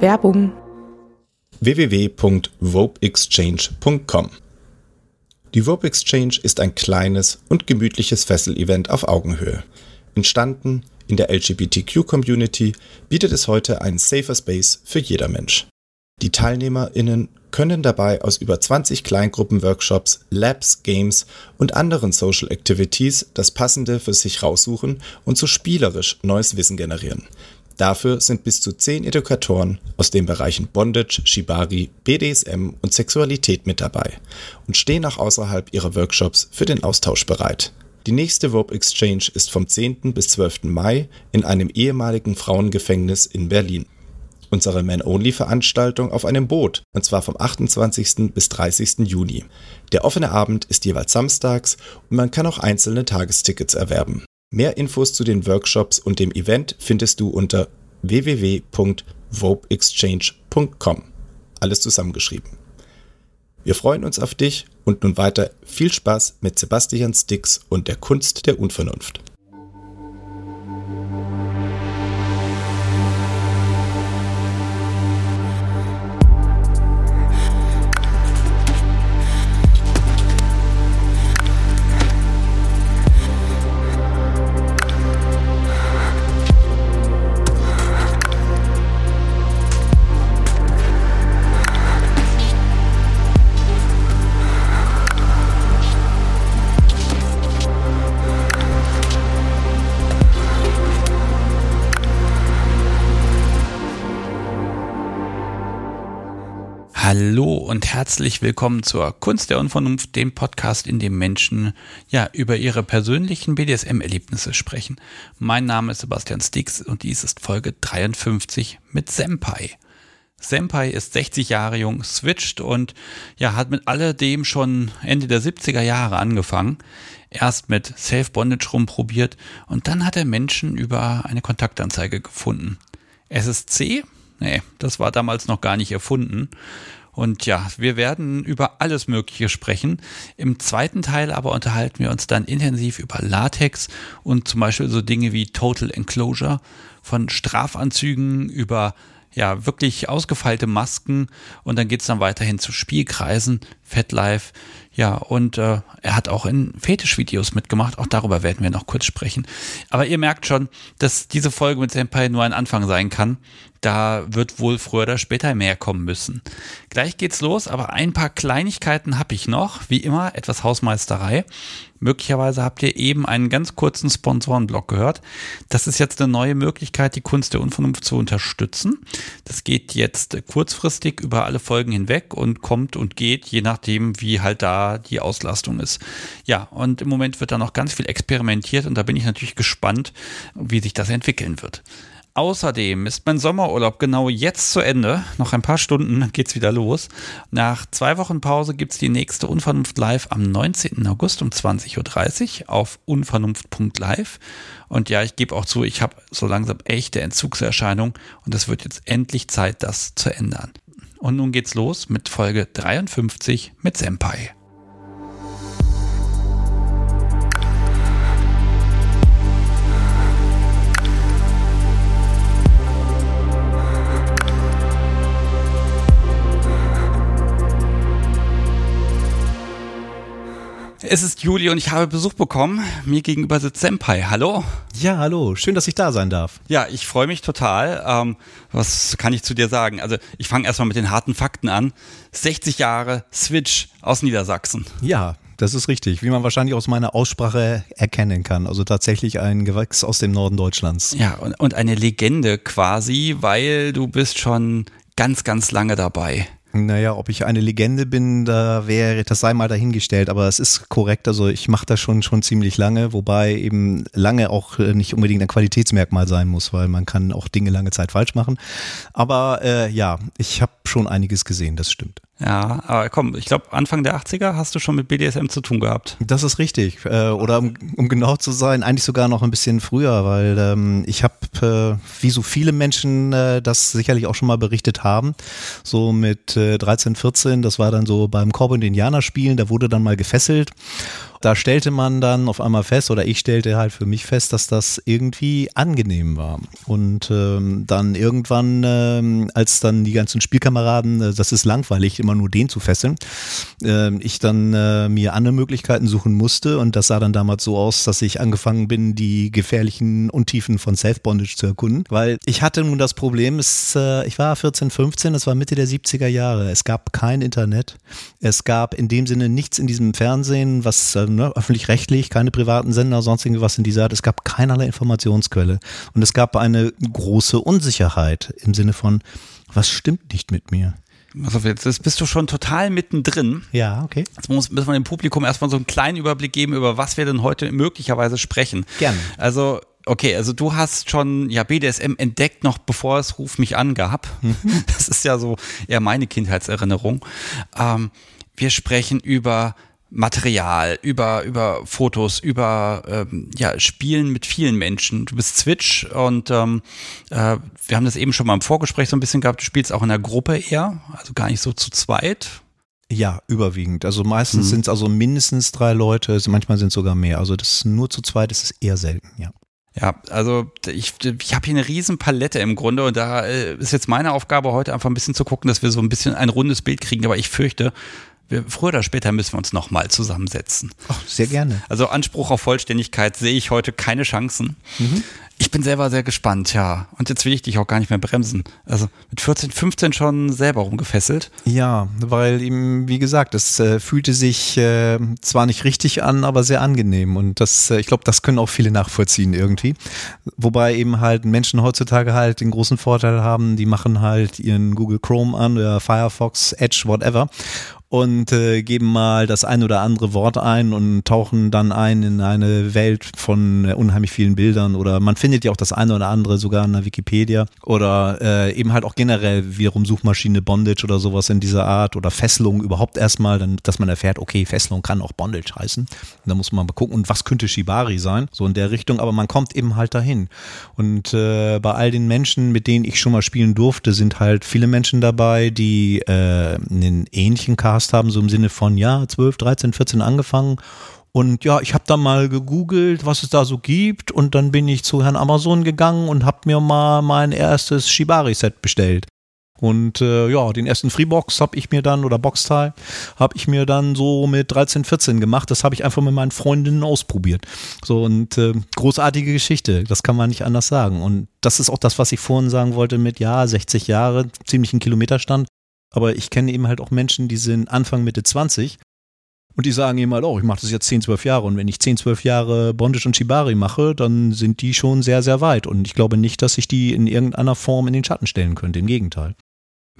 Werbung www.vopexchange.com Die Vope Exchange ist ein kleines und gemütliches Fessel-Event auf Augenhöhe. Entstanden in der LGBTQ-Community bietet es heute einen safer Space für jeder Mensch. Die TeilnehmerInnen können dabei aus über 20 Kleingruppen-Workshops, Labs, Games und anderen Social Activities das Passende für sich raussuchen und so spielerisch neues Wissen generieren. Dafür sind bis zu 10 Edukatoren aus den Bereichen Bondage, Shibari, BDSM und Sexualität mit dabei und stehen auch außerhalb ihrer Workshops für den Austausch bereit. Die nächste Rope Exchange ist vom 10. bis 12. Mai in einem ehemaligen Frauengefängnis in Berlin unsere Man-Only-Veranstaltung auf einem Boot, und zwar vom 28. bis 30. Juni. Der offene Abend ist jeweils samstags und man kann auch einzelne Tagestickets erwerben. Mehr Infos zu den Workshops und dem Event findest du unter www.vopeexchange.com. Alles zusammengeschrieben. Wir freuen uns auf dich und nun weiter viel Spaß mit Sebastian Stix und der Kunst der Unvernunft. Hallo und herzlich willkommen zur Kunst der Unvernunft, dem Podcast, in dem Menschen ja über ihre persönlichen BDSM-Erlebnisse sprechen. Mein Name ist Sebastian Stix und dies ist Folge 53 mit Senpai. Senpai ist 60 Jahre jung, switcht und ja, hat mit alledem schon Ende der 70er Jahre angefangen. Erst mit Self-Bondage rumprobiert und dann hat er Menschen über eine Kontaktanzeige gefunden. SSC? Nee, das war damals noch gar nicht erfunden. Und ja, wir werden über alles Mögliche sprechen. Im zweiten Teil aber unterhalten wir uns dann intensiv über Latex und zum Beispiel so Dinge wie Total Enclosure, von Strafanzügen über ja, wirklich ausgefeilte Masken und dann geht's dann weiterhin zu Spielkreisen, Fatlife, ja, und äh, er hat auch in Fetischvideos mitgemacht, auch darüber werden wir noch kurz sprechen. Aber ihr merkt schon, dass diese Folge mit Senpai nur ein Anfang sein kann. Da wird wohl früher oder später mehr kommen müssen. Gleich geht's los, aber ein paar Kleinigkeiten habe ich noch. Wie immer etwas Hausmeisterei. Möglicherweise habt ihr eben einen ganz kurzen Sponsorenblock gehört. Das ist jetzt eine neue Möglichkeit, die Kunst der Unvernunft zu unterstützen. Das geht jetzt kurzfristig über alle Folgen hinweg und kommt und geht, je nachdem, wie halt da die Auslastung ist. Ja, und im Moment wird da noch ganz viel experimentiert und da bin ich natürlich gespannt, wie sich das entwickeln wird. Außerdem ist mein Sommerurlaub genau jetzt zu Ende. Noch ein paar Stunden geht's wieder los. Nach zwei Wochen Pause gibt's die nächste Unvernunft Live am 19. August um 20.30 Uhr auf unvernunft.live. Und ja, ich gebe auch zu, ich habe so langsam echte Entzugserscheinung und es wird jetzt endlich Zeit, das zu ändern. Und nun geht's los mit Folge 53 mit Senpai. Es ist Juli und ich habe Besuch bekommen. Mir gegenüber sitzt Senpai. Hallo. Ja, hallo. Schön, dass ich da sein darf. Ja, ich freue mich total. Ähm, was kann ich zu dir sagen? Also ich fange erstmal mit den harten Fakten an. 60 Jahre Switch aus Niedersachsen. Ja, das ist richtig, wie man wahrscheinlich aus meiner Aussprache erkennen kann. Also tatsächlich ein Gewächs aus dem Norden Deutschlands. Ja, und, und eine Legende quasi, weil du bist schon ganz, ganz lange dabei. Naja, ob ich eine Legende bin, da wäre, das sei mal dahingestellt, aber es ist korrekt. Also ich mache das schon schon ziemlich lange, wobei eben lange auch äh, nicht unbedingt ein Qualitätsmerkmal sein muss, weil man kann auch Dinge lange Zeit falsch machen. Aber äh, ja, ich habe schon einiges gesehen, das stimmt. Ja, aber komm, ich glaube, Anfang der 80er hast du schon mit BDSM zu tun gehabt. Das ist richtig. Äh, oder um, um, genau zu sein, eigentlich sogar noch ein bisschen früher, weil ähm, ich habe, äh, wie so viele Menschen äh, das sicherlich auch schon mal berichtet haben, so mit äh, 13, 14, das war dann so beim Korb- und Indianerspielen, da wurde dann mal gefesselt. Da stellte man dann auf einmal fest, oder ich stellte halt für mich fest, dass das irgendwie angenehm war. Und ähm, dann irgendwann, ähm, als dann die ganzen Spielkameraden, äh, das ist langweilig, immer nur den zu fesseln, äh, ich dann äh, mir andere Möglichkeiten suchen musste. Und das sah dann damals so aus, dass ich angefangen bin, die gefährlichen Untiefen von Self-Bondage zu erkunden. Weil ich hatte nun das Problem, es, äh, ich war 14, 15, das war Mitte der 70er Jahre. Es gab kein Internet. Es gab in dem Sinne nichts in diesem Fernsehen, was äh, ne, öffentlich-rechtlich, keine privaten Sender, sonst irgendwas in dieser Art. Es gab keinerlei Informationsquelle. Und es gab eine große Unsicherheit im Sinne von, was stimmt nicht mit mir? Also jetzt bist du schon total mittendrin. Ja, okay. Jetzt muss, müssen wir dem Publikum erstmal so einen kleinen Überblick geben, über was wir denn heute möglicherweise sprechen. Gerne. Also Okay, also du hast schon ja BDSM entdeckt, noch bevor es Ruf mich an gab. Mhm. Das ist ja so eher meine Kindheitserinnerung. Ähm, wir sprechen über Material, über, über Fotos, über ähm, ja, Spielen mit vielen Menschen. Du bist Switch und ähm, äh, wir haben das eben schon mal im Vorgespräch so ein bisschen gehabt, du spielst auch in der Gruppe eher, also gar nicht so zu zweit. Ja, überwiegend. Also meistens mhm. sind es also mindestens drei Leute, manchmal sind es sogar mehr. Also das nur zu zweit ist es eher selten, ja. Ja, also ich, ich habe hier eine riesen Palette im Grunde und da äh, ist jetzt meine Aufgabe heute einfach ein bisschen zu gucken, dass wir so ein bisschen ein rundes Bild kriegen. Aber ich fürchte, wir, früher oder später müssen wir uns nochmal zusammensetzen. Ach, sehr gerne. Also Anspruch auf Vollständigkeit sehe ich heute keine Chancen. Mhm. Ich bin selber sehr gespannt, ja. Und jetzt will ich dich auch gar nicht mehr bremsen. Also mit 14, 15 schon selber rumgefesselt. Ja, weil ihm, wie gesagt, es äh, fühlte sich äh, zwar nicht richtig an, aber sehr angenehm. Und das, äh, ich glaube, das können auch viele nachvollziehen irgendwie. Wobei eben halt Menschen heutzutage halt den großen Vorteil haben, die machen halt ihren Google Chrome an oder Firefox, Edge, whatever und äh, geben mal das ein oder andere Wort ein und tauchen dann ein in eine Welt von äh, unheimlich vielen Bildern oder man findet ja auch das eine oder andere sogar in der Wikipedia oder äh, eben halt auch generell wiederum Suchmaschine Bondage oder sowas in dieser Art oder Fesselung überhaupt erstmal, dann, dass man erfährt, okay, Fesselung kann auch Bondage heißen. da muss man mal gucken und was könnte Shibari sein, so in der Richtung, aber man kommt eben halt dahin. Und äh, bei all den Menschen, mit denen ich schon mal spielen durfte, sind halt viele Menschen dabei, die äh, einen ähnlichen Cast Podcast haben, so im Sinne von, ja, 12, 13, 14 angefangen. Und ja, ich habe dann mal gegoogelt, was es da so gibt. Und dann bin ich zu Herrn Amazon gegangen und habe mir mal mein erstes Shibari-Set bestellt. Und äh, ja, den ersten Freebox habe ich mir dann, oder Boxteil, habe ich mir dann so mit 13, 14 gemacht. Das habe ich einfach mit meinen Freundinnen ausprobiert. So und äh, großartige Geschichte, das kann man nicht anders sagen. Und das ist auch das, was ich vorhin sagen wollte mit, ja, 60 Jahre, ziemlichen Kilometerstand. Aber ich kenne eben halt auch Menschen, die sind Anfang, Mitte 20 und die sagen eben halt, oh, ich mache das jetzt 10, 12 Jahre. Und wenn ich 10, 12 Jahre Bondage und Shibari mache, dann sind die schon sehr, sehr weit. Und ich glaube nicht, dass ich die in irgendeiner Form in den Schatten stellen könnte. Im Gegenteil.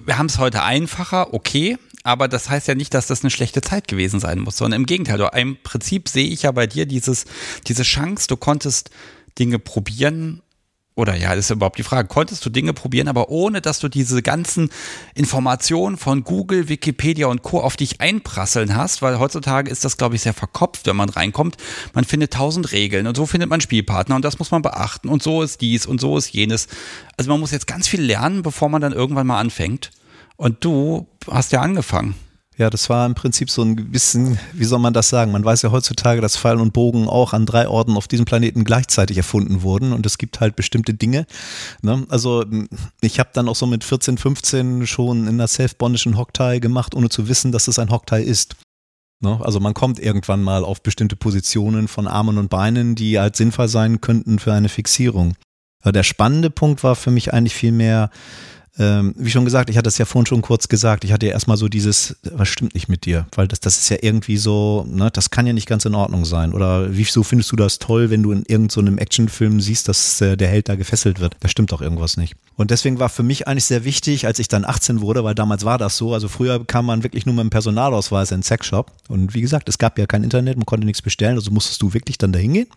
Wir haben es heute einfacher, okay, aber das heißt ja nicht, dass das eine schlechte Zeit gewesen sein muss, sondern im Gegenteil. Im Prinzip sehe ich ja bei dir dieses, diese Chance, du konntest Dinge probieren oder ja, ist überhaupt die Frage, konntest du Dinge probieren, aber ohne dass du diese ganzen Informationen von Google, Wikipedia und Co. auf dich einprasseln hast, weil heutzutage ist das, glaube ich, sehr verkopft, wenn man reinkommt. Man findet tausend Regeln und so findet man Spielpartner und das muss man beachten und so ist dies und so ist jenes. Also man muss jetzt ganz viel lernen, bevor man dann irgendwann mal anfängt. Und du hast ja angefangen. Ja, das war im Prinzip so ein bisschen, wie soll man das sagen? Man weiß ja heutzutage, dass Pfeil und Bogen auch an drei Orten auf diesem Planeten gleichzeitig erfunden wurden und es gibt halt bestimmte Dinge. Ne? Also ich habe dann auch so mit 14, 15 schon in der self-bondischen Hocktie gemacht, ohne zu wissen, dass es ein Hocktie ist. Ne? Also man kommt irgendwann mal auf bestimmte Positionen von Armen und Beinen, die halt sinnvoll sein könnten für eine Fixierung. Der spannende Punkt war für mich eigentlich viel mehr, ähm, wie schon gesagt, ich hatte es ja vorhin schon kurz gesagt, ich hatte ja erstmal so dieses, was stimmt nicht mit dir? Weil das, das ist ja irgendwie so, ne, das kann ja nicht ganz in Ordnung sein. Oder wieso findest du das toll, wenn du in irgendeinem so Actionfilm siehst, dass äh, der Held da gefesselt wird? Da stimmt doch irgendwas nicht. Und deswegen war für mich eigentlich sehr wichtig, als ich dann 18 wurde, weil damals war das so, also früher kam man wirklich nur mit dem Personalausweis in den Sexshop. Und wie gesagt, es gab ja kein Internet, man konnte nichts bestellen, also musstest du wirklich dann da hingehen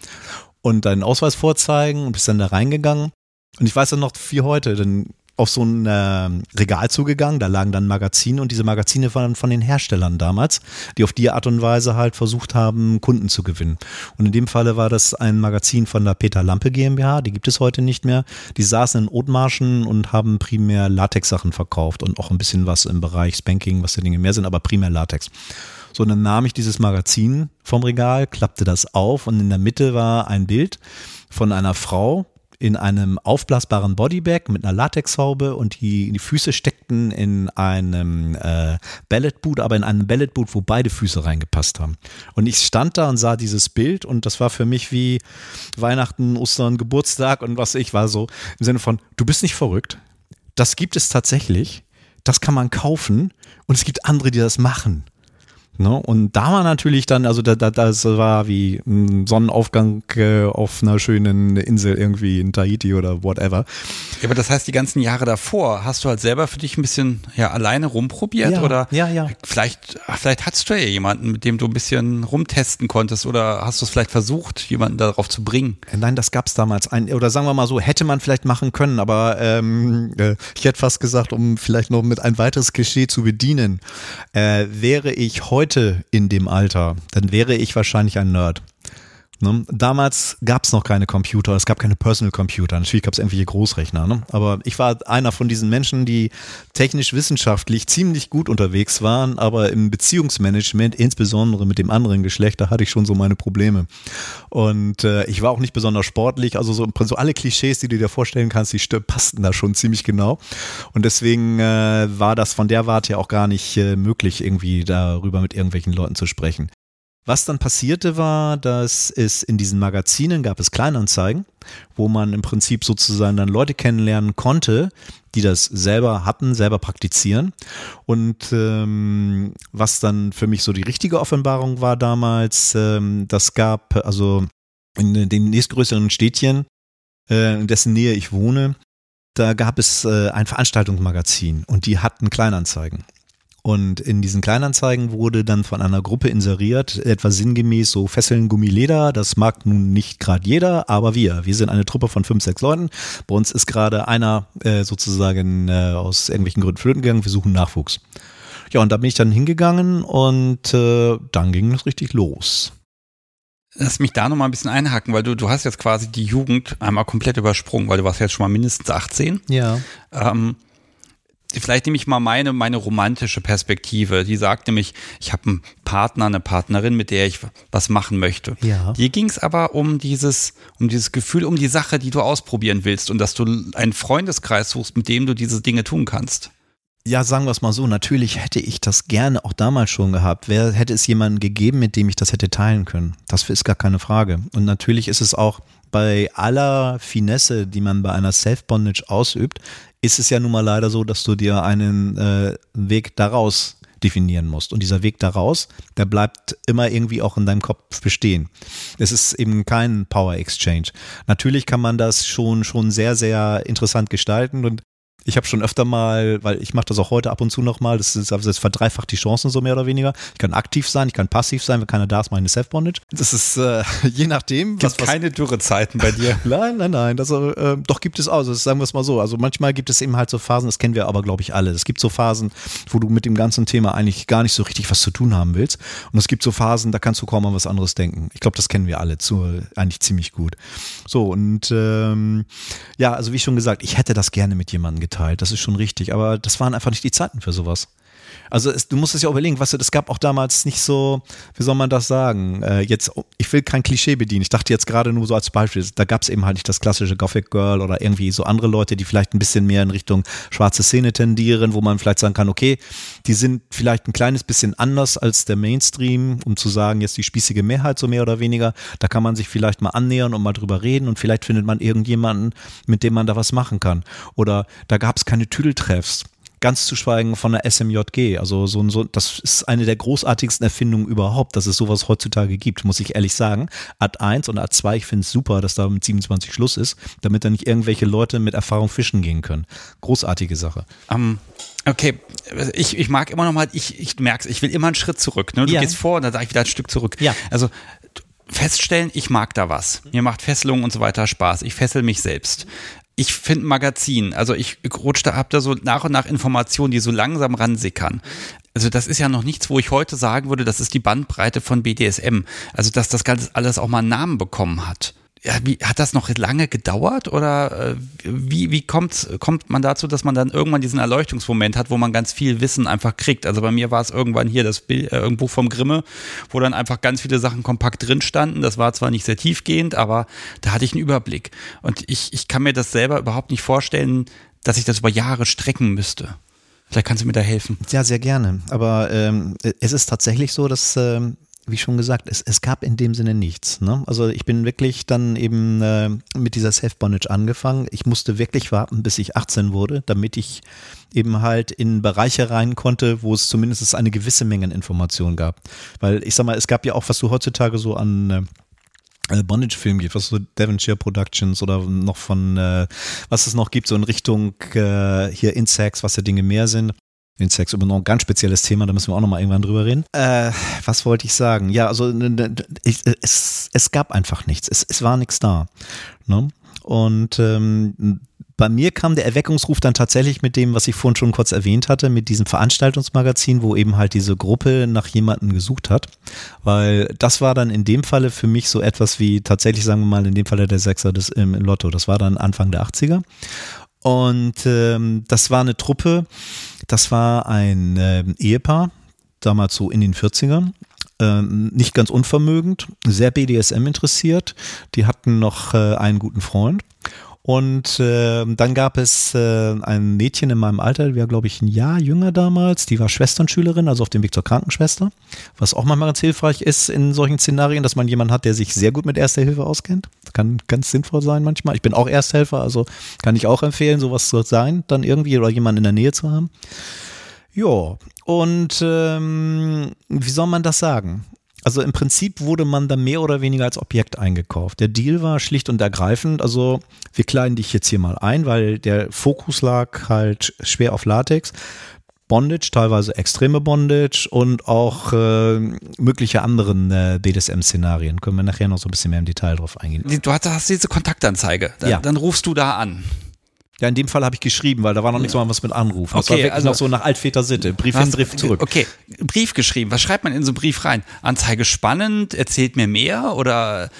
und deinen Ausweis vorzeigen und bist dann da reingegangen. Und ich weiß dann noch wie heute, denn auf so ein äh, Regal zugegangen, da lagen dann Magazine und diese Magazine waren von den Herstellern damals, die auf die Art und Weise halt versucht haben, Kunden zu gewinnen. Und in dem Falle war das ein Magazin von der Peter Lampe GmbH, die gibt es heute nicht mehr. Die saßen in Othmarschen und haben primär Latex-Sachen verkauft und auch ein bisschen was im Bereich Spanking, was die Dinge mehr sind, aber primär Latex. So, dann nahm ich dieses Magazin vom Regal, klappte das auf und in der Mitte war ein Bild von einer Frau, in einem aufblasbaren Bodybag mit einer Latexhaube und die, die Füße steckten in einem äh, Balletboot, aber in einem Balletboot, wo beide Füße reingepasst haben. Und ich stand da und sah dieses Bild und das war für mich wie Weihnachten, Ostern, Geburtstag und was ich war so im Sinne von, du bist nicht verrückt. Das gibt es tatsächlich. Das kann man kaufen und es gibt andere, die das machen. Ne? Und da war natürlich dann, also da, da, das war wie ein Sonnenaufgang äh, auf einer schönen Insel irgendwie in Tahiti oder whatever. Ja, aber das heißt, die ganzen Jahre davor hast du halt selber für dich ein bisschen ja alleine rumprobiert Ja, oder ja, ja. vielleicht vielleicht hattest du ja jemanden, mit dem du ein bisschen rumtesten konntest oder hast du es vielleicht versucht, jemanden darauf zu bringen? Nein, das gab es damals. Ein, oder sagen wir mal so, hätte man vielleicht machen können, aber ähm, äh, ich hätte fast gesagt, um vielleicht noch mit ein weiteres Klischee zu bedienen, äh, wäre ich heute in dem Alter, dann wäre ich wahrscheinlich ein Nerd. Ne? Damals gab es noch keine Computer, es gab keine Personal Computer, natürlich gab es irgendwelche Großrechner. Ne? Aber ich war einer von diesen Menschen, die technisch-wissenschaftlich ziemlich gut unterwegs waren, aber im Beziehungsmanagement, insbesondere mit dem anderen Geschlecht, da hatte ich schon so meine Probleme. Und äh, ich war auch nicht besonders sportlich, also so, so alle Klischees, die du dir vorstellen kannst, die st- passten da schon ziemlich genau. Und deswegen äh, war das von der Warte ja auch gar nicht äh, möglich, irgendwie darüber mit irgendwelchen Leuten zu sprechen. Was dann passierte war, dass es in diesen Magazinen gab es Kleinanzeigen, wo man im Prinzip sozusagen dann Leute kennenlernen konnte, die das selber hatten, selber praktizieren. Und ähm, was dann für mich so die richtige Offenbarung war damals, ähm, das gab also in den nächstgrößeren Städtchen, äh, in dessen Nähe ich wohne, da gab es äh, ein Veranstaltungsmagazin und die hatten Kleinanzeigen. Und in diesen Kleinanzeigen wurde dann von einer Gruppe inseriert, etwa sinngemäß so Fesseln, Gummi, Leder. Das mag nun nicht gerade jeder, aber wir. Wir sind eine Truppe von fünf, sechs Leuten. Bei uns ist gerade einer äh, sozusagen äh, aus irgendwelchen Gründen flöten gegangen. Wir suchen Nachwuchs. Ja, und da bin ich dann hingegangen und äh, dann ging es richtig los. Lass mich da nochmal ein bisschen einhaken, weil du, du hast jetzt quasi die Jugend einmal komplett übersprungen, weil du warst jetzt schon mal mindestens 18. Ja. Ähm, vielleicht nehme ich mal meine, meine romantische Perspektive. Die sagt nämlich, ich habe einen Partner, eine Partnerin, mit der ich was machen möchte. Ja. Dir ging es aber um dieses, um dieses Gefühl, um die Sache, die du ausprobieren willst und dass du einen Freundeskreis suchst, mit dem du diese Dinge tun kannst. Ja, sagen wir es mal so, natürlich hätte ich das gerne auch damals schon gehabt. Wer hätte es jemanden gegeben, mit dem ich das hätte teilen können? Das ist gar keine Frage. Und natürlich ist es auch bei aller Finesse, die man bei einer Self-Bondage ausübt, ist es ja nun mal leider so, dass du dir einen äh, Weg daraus definieren musst. Und dieser Weg daraus, der bleibt immer irgendwie auch in deinem Kopf bestehen. Es ist eben kein Power Exchange. Natürlich kann man das schon, schon sehr, sehr interessant gestalten und ich habe schon öfter mal, weil ich mache das auch heute ab und zu nochmal, das, ist, also das verdreifacht die Chancen so mehr oder weniger. Ich kann aktiv sein, ich kann passiv sein, wenn keiner da ist, mache ich eine Self-Bondage. Das ist äh, je nachdem. Gibt keine Dürrezeiten bei dir. Nein, nein, nein. Das, äh, doch gibt es auch. Also, sagen wir es mal so. Also manchmal gibt es eben halt so Phasen, das kennen wir aber, glaube ich, alle. Es gibt so Phasen, wo du mit dem ganzen Thema eigentlich gar nicht so richtig was zu tun haben willst. Und es gibt so Phasen, da kannst du kaum an was anderes denken. Ich glaube, das kennen wir alle zu, eigentlich ziemlich gut. So, und ähm, ja, also wie schon gesagt, ich hätte das gerne mit jemandem geteilt. Das ist schon richtig. Aber das waren einfach nicht die Zeiten für sowas. Also es, du musst es ja überlegen, was es gab auch damals nicht so, wie soll man das sagen? Äh, jetzt, ich will kein Klischee bedienen. Ich dachte jetzt gerade nur so als Beispiel, da gab es eben halt nicht das klassische Gothic Girl oder irgendwie so andere Leute, die vielleicht ein bisschen mehr in Richtung schwarze Szene tendieren, wo man vielleicht sagen kann, okay, die sind vielleicht ein kleines bisschen anders als der Mainstream, um zu sagen, jetzt die spießige Mehrheit so mehr oder weniger. Da kann man sich vielleicht mal annähern und mal drüber reden und vielleicht findet man irgendjemanden, mit dem man da was machen kann. Oder da gab es keine Tüdeltreffs ganz zu schweigen von der SMJG. Also so, so, das ist eine der großartigsten Erfindungen überhaupt, dass es sowas heutzutage gibt, muss ich ehrlich sagen. Ad 1 und Ad 2, ich finde es super, dass da mit 27 Schluss ist, damit da nicht irgendwelche Leute mit Erfahrung fischen gehen können. Großartige Sache. Um, okay, ich, ich mag immer noch mal, ich, ich merke ich will immer einen Schritt zurück. Ne? Du Ja. gehst vor und dann sage ich wieder ein Stück zurück. Ja. Also feststellen, ich mag da was. Mir macht Fesselung und so weiter Spaß. Ich fessel mich selbst. Ich finde Magazin, also ich rutsche da, hab da so nach und nach Informationen, die so langsam ransickern. Also das ist ja noch nichts, wo ich heute sagen würde, das ist die Bandbreite von BDSM. Also dass das Ganze alles auch mal einen Namen bekommen hat. Ja, wie, hat das noch lange gedauert oder äh, wie, wie kommt, kommt man dazu, dass man dann irgendwann diesen Erleuchtungsmoment hat, wo man ganz viel Wissen einfach kriegt? Also bei mir war es irgendwann hier das Bild, äh, Buch vom Grimme, wo dann einfach ganz viele Sachen kompakt drin standen. Das war zwar nicht sehr tiefgehend, aber da hatte ich einen Überblick. Und ich, ich kann mir das selber überhaupt nicht vorstellen, dass ich das über Jahre strecken müsste. Vielleicht kannst du mir da helfen. Ja, sehr gerne. Aber ähm, es ist tatsächlich so, dass ähm, wie schon gesagt, es, es gab in dem Sinne nichts. Ne? Also ich bin wirklich dann eben äh, mit dieser Self-Bondage angefangen. Ich musste wirklich warten, bis ich 18 wurde, damit ich eben halt in Bereiche rein konnte, wo es zumindest eine gewisse Menge Information gab. Weil ich sag mal, es gab ja auch, was du heutzutage so an äh, Bondage-Film gibt, was so Devonshire Productions oder noch von, äh, was es noch gibt, so in Richtung äh, hier Insects, was ja Dinge mehr sind den Sex über noch ein ganz spezielles Thema, da müssen wir auch noch mal irgendwann drüber reden. Äh, was wollte ich sagen? Ja, also ich, es, es gab einfach nichts. Es, es war nichts da. Ne? Und ähm, bei mir kam der Erweckungsruf dann tatsächlich mit dem, was ich vorhin schon kurz erwähnt hatte, mit diesem Veranstaltungsmagazin, wo eben halt diese Gruppe nach jemanden gesucht hat. Weil das war dann in dem Falle für mich so etwas wie tatsächlich, sagen wir mal, in dem Falle der Sechser des im Lotto. Das war dann Anfang der 80er. Und ähm, das war eine Truppe, das war ein äh, Ehepaar, damals so in den 40ern. Ähm, nicht ganz unvermögend, sehr BDSM interessiert. Die hatten noch äh, einen guten Freund. Und äh, dann gab es äh, ein Mädchen in meinem Alter, die war, glaube ich, ein Jahr jünger damals. Die war Schwesternschülerin, also auf dem Weg zur Krankenschwester. Was auch manchmal ganz hilfreich ist in solchen Szenarien, dass man jemanden hat, der sich sehr gut mit Erster Hilfe auskennt kann ganz sinnvoll sein manchmal. Ich bin auch Ersthelfer, also kann ich auch empfehlen, sowas zu sein, dann irgendwie oder jemanden in der Nähe zu haben. Ja, und ähm, wie soll man das sagen? Also im Prinzip wurde man da mehr oder weniger als Objekt eingekauft. Der Deal war schlicht und ergreifend, also wir kleiden dich jetzt hier mal ein, weil der Fokus lag halt schwer auf Latex. Bondage, teilweise extreme Bondage und auch äh, mögliche anderen äh, BDSM-Szenarien. Können wir nachher noch so ein bisschen mehr im Detail drauf eingehen. Du hast, hast diese Kontaktanzeige. Dann, ja. dann rufst du da an. Ja, in dem Fall habe ich geschrieben, weil da war noch nichts mal was mit Anrufen. Das okay, war also noch so nach Altväter Sitte. Brief hin, Brief zurück. Okay, Brief geschrieben. Was schreibt man in so einen Brief rein? Anzeige spannend, erzählt mir mehr oder?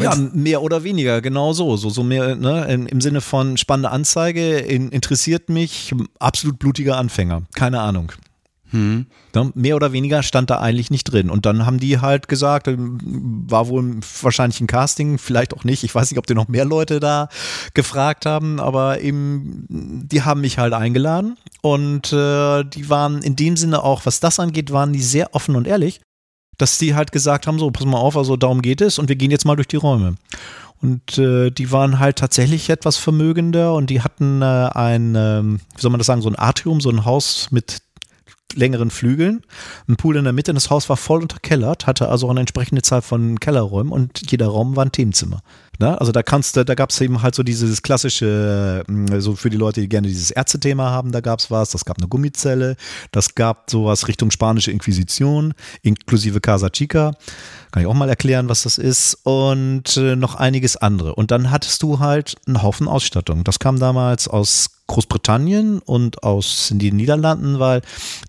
Ja, mehr oder weniger, genau so. So, so mehr, ne, im Sinne von spannende Anzeige, in, interessiert mich, absolut blutiger Anfänger. Keine Ahnung. Hm. Mehr oder weniger stand da eigentlich nicht drin. Und dann haben die halt gesagt, ähm, war wohl wahrscheinlich ein Casting, vielleicht auch nicht. Ich weiß nicht, ob die noch mehr Leute da gefragt haben, aber eben, die haben mich halt eingeladen. Und äh, die waren in dem Sinne auch, was das angeht, waren die sehr offen und ehrlich, dass die halt gesagt haben: so, pass mal auf, also darum geht es und wir gehen jetzt mal durch die Räume. Und äh, die waren halt tatsächlich etwas vermögender und die hatten äh, ein, äh, wie soll man das sagen, so ein Atrium, so ein Haus mit längeren Flügeln, ein Pool in der Mitte. Das Haus war voll unterkellert, hatte also eine entsprechende Zahl von Kellerräumen und jeder Raum war ein Themenzimmer. Na, also da kannst da gab es eben halt so dieses klassische, mm, so für die Leute, die gerne dieses Ärztethema haben, da gab es was, das gab eine Gummizelle, das gab sowas Richtung spanische Inquisition, inklusive Casa Chica. Kann ich auch mal erklären, was das ist. Und äh, noch einiges andere. Und dann hattest du halt einen Haufen Ausstattung. Das kam damals aus Großbritannien und aus den Niederlanden, weil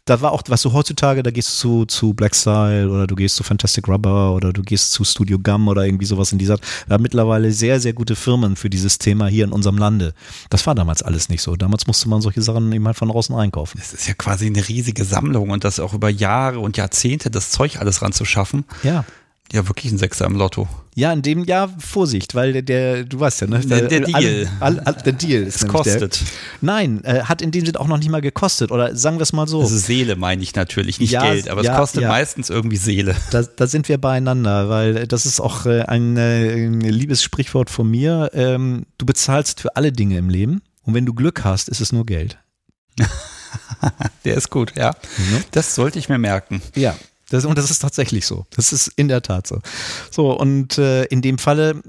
da war auch, was du heutzutage, da gehst du zu, zu Black Style oder du gehst zu Fantastic Rubber oder du gehst zu Studio Gum oder irgendwie sowas in dieser. Da mittlerweile sehr, sehr gute Firmen für dieses Thema hier in unserem Lande. Das war damals alles nicht so. Damals musste man solche Sachen eben halt von außen einkaufen. Es ist ja quasi eine riesige Sammlung und das auch über Jahre und Jahrzehnte das Zeug alles ranzuschaffen. Ja. Ja, wirklich ein Sechser im Lotto. Ja, in dem Jahr Vorsicht, weil der, der du weißt ja, ne? Der, der Deal. All, all, der Deal ist es kostet. Der. Nein, äh, hat in dem Sinne auch noch nicht mal gekostet. Oder sagen wir es mal so. Also Seele meine ich natürlich, nicht ja, Geld, aber ja, es kostet ja. meistens irgendwie Seele. Da, da, sind wir beieinander, weil das ist auch äh, ein, äh, ein liebes Sprichwort von mir. Ähm, du bezahlst für alle Dinge im Leben und wenn du Glück hast, ist es nur Geld. der ist gut, ja. Mhm. Das sollte ich mir merken. Ja, das, und das ist tatsächlich so. Das ist in der Tat so. So, und äh, in dem Falle,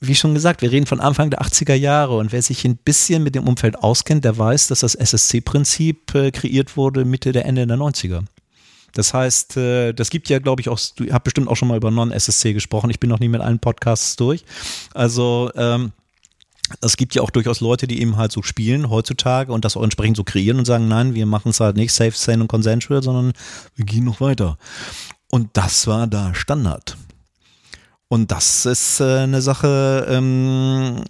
wie schon gesagt, wir reden von Anfang der 80er Jahre und wer sich ein bisschen mit dem Umfeld auskennt, der weiß, dass das SSC-Prinzip äh, kreiert wurde Mitte der Ende der 90er. Das heißt, äh, das gibt ja, glaube ich, auch, du habt bestimmt auch schon mal über Non-SSC gesprochen. Ich bin noch nie mit allen Podcasts durch. Also, ähm, es gibt ja auch durchaus Leute, die eben halt so spielen heutzutage und das auch entsprechend so kreieren und sagen, nein, wir machen es halt nicht safe, sane und consensual, sondern wir gehen noch weiter. Und das war da Standard. Und das ist äh, eine Sache, ähm,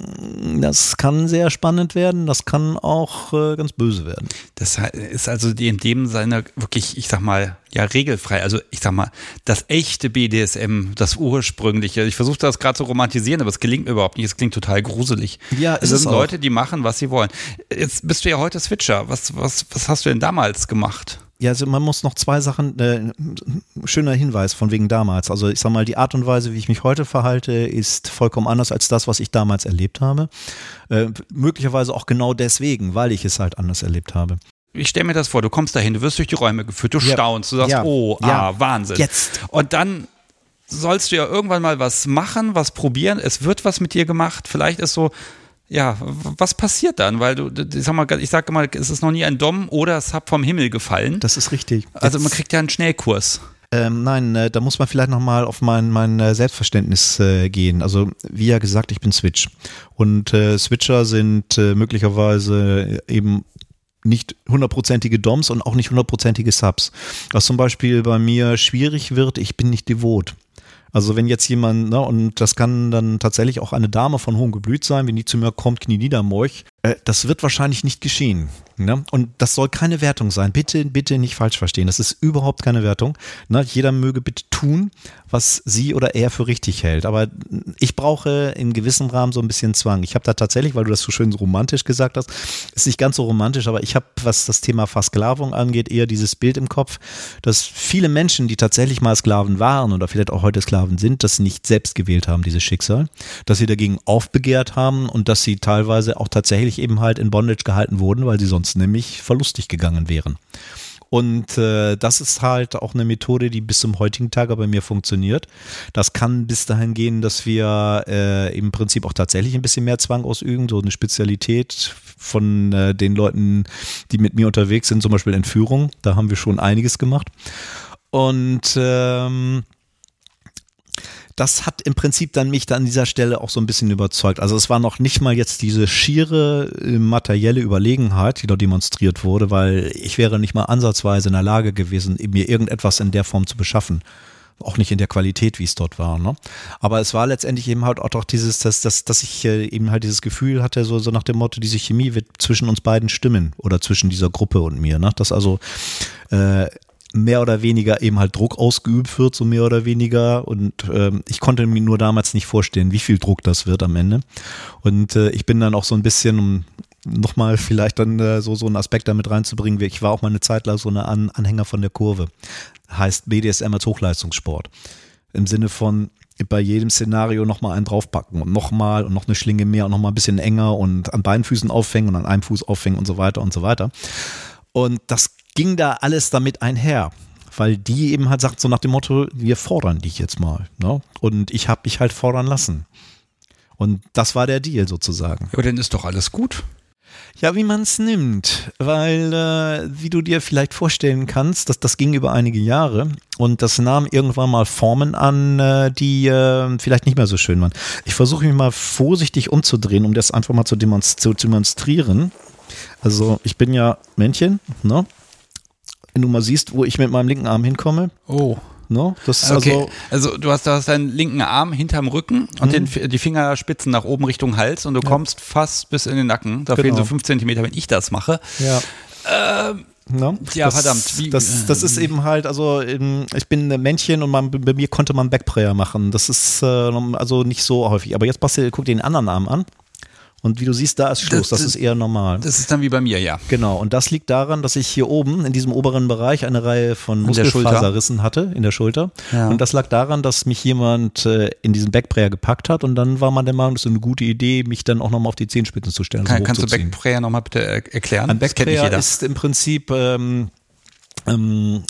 das kann sehr spannend werden, das kann auch äh, ganz böse werden. Das ist also in dem Sinne wirklich, ich sag mal, ja, regelfrei. Also ich sag mal, das echte BDSM, das ursprüngliche. Ich versuche das gerade zu romantisieren, aber es gelingt mir überhaupt nicht. Es klingt total gruselig. Ja, es sind Leute, die machen, was sie wollen. Jetzt bist du ja heute Switcher. Was, was, was hast du denn damals gemacht? Ja, also man muss noch zwei Sachen, äh, schöner Hinweis von wegen damals. Also ich sag mal, die Art und Weise, wie ich mich heute verhalte, ist vollkommen anders als das, was ich damals erlebt habe. Äh, möglicherweise auch genau deswegen, weil ich es halt anders erlebt habe. Ich stelle mir das vor, du kommst dahin, du wirst durch die Räume geführt, du ja. staunst, du sagst, ja. oh, ja. ah, Wahnsinn. Jetzt. Und dann sollst du ja irgendwann mal was machen, was probieren, es wird was mit dir gemacht, vielleicht ist so, ja, was passiert dann? Weil du, ich sag mal, ich sage mal, es ist noch nie ein Dom oder es hat vom Himmel gefallen. Das ist richtig. Also man kriegt ja einen Schnellkurs. Ähm, nein, äh, da muss man vielleicht nochmal auf mein, mein äh, Selbstverständnis äh, gehen. Also, wie ja gesagt, ich bin Switch. Und äh, Switcher sind äh, möglicherweise eben nicht hundertprozentige DOMs und auch nicht hundertprozentige Subs. Was zum Beispiel bei mir schwierig wird, ich bin nicht devot. Also wenn jetzt jemand, ne, und das kann dann tatsächlich auch eine Dame von hohem Geblüt sein, wenn die zu mir kommt, knie nieder, Morch, äh, das wird wahrscheinlich nicht geschehen. Ne? Und das soll keine Wertung sein. Bitte, bitte nicht falsch verstehen. Das ist überhaupt keine Wertung. Ne? Jeder möge bitte tun, was sie oder er für richtig hält. Aber ich brauche in gewissem Rahmen so ein bisschen Zwang. Ich habe da tatsächlich, weil du das so schön romantisch gesagt hast, ist nicht ganz so romantisch, aber ich habe, was das Thema Versklavung angeht, eher dieses Bild im Kopf, dass viele Menschen, die tatsächlich mal Sklaven waren oder vielleicht auch heute Sklaven sind, das nicht selbst gewählt haben, dieses Schicksal, dass sie dagegen aufbegehrt haben und dass sie teilweise auch tatsächlich eben halt in Bondage gehalten wurden, weil sie sonst sonst nämlich verlustig gegangen wären. Und äh, das ist halt auch eine Methode, die bis zum heutigen Tage bei mir funktioniert. Das kann bis dahin gehen, dass wir äh, im Prinzip auch tatsächlich ein bisschen mehr Zwang ausüben, so eine Spezialität von äh, den Leuten, die mit mir unterwegs sind, zum Beispiel Entführung. Da haben wir schon einiges gemacht. Und ähm, das hat im Prinzip dann mich dann an dieser Stelle auch so ein bisschen überzeugt. Also es war noch nicht mal jetzt diese schiere äh, materielle Überlegenheit, die da demonstriert wurde, weil ich wäre nicht mal ansatzweise in der Lage gewesen, mir irgendetwas in der Form zu beschaffen auch nicht in der Qualität, wie es dort war. Ne? Aber es war letztendlich eben halt auch dieses, dass, dass, dass ich äh, eben halt dieses Gefühl hatte, so, so nach dem Motto, diese Chemie wird zwischen uns beiden stimmen oder zwischen dieser Gruppe und mir. Ne? Dass also äh, mehr oder weniger eben halt Druck ausgeübt wird, so mehr oder weniger. Und ähm, ich konnte mir nur damals nicht vorstellen, wie viel Druck das wird am Ende. Und äh, ich bin dann auch so ein bisschen, um nochmal vielleicht dann äh, so, so einen Aspekt damit reinzubringen, ich war auch mal eine Zeit lang so eine An Anhänger von der Kurve. Heißt BDSM als Hochleistungssport. Im Sinne von, bei jedem Szenario nochmal einen draufpacken und nochmal und noch eine Schlinge mehr und nochmal ein bisschen enger und an beiden Füßen aufhängen und an einem Fuß aufhängen und so weiter und so weiter. Und das ging da alles damit einher. Weil die eben halt sagt, so nach dem Motto, wir fordern dich jetzt mal. Ne? Und ich habe mich halt fordern lassen. Und das war der Deal sozusagen. Ja, aber dann ist doch alles gut. Ja, wie man es nimmt, weil äh, wie du dir vielleicht vorstellen kannst, dass das ging über einige Jahre und das nahm irgendwann mal Formen an, äh, die äh, vielleicht nicht mehr so schön waren. Ich versuche mich mal vorsichtig umzudrehen, um das einfach mal zu, demonst zu demonstrieren. Also ich bin ja Männchen, ne? Wenn du mal siehst, wo ich mit meinem linken Arm hinkomme. Oh. No, das ist okay. also, also du hast, du hast deinen linken Arm hinterm Rücken und mhm. den, die Fingerspitzen nach oben Richtung Hals und du ja. kommst fast bis in den Nacken. Da genau. fehlen so fünf Zentimeter, wenn ich das mache. Ja. Ähm, No? Ja, das, verdammt. Wie, das, das ist eben halt, also ich bin ein Männchen und man, bei mir konnte man Backprayer machen. Das ist äh, also nicht so häufig. Aber jetzt passt guck dir den anderen Arm an. Und wie du siehst, da ist Schluss. Das, das, ist eher normal. Das ist dann wie bei mir, ja. Genau. Und das liegt daran, dass ich hier oben in diesem oberen Bereich eine Reihe von Muskelfaserrissen hatte in der Schulter. Ja. Und das lag daran, dass mich jemand äh, in diesen Backprayer gepackt hat. Und dann war man der Meinung, das ist eine gute Idee, mich dann auch nochmal auf die Zehenspitzen zu stellen. Kann, so kannst du Backprayer nochmal bitte erklären? Ein Backprayer ist im Prinzip ähm, ähm,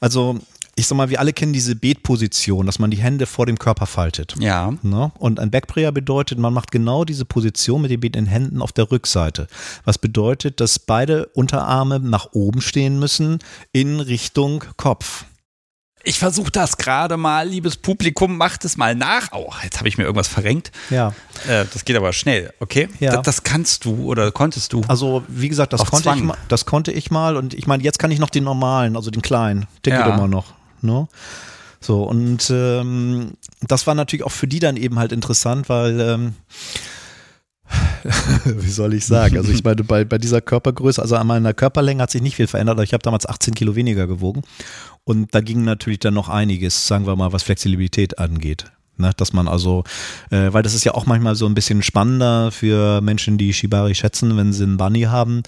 also ich sag mal, wir alle kennen diese Beetposition, dass man die Hände vor dem Körper faltet. Ja. Ne? Und ein Backprayer bedeutet, man macht genau diese Position mit dem Beet in Händen auf der Rückseite. Was bedeutet, dass beide Unterarme nach oben stehen müssen in Richtung Kopf. Ich versuche das gerade mal, liebes Publikum, macht es mal nach. Oh, jetzt habe ich mir irgendwas verrenkt. Ja. Äh, das geht aber schnell, okay? Ja. Das, das, kannst du oder konntest du? Also, wie gesagt, das, konnte ich, mal, das konnte ich mal und ich meine, jetzt kann ich noch den normalen, also den kleinen. Den ja. geht immer noch. Ne? So, und ähm, das war natürlich auch für die dann eben halt interessant, weil ähm, wie soll ich sagen? Also ich meine, bei, bei dieser Körpergröße, also an meiner Körperlänge hat sich nicht viel verändert, aber ich habe damals 18 Kilo weniger gewogen. Und da ging natürlich dann noch einiges, sagen wir mal, was Flexibilität angeht. Ne, dass man also, äh, weil das ist ja auch manchmal so ein bisschen spannender für Menschen, die Shibari schätzen, wenn sie einen Bunny haben,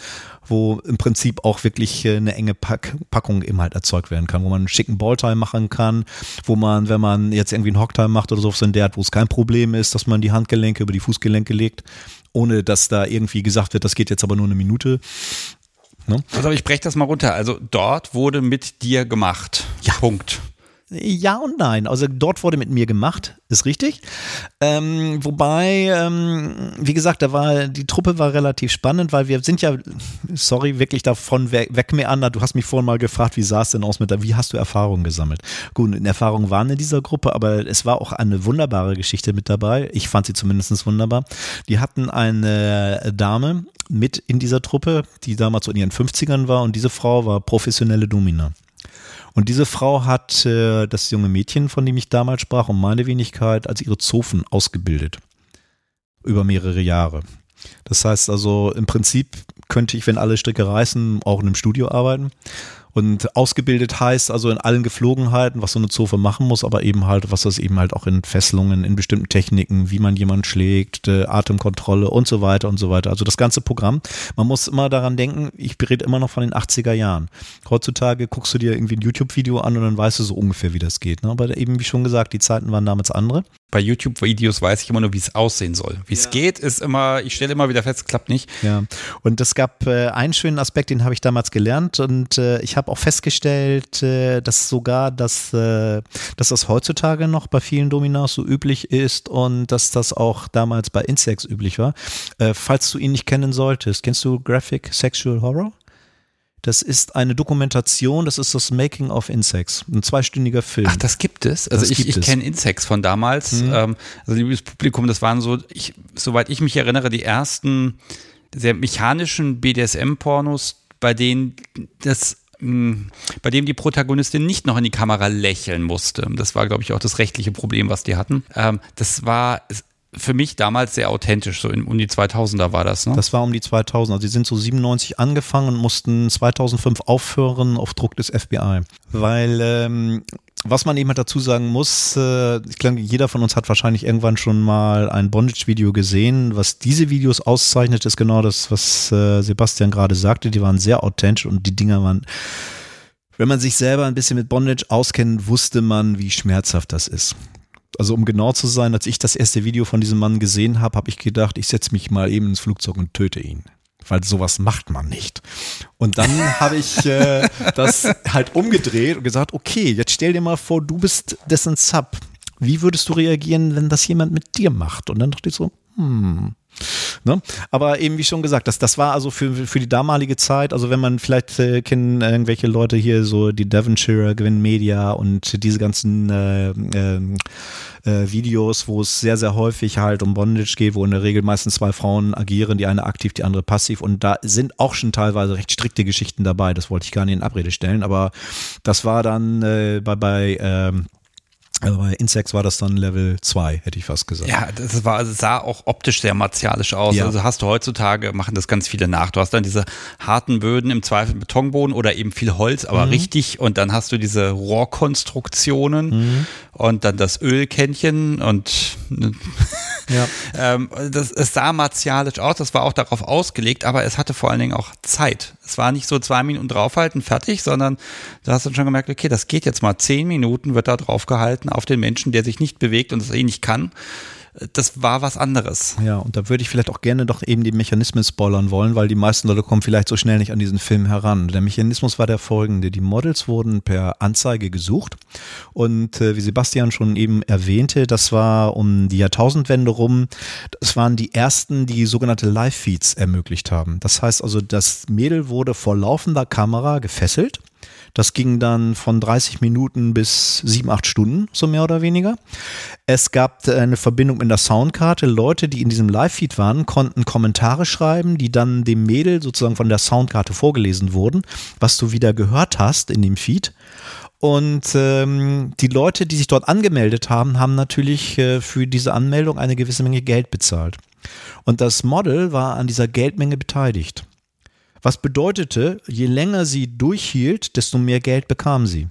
wo im Prinzip auch wirklich äh, eine enge Pack Packung eben halt erzeugt werden kann, wo man einen schicken Balltime machen kann, wo man, wenn man jetzt irgendwie einen Hocktime macht oder so so in der, wo es kein Problem ist, dass man die Handgelenke über die Fußgelenke legt, ohne dass da irgendwie gesagt wird, das geht jetzt aber nur eine Minute. Ne? Also ich breche das mal runter. Also dort wurde mit dir gemacht. Ja. Punkt. Ja und nein. Also dort wurde mit mir gemacht, ist richtig. Ähm, wobei, ähm, wie gesagt, da war die Truppe war relativ spannend, weil wir sind ja, sorry, wirklich davon weg, weg mir an. Du hast mich vorhin mal gefragt, wie sah es denn aus mit der, wie hast du Erfahrungen gesammelt? Gut, Erfahrungen waren in dieser Gruppe, aber es war auch eine wunderbare Geschichte mit dabei. Ich fand sie zumindest wunderbar. Die hatten eine Dame mit in dieser Truppe, die damals so in ihren 50ern war und diese Frau war professionelle Domina. Und diese Frau hat äh, das junge Mädchen, von dem ich damals sprach, um meine Wenigkeit, als ihre Zofen ausgebildet. Über mehrere Jahre. Das heißt also, im Prinzip könnte ich, wenn alle Stricke reißen, auch in einem Studio arbeiten. Und ausgebildet heißt also in allen Geflogenheiten, was so eine Zofe machen muss, aber eben halt, was das eben halt auch in Fesselungen, in bestimmten Techniken, wie man jemanden schlägt, äh, Atemkontrolle und so weiter und so weiter. Also das ganze Programm. Man muss immer daran denken, ich rede immer noch von den 80er Jahren. Heutzutage guckst du dir irgendwie ein YouTube-Video an und dann weißt du so ungefähr, wie das geht. Ne? Aber eben, wie schon gesagt, die Zeiten waren damals andere bei YouTube-Videos weiß ich immer nur, wie es aussehen soll. Wie es ja. geht, ist immer, ich stelle immer wieder fest, es klappt nicht. Ja, und es gab äh, einen schönen Aspekt, den habe ich damals gelernt und äh, ich habe auch festgestellt, äh, dass sogar das, äh, dass das heutzutage noch bei vielen Dominas so üblich ist und dass das auch damals bei Insects üblich war. Äh, falls du ihn nicht kennen solltest, kennst du Graphic Sexual Horror? Das ist eine Dokumentation, das ist das Making of Insects, ein zweistündiger Film. Ach, das gibt es. Also das ich, ich kenne Insects von damals. Mhm. Ähm, also liebes Publikum, das waren so, ich, soweit ich mich erinnere, die ersten sehr mechanischen BDSM-Pornos, bei denen das hm, bei dem die Protagonistin nicht noch in die Kamera lächeln musste. Das war, glaube ich, auch das rechtliche Problem, was die hatten. Ähm, das war für mich damals sehr authentisch, so in, um die 2000er war das, ne? Das war um die 2000er. Also sie sind so 97 angefangen und mussten 2005 aufhören auf Druck des FBI. Weil, ähm, was man eben halt dazu sagen muss, äh, ich glaube, jeder von uns hat wahrscheinlich irgendwann schon mal ein Bondage-Video gesehen. Was diese Videos auszeichnet, ist genau das, was äh, Sebastian gerade sagte. Die waren sehr authentisch und die Dinger waren wenn man sich selber ein bisschen mit Bondage auskennt, wusste man, wie schmerzhaft das ist also um genau zu sein, als ich das erste Video von diesem Mann gesehen habe, habe ich gedacht, ich setze mich mal eben ins Flugzeug und töte ihn. Weil sowas macht man nicht. Und dann habe ich äh, das halt umgedreht und gesagt, okay, jetzt stell dir mal vor, du bist dessen Sub. Wie würdest du reagieren, wenn das jemand mit dir macht? Und dann dachte ich so, hm, Ne? Aber eben wie schon gesagt, das, das war also für, für die damalige Zeit, also wenn man vielleicht äh, kennen irgendwelche Leute hier so die Devonshire, Gewinn Media und diese ganzen äh, äh, äh, Videos, wo es sehr, sehr häufig halt um Bondage geht, wo in der Regel meistens zwei Frauen agieren, die eine aktiv, die andere passiv und da sind auch schon teilweise recht strikte Geschichten dabei, das wollte ich gar nicht in Abrede stellen, aber das war dann äh, bei, bei ähm, also bei Insects war das dann Level 2, hätte ich fast gesagt. Ja, das war, also sah auch optisch sehr martialisch aus. Ja. Also hast du heutzutage, machen das ganz viele nach. Du hast dann diese harten Böden, im Zweifel Betonboden oder eben viel Holz, aber mhm. richtig. Und dann hast du diese Rohrkonstruktionen mhm. und dann das Ölkännchen und ja. ähm, das, es sah martialisch aus, das war auch darauf ausgelegt, aber es hatte vor allen Dingen auch Zeit. Es war nicht so zwei Minuten draufhalten, fertig, sondern da hast du schon gemerkt, okay, das geht jetzt mal. Zehn Minuten, wird da draufgehalten auf den Menschen, der sich nicht bewegt und es eh nicht kann das war was anderes. Ja, und da würde ich vielleicht auch gerne doch eben die Mechanismen spoilern wollen, weil die meisten Leute kommen vielleicht so schnell nicht an diesen Film heran. Der Mechanismus war der folgende. Die Models wurden per Anzeige gesucht und äh, wie Sebastian schon eben erwähnte, das war um die Jahrtausendwende rum, das waren die ersten, die sogenannte Live-Feeds ermöglicht haben. Das heißt also, das Mädel wurde vor laufender Kamera gefesselt das ging dann von 30 Minuten bis 7, 8 Stunden, so mehr oder weniger. Es gab eine Verbindung in der Soundkarte. Leute, die in diesem Live-Feed waren, konnten Kommentare schreiben, die dann dem Mädel sozusagen von der Soundkarte vorgelesen wurden, was du wieder gehört hast in dem Feed. Und ähm, die Leute, die sich dort angemeldet haben, haben natürlich äh, für diese Anmeldung eine gewisse Menge Geld bezahlt. Und das Model war an dieser Geldmenge beteiligt. Was bedeutete, je länger sie durchhielt, desto mehr Geld bekam sie.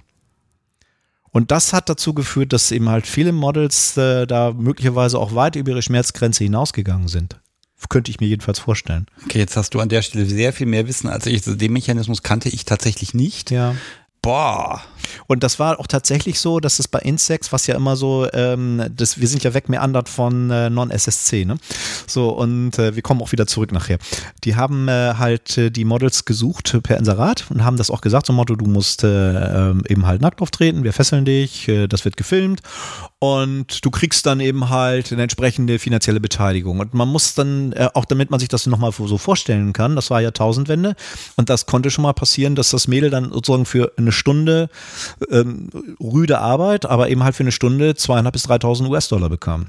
Und das hat dazu geführt, dass eben halt viele Models äh, da möglicherweise auch weit über ihre Schmerzgrenze hinausgegangen sind. Könnte ich mir jedenfalls vorstellen. Okay, jetzt hast du an der Stelle sehr viel mehr Wissen als ich. Also den Mechanismus kannte ich tatsächlich nicht. Ja. Boah. Und das war auch tatsächlich so, dass es bei Insects, was ja immer so, ähm, das, wir sind ja wegmeandert von äh, Non-SSC, ne? So, und äh, wir kommen auch wieder zurück nachher. Die haben äh, halt äh, die Models gesucht per Inserat und haben das auch gesagt, zum Motto, du musst äh, ähm, eben halt nackt auftreten, wir fesseln dich, äh, das wird gefilmt und du kriegst dann eben halt eine entsprechende finanzielle Beteiligung. Und man muss dann, äh, auch damit man sich das nochmal so vorstellen kann, das war ja Tausendwende und das konnte schon mal passieren, dass das Mädel dann sozusagen für eine Stunde ähm, rüde Arbeit, aber eben halt für eine Stunde zweieinhalb bis 3.000 US-Dollar bekam.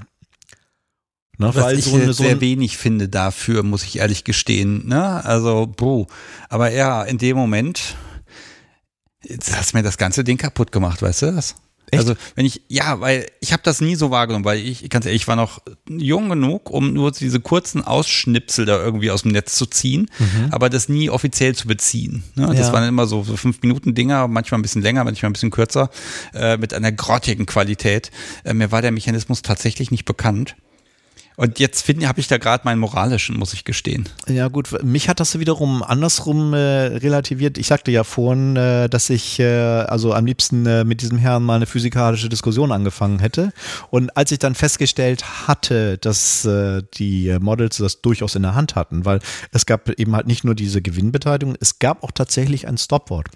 Ne, Was weil ich so eine, so sehr wenig finde dafür, muss ich ehrlich gestehen. Ne? Also, bro. Aber ja, in dem Moment, jetzt hast du mir das ganze Ding kaputt gemacht, weißt du das? Echt? Also wenn ich, ja, weil ich habe das nie so wahrgenommen, weil ich, ganz ehrlich, ich war noch jung genug, um nur diese kurzen Ausschnipsel da irgendwie aus dem Netz zu ziehen, mhm. aber das nie offiziell zu beziehen. Ne? Das ja. waren immer so, so fünf Minuten Dinger, manchmal ein bisschen länger, manchmal ein bisschen kürzer, äh, mit einer grottigen Qualität. Äh, mir war der Mechanismus tatsächlich nicht bekannt. Und jetzt habe ich da gerade meinen moralischen, muss ich gestehen. Ja gut, mich hat das wiederum andersrum äh, relativiert. Ich sagte ja vorhin, äh, dass ich äh, also am liebsten äh, mit diesem Herrn mal eine physikalische Diskussion angefangen hätte. Und als ich dann festgestellt hatte, dass äh, die Models das durchaus in der Hand hatten, weil es gab eben halt nicht nur diese Gewinnbeteiligung, es gab auch tatsächlich ein Stopwort.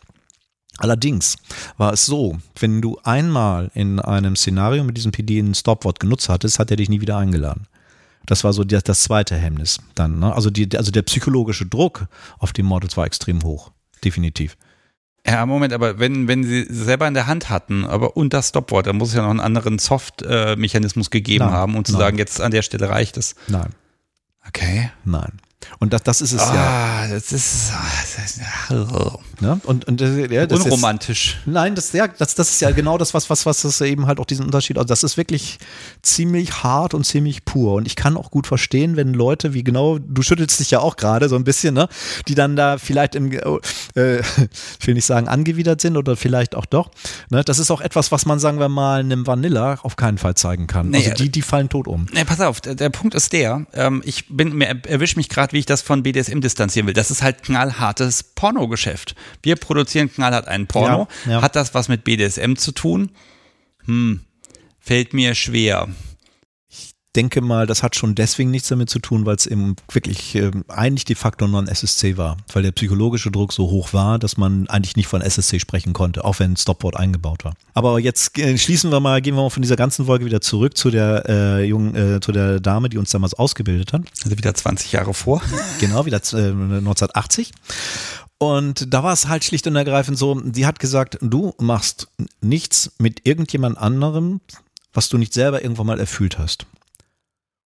Allerdings war es so, wenn du einmal in einem Szenario mit diesem PD ein Stopwort genutzt hattest, hat er dich nie wieder eingeladen. Das war so das, das zweite Hemmnis dann. Ne? Also, die, also der psychologische Druck auf die Models war extrem hoch. Definitiv. Ja, Moment, aber wenn, wenn sie selber in der Hand hatten, aber und das Stopwort, dann muss es ja noch einen anderen Soft-Mechanismus gegeben nein, haben, um zu nein. sagen, jetzt an der Stelle reicht es. Nein. Okay. Nein. Und das, das ist es ah, ja. Das ist, das ist ne? und, und ja, das unromantisch. Ist, nein, das, ja, das, das ist ja genau das, was, was, was das eben halt auch diesen Unterschied. Also das ist wirklich ziemlich hart und ziemlich pur. Und ich kann auch gut verstehen, wenn Leute, wie genau, du schüttelst dich ja auch gerade so ein bisschen, ne, die dann da vielleicht im, äh, ich will nicht sagen, angewidert sind oder vielleicht auch doch. Ne? Das ist auch etwas, was man, sagen wir mal, einem Vanilla auf keinen Fall zeigen kann. Nee, also die, die fallen tot um. Nee, pass auf, der, der Punkt ist der, ähm, ich bin, mir erwische mich gerade, wie ich das von BDSM distanzieren will. Das ist halt knallhartes Pornogeschäft. Wir produzieren knallhart einen Porno. Ja, ja. Hat das was mit BDSM zu tun? Hm, fällt mir schwer denke mal, das hat schon deswegen nichts damit zu tun, weil es eben wirklich äh, eigentlich de facto non-SSC war, weil der psychologische Druck so hoch war, dass man eigentlich nicht von SSC sprechen konnte, auch wenn ein Stopwort eingebaut war. Aber jetzt äh, schließen wir mal, gehen wir mal von dieser ganzen Folge wieder zurück zu der äh, jungen, äh, zu der Dame, die uns damals ausgebildet hat. Also wieder 20 Jahre vor. Genau, wieder äh, 1980. Und da war es halt schlicht und ergreifend so, sie hat gesagt, du machst nichts mit irgendjemand anderem, was du nicht selber irgendwann mal erfüllt hast.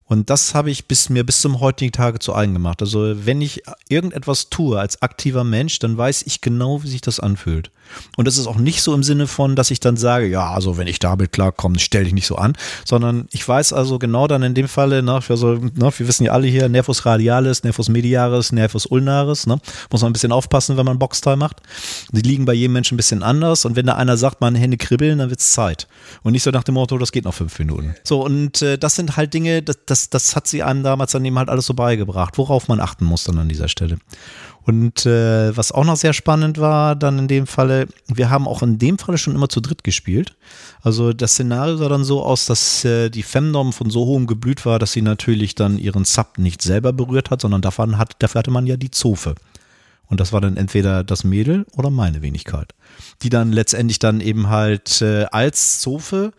Und das habe ich bis mir bis zum heutigen Tage zu eigen gemacht. Also wenn ich irgendetwas tue als aktiver Mensch, dann weiß ich genau, wie sich das anfühlt. Und das ist auch nicht so im Sinne von, dass ich dann sage, ja, also wenn ich damit klarkomme, stell dich nicht so an, sondern ich weiß also genau dann in dem Falle, ne, also, ne, wir wissen ja alle hier, Nervus radialis, Nervus mediaris, Nervus ulnaris, ne, muss man ein bisschen aufpassen, wenn man Boxteil macht. Die liegen bei jedem Menschen ein bisschen anders und wenn da einer sagt, meine Hände kribbeln, dann wird's Zeit. Und nicht so nach dem Motto, das geht noch fünf Minuten. So, und äh, das sind halt Dinge, das, das, das hat sie einem damals dann eben halt alles so beigebracht, worauf man achten muss dann an dieser Stelle. Und äh, was auch noch sehr spannend war, dann in dem Falle, wir haben auch in dem Falle schon immer zu dritt gespielt. Also das Szenario sah dann so aus, dass äh, die Femdom von so hohem Geblüt war, dass sie natürlich dann ihren Sub nicht selber berührt hat, sondern davon hat, dafür hatte man ja die Zofe. Und das war dann entweder das Mädel oder meine Wenigkeit. Die dann letztendlich dann eben halt äh, als Zofe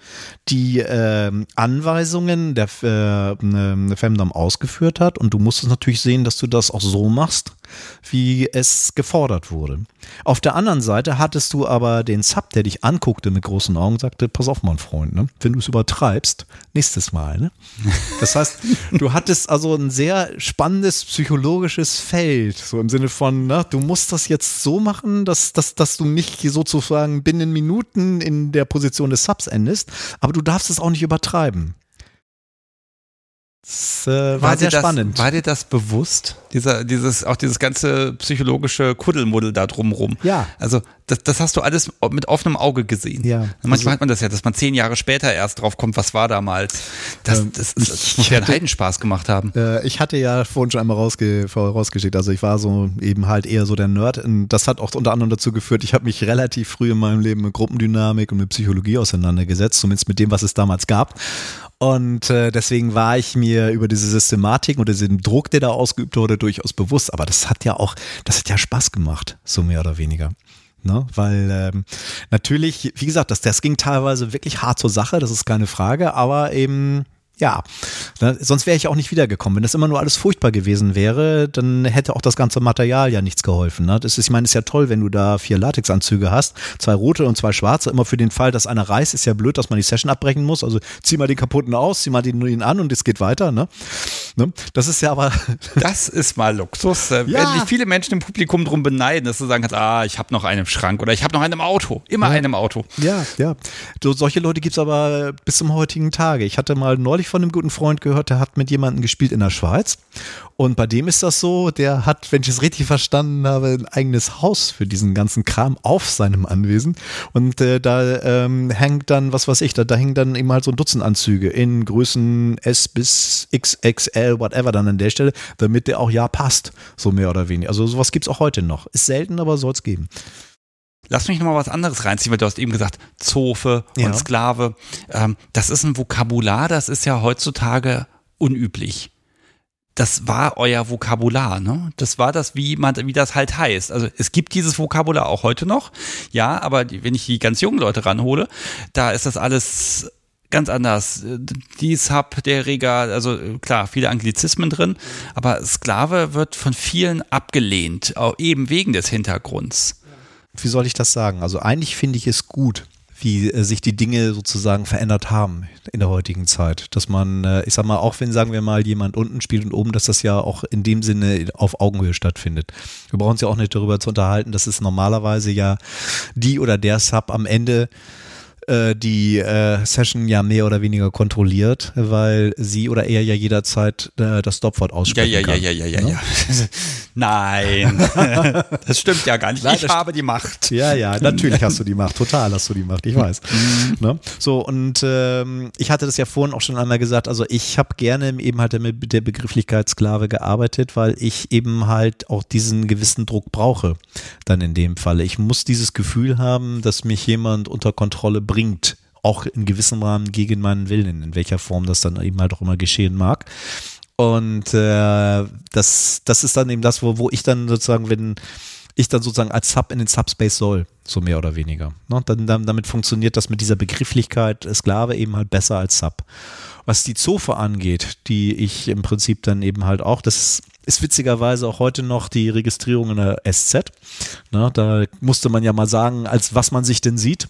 die äh, Anweisungen der äh, Femdom ausgeführt hat. Und du musstest natürlich sehen, dass du das auch so machst, wie es gefordert wurde. Auf der anderen Seite hattest du aber den Sub, der dich anguckte mit großen Augen und sagte, pass auf, mein Freund, ne? wenn du es übertreibst, nächstes Mal. Ne? Das heißt, du hattest also ein sehr spannendes psychologisches Feld, so im Sinne von, ne, du musst das jetzt so machen, dass, dass, dass du nicht sozusagen binnen Minuten in der Position des Subs endest, aber du darfst es auch nicht übertreiben. Das äh, war, war sehr spannend. Das, war dir das bewusst? Dieser, dieses, auch dieses ganze psychologische Kuddelmuddel da drumrum. Ja. Also, das, das hast du alles mit offenem Auge gesehen. Ja. Manchmal also, hat man das ja, dass man zehn Jahre später erst drauf kommt, was war damals. Das, ähm, das, das, das muss ja einen Heidenspaß gemacht haben. Äh, ich hatte ja vorhin schon einmal rausge rausgeschickt, also ich war so eben halt eher so der Nerd. Und das hat auch unter anderem dazu geführt, ich habe mich relativ früh in meinem Leben mit Gruppendynamik und mit Psychologie auseinandergesetzt, zumindest mit dem, was es damals gab. Und äh, deswegen war ich mir über diese Systematik oder diesen Druck, der da ausgeübt wurde, durchaus bewusst. Aber das hat ja auch, das hat ja Spaß gemacht, so mehr oder weniger. Ne? Weil ähm, natürlich, wie gesagt, das, das ging teilweise wirklich hart zur Sache, das ist keine Frage, aber eben ja, ne, sonst wäre ich auch nicht wiedergekommen. Wenn das immer nur alles furchtbar gewesen wäre, dann hätte auch das ganze Material ja nichts geholfen. Ne? Das ist, ich meine, es ist ja toll, wenn du da vier Latexanzüge hast, zwei rote und zwei schwarze, immer für den Fall, dass einer reißt, ist ja blöd, dass man die Session abbrechen muss. Also zieh mal den kaputten aus, zieh mal den, den an und es geht weiter. Ne? ne? Das ist ja aber. Das ist mal Luxus. Äh, ja. Wenn sich viele Menschen im Publikum drum beneiden, dass du sagen kannst, ah, ich habe noch einen im Schrank oder ich habe noch einen im Auto. Immer ja. einen im Auto. Ja, ja. So, solche Leute gibt es aber bis zum heutigen Tage. Ich hatte mal neulich von einem guten Freund gehört, der hat mit jemandem gespielt in der Schweiz. Und bei dem ist das so, der hat, wenn ich es richtig verstanden habe, ein eigenes Haus für diesen ganzen Kram auf seinem Anwesen. Und äh, da ähm, hängt dann, was weiß ich, da, da hängen dann eben halt so ein Dutzend Anzüge in Größen S bis XXL, whatever dann an der Stelle, damit der auch ja passt, so mehr oder weniger. Also sowas gibt es auch heute noch. Ist selten, aber soll es geben. Lass mich nochmal was anderes reinziehen, weil du hast eben gesagt, Zofe und ja. Sklave. Ähm, das ist ein Vokabular, das ist ja heutzutage unüblich. Das war euer Vokabular, ne? Das war das, wie man, wie das halt heißt. Also es gibt dieses Vokabular auch heute noch, ja, aber wenn ich die ganz jungen Leute ranhole, da ist das alles ganz anders. Die Sub, der Reger, also klar, viele Anglizismen drin, aber Sklave wird von vielen abgelehnt, auch eben wegen des Hintergrunds wie soll ich das sagen? Also eigentlich finde ich es gut, wie äh, sich die Dinge sozusagen verändert haben in der heutigen Zeit. Dass man, äh, ich sag mal, auch wenn, sagen wir mal, jemand unten spielt und oben, dass das ja auch in dem Sinne auf Augenhöhe stattfindet. Wir brauchen uns ja auch nicht darüber zu unterhalten, dass es normalerweise ja die oder der Sub am Ende äh, die äh, Session ja mehr oder weniger kontrolliert, weil sie oder er ja jederzeit äh, das Stopwort aussprechen ja, ja, kann. Ja, ja, ja, ja, ne? ja. Nein, das stimmt ja gar nicht. Nein, ich habe die Macht. Ja, ja, natürlich hast du die Macht. Total hast du die Macht, ich weiß. Mhm. ne? So, und ähm, ich hatte das ja vorhin auch schon einmal gesagt, also ich habe gerne eben halt mit der Begrifflichkeit Sklave gearbeitet, weil ich eben halt auch diesen gewissen Druck brauche, dann in dem Falle. Ich muss dieses Gefühl haben, dass mich jemand unter Kontrolle bringt bringt, auch in gewissem Rahmen gegen meinen Willen, in welcher Form das dann eben halt auch immer geschehen mag. Und äh, das, das ist dann eben das, wo, wo ich dann sozusagen, wenn ich dann sozusagen als Sub in den Subspace soll, so mehr oder weniger. Ne? Dann, dann, damit funktioniert das mit dieser Begrifflichkeit Sklave eben halt besser als Sub. Was die Zofe angeht, die ich im Prinzip dann eben halt auch, das ist witzigerweise auch heute noch die Registrierung in der SZ. Na, da musste man ja mal sagen, als was man sich denn sieht.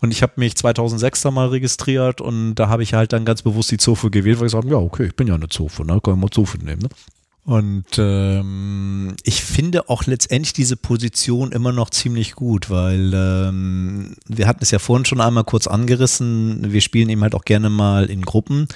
Und ich habe mich 2006 da mal registriert und da habe ich halt dann ganz bewusst die Zofe gewählt, weil ich gesagt ja, okay, ich bin ja eine Zofe, ne? kann ich mal Zofe nehmen. Ne? Und ähm, ich finde auch letztendlich diese Position immer noch ziemlich gut, weil ähm, wir hatten es ja vorhin schon einmal kurz angerissen. Wir spielen eben halt auch gerne mal in Gruppen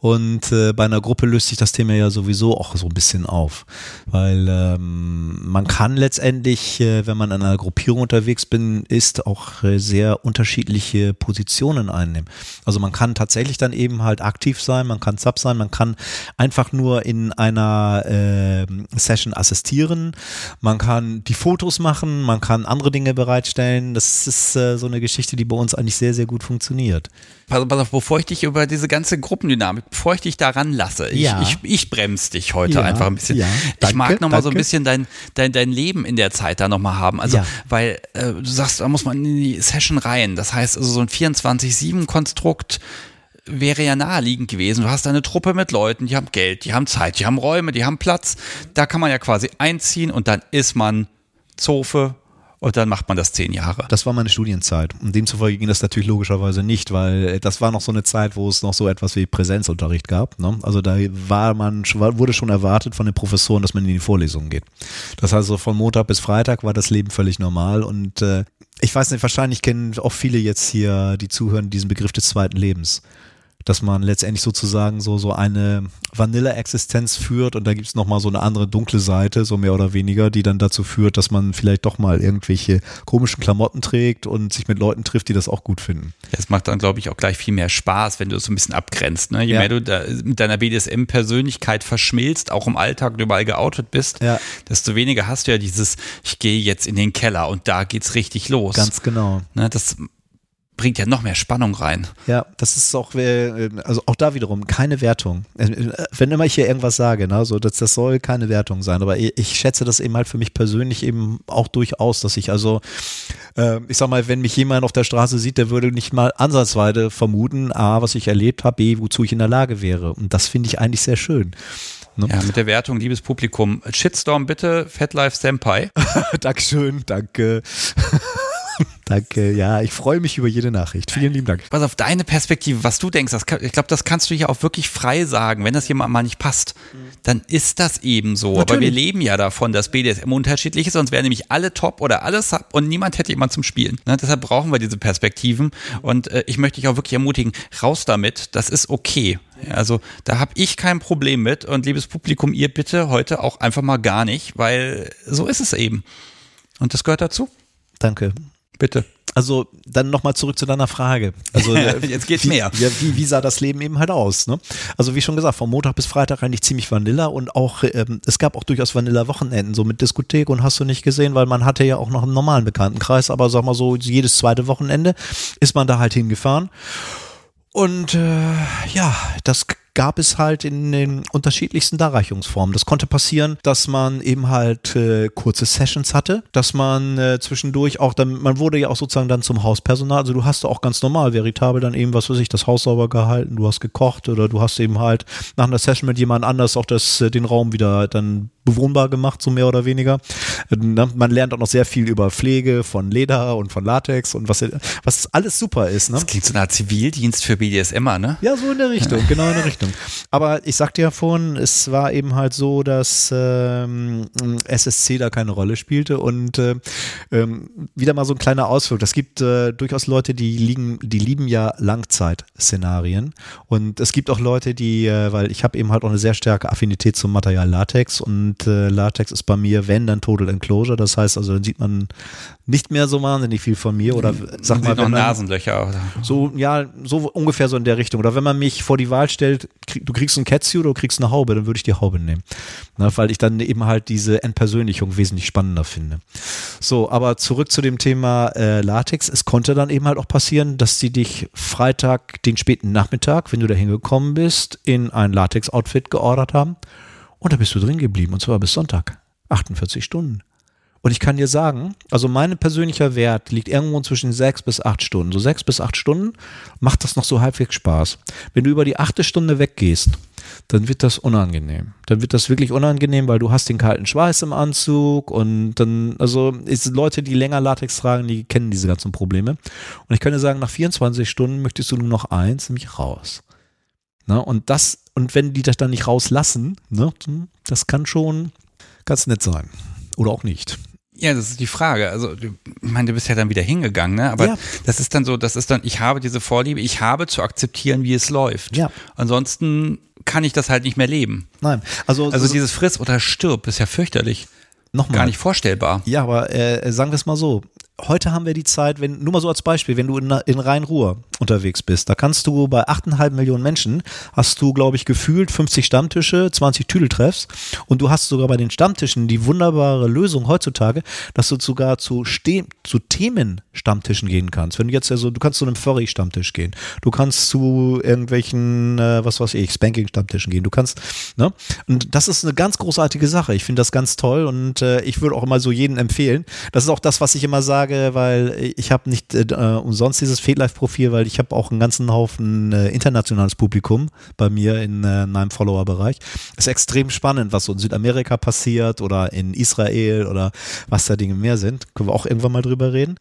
und äh, bei einer Gruppe löst sich das Thema ja sowieso auch so ein bisschen auf, weil ähm, man kann letztendlich, äh, wenn man in einer Gruppierung unterwegs bin, ist, auch äh, sehr unterschiedliche Positionen einnehmen. Also man kann tatsächlich dann eben halt aktiv sein, man kann Sub sein, man kann einfach nur in einer äh, Session assistieren, man kann die Fotos machen, man kann andere Dinge bereitstellen. Das ist äh, so eine Geschichte, die bei uns eigentlich sehr, sehr gut funktioniert. Pass, pass auf, bevor ich dich über diese ganze Gruppendynamik bevor ich dich daran lasse, ich, ja. ich, ich bremse dich heute ja, einfach ein bisschen. Ja, danke, ich mag nochmal so ein bisschen dein, dein, dein Leben in der Zeit da nochmal haben. Also, weil äh, du sagst, da muss man in die Session rein. Das heißt, also so ein 24-7-Konstrukt wäre ja naheliegend gewesen. Du hast eine Truppe mit Leuten, die haben Geld, die haben Zeit, die haben Räume, die haben Platz. Da kann man ja quasi einziehen und dann ist man Zofe und dann macht man das zehn Jahre. Das war meine Studienzeit. Und demzufolge ging das natürlich logischerweise nicht, weil das war noch so eine Zeit, wo es noch so etwas wie Präsenzunterricht gab. Ne? Also da war man, wurde schon erwartet von den Professoren, dass man in die Vorlesungen geht. Das heißt, also von Montag bis Freitag war das Leben völlig normal und äh, ich weiß nicht, wahrscheinlich kennen auch viele jetzt hier, die zuhören, diesen Begriff des zweiten Lebens dass man letztendlich sozusagen so, so eine Vanilla-Existenz führt und da gibt es nochmal so eine andere dunkle Seite, so mehr oder weniger, die dann dazu führt, dass man vielleicht doch mal irgendwelche komischen Klamotten trägt und sich mit Leuten trifft, die das auch gut finden. Es macht dann, glaube ich, auch gleich viel mehr Spaß, wenn du es so ein bisschen abgrenzt. Ne? Je ja. mehr du da mit deiner BDSM-Persönlichkeit verschmilzt, auch im Alltag überall geoutet bist, ja. desto weniger hast du ja dieses, ich gehe jetzt in den Keller und da geht's richtig los. Ganz genau. Ne? Das bringt ja noch mehr Spannung rein. Ja, das ist auch, äh, also auch da wiederum keine Wertung. Äh, wenn immer ich hier irgendwas sage, ne, so, das, das soll keine Wertung sein, aber ich, schätze das eben halt für mich persönlich eben auch durchaus, dass ich also, äh, ich sag mal, wenn mich jemand auf der Straße sieht, der würde nicht mal ansatzweise vermuten, A, was ich erlebt habe, B, wozu ich in der Lage wäre. Und das finde ich eigentlich sehr schön. Ne? Ja, mit der Wertung, liebes Publikum. Shitstorm bitte, Fatlife Senpai. Dankeschön, danke. Danke, ja, ich freue mich über jede Nachricht. Vielen lieben Dank. Was auf deine Perspektive, was du denkst, kann, ich glaube, das kannst du ja auch wirklich frei sagen. Wenn das jemand mal nicht passt, dann ist das eben so. Natürlich. Aber wir leben ja davon, dass BDSM unterschiedlich ist, sonst wären nämlich alle top oder alles und niemand hätte jemand zum Spielen. Ne? Deshalb brauchen wir diese Perspektiven und äh, ich möchte dich auch wirklich ermutigen, raus damit, das ist okay. Also da habe ich kein Problem mit und liebes Publikum, ihr bitte heute auch einfach mal gar nicht, weil so ist es eben. Und das gehört dazu. Danke. Bitte. Also dann nochmal zurück zu deiner Frage. Also jetzt geht's wie, mehr. Wie, wie, sah das Leben eben halt aus? Ne? Also wie schon gesagt, von Montag bis Freitag eigentlich ziemlich Vanilla und auch ähm, es gab auch durchaus Vanilla-Wochenenden, so mit Diskothek und hast du nicht gesehen, weil man hatte ja auch noch einen normalen Bekanntenkreis, aber sag mal so jedes zweite Wochenende ist man da halt hingefahren. Und äh, ja, das gab es halt in den unterschiedlichsten Darreichungsformen. Das konnte passieren, dass man eben halt äh, kurze Sessions hatte, dass man äh, zwischendurch auch dann, man wurde ja auch sozusagen dann zum Hauspersonal, also du hast auch ganz normal, veritabel dann eben, was weiß ich, das Haus sauber gehalten, du hast gekocht oder du hast eben halt nach einer Session mit jemand anders auch das, äh, den Raum wieder dann bewohnbar gemacht, so mehr oder weniger. Ne, man lernt auch noch sehr viel über Pflege von Leder und von Latex und was, was alles super ist. Ne? Das klingt so eine Art Zivildienst für BDSMer, ne? Ja, so in der Richtung, genau in der Richtung. Aber ich sagte ja vorhin, es war eben halt so, dass ähm, SSC da keine Rolle spielte und äh, ähm, wieder mal so ein kleiner Ausflug. Das gibt äh, durchaus Leute, die liegen, die lieben ja Langzeitszenarien und es gibt auch Leute, die, äh, weil ich habe eben halt auch eine sehr starke Affinität zum Material Latex und äh, Latex ist bei mir, wenn dann Total Enclosure. Das heißt also, dann sieht man nicht mehr so wahnsinnig viel von mir oder sag mal, wenn man, Nasenlöcher. So ja, so ungefähr so in der Richtung. Oder wenn man mich vor die Wahl stellt, krieg, du kriegst ein Catsuit oder du kriegst eine Haube, dann würde ich die Haube nehmen. Na, weil ich dann eben halt diese Entpersönlichung wesentlich spannender finde. So, aber zurück zu dem Thema äh, Latex. Es konnte dann eben halt auch passieren, dass sie dich Freitag, den späten Nachmittag, wenn du da hingekommen bist, in ein Latex-Outfit geordert haben. Und da bist du drin geblieben, und zwar bis Sonntag. 48 Stunden. Und ich kann dir sagen, also mein persönlicher Wert liegt irgendwo zwischen sechs bis acht Stunden. So sechs bis acht Stunden macht das noch so halbwegs Spaß. Wenn du über die achte Stunde weggehst, dann wird das unangenehm. Dann wird das wirklich unangenehm, weil du hast den kalten Schweiß im Anzug und dann, also ist Leute, die länger Latex tragen, die kennen diese ganzen Probleme. Und ich kann dir sagen, nach 24 Stunden möchtest du nur noch eins, nämlich raus. Ne? Und das, und wenn die das dann nicht rauslassen, ne, das kann schon ganz nett sein. Oder auch nicht. Ja, das ist die Frage. Also, ich meine, du bist ja dann wieder hingegangen, ne? Aber ja. das ist dann so, das ist dann, ich habe diese Vorliebe, ich habe zu akzeptieren, wie es läuft. Ja. Ansonsten kann ich das halt nicht mehr leben. Nein. Also, also dieses Friss oder stirb ist ja fürchterlich. Nochmal. Gar nicht vorstellbar. Ja, aber äh, sagen wir es mal so heute haben wir die Zeit, wenn, nur mal so als Beispiel, wenn du in, in Rhein-Ruhr unterwegs bist, da kannst du bei 8,5 Millionen Menschen, hast du, glaube ich, gefühlt 50 Stammtische, 20 Tüdeltreffs und du hast sogar bei den Stammtischen die wunderbare Lösung heutzutage, dass du sogar zu, zu Themen-Stammtischen gehen kannst. Wenn du jetzt also, du kannst zu einem Furry-Stammtisch gehen, du kannst zu irgendwelchen, äh, was weiß ich, Spanking-Stammtischen gehen, du kannst, ne? Und das ist eine ganz großartige Sache. Ich finde das ganz toll und äh, ich würde auch immer so jeden empfehlen. Das ist auch das, was ich immer sage, sage, weil ich habe nicht äh, umsonst dieses Fedlife-Profil, weil ich habe auch einen ganzen Haufen äh, internationales Publikum bei mir in, äh, in meinem Follower-Bereich. Ist extrem spannend, was so in Südamerika passiert oder in Israel oder was da Dinge mehr sind. Können wir auch irgendwann mal drüber reden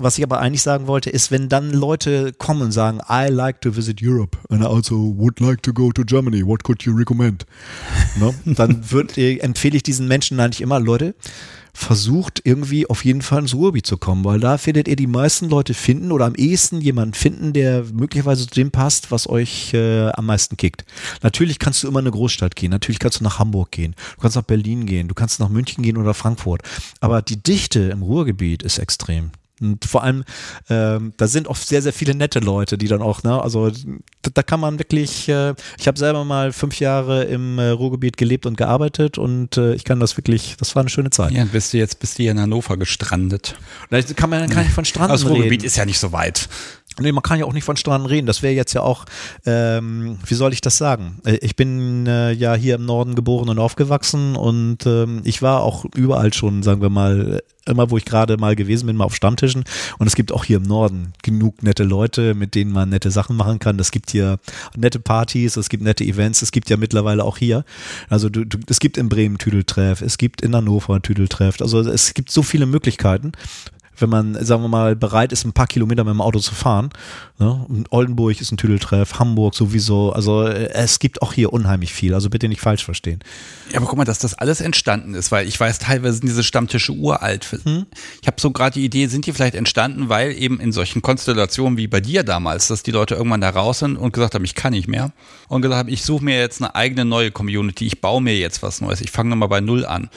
was ich aber eigentlich sagen wollte, ist, wenn dann Leute kommen und sagen, I like to visit Europe and I also would like to go to Germany, what could you recommend? No? Dann würd, empfehle ich diesen Menschen eigentlich immer, Leute, versucht irgendwie auf jeden Fall ins Ruhrgebiet zu kommen, weil da findet ihr die meisten Leute finden oder am ehesten jemanden finden, der möglicherweise zu dem passt, was euch äh, am meisten kickt. Natürlich kannst du immer in eine Großstadt gehen, natürlich kannst du nach Hamburg gehen, du kannst nach Berlin gehen, du kannst nach München gehen oder Frankfurt, aber die Dichte im Ruhrgebiet ist extrem. Und vor allem, ähm, da sind oft sehr, sehr viele nette Leute, die dann auch, ne, also da, da kann man wirklich, äh, ich habe selber mal fünf Jahre im äh, Ruhrgebiet gelebt und gearbeitet und äh, ich kann das wirklich, das war eine schöne Zeit. Ja, bist du jetzt bist du hier in Hannover gestrandet. Da kann man kann ich von Stranden Das Ruhrgebiet ist ja nicht so weit. Nee, man kann ja auch nicht von Stranden reden. Das wäre jetzt ja auch, ähm, wie soll ich das sagen? Äh, Ich bin äh, ja hier im Norden geboren und aufgewachsen und ähm, ich war auch überall schon, sagen wir mal, immer wo ich gerade mal gewesen bin, mal auf Stammtischen. Und es gibt auch hier im Norden genug nette Leute, mit denen man nette Sachen machen kann. Es gibt hier nette Partys, es gibt nette Events, es gibt ja mittlerweile auch hier. Also du, du, es gibt in Bremen Tüdeltreff, es gibt in Hannover Tüdeltreff. Also es gibt so viele Möglichkeiten wenn man, sagen wir mal, bereit ist, ein paar Kilometer mit dem Auto zu fahren. Ne? Oldenburg ist ein Tüdeltreff, Hamburg sowieso. Also äh, es gibt auch hier unheimlich viel. Also bitte nicht falsch verstehen. Ja, aber guck mal, dass das alles entstanden ist, weil ich weiß, teilweise sind diese Stammtische uralt. Hm? Ich habe so gerade die Idee, sind die vielleicht entstanden, weil eben in solchen Konstellationen wie bei dir damals, dass die Leute irgendwann da raus sind und gesagt haben, ich kann nicht mehr. Und gesagt haben, ich suche mir jetzt eine eigene neue Community, ich baue mir jetzt was Neues, ich fange nochmal bei Null an.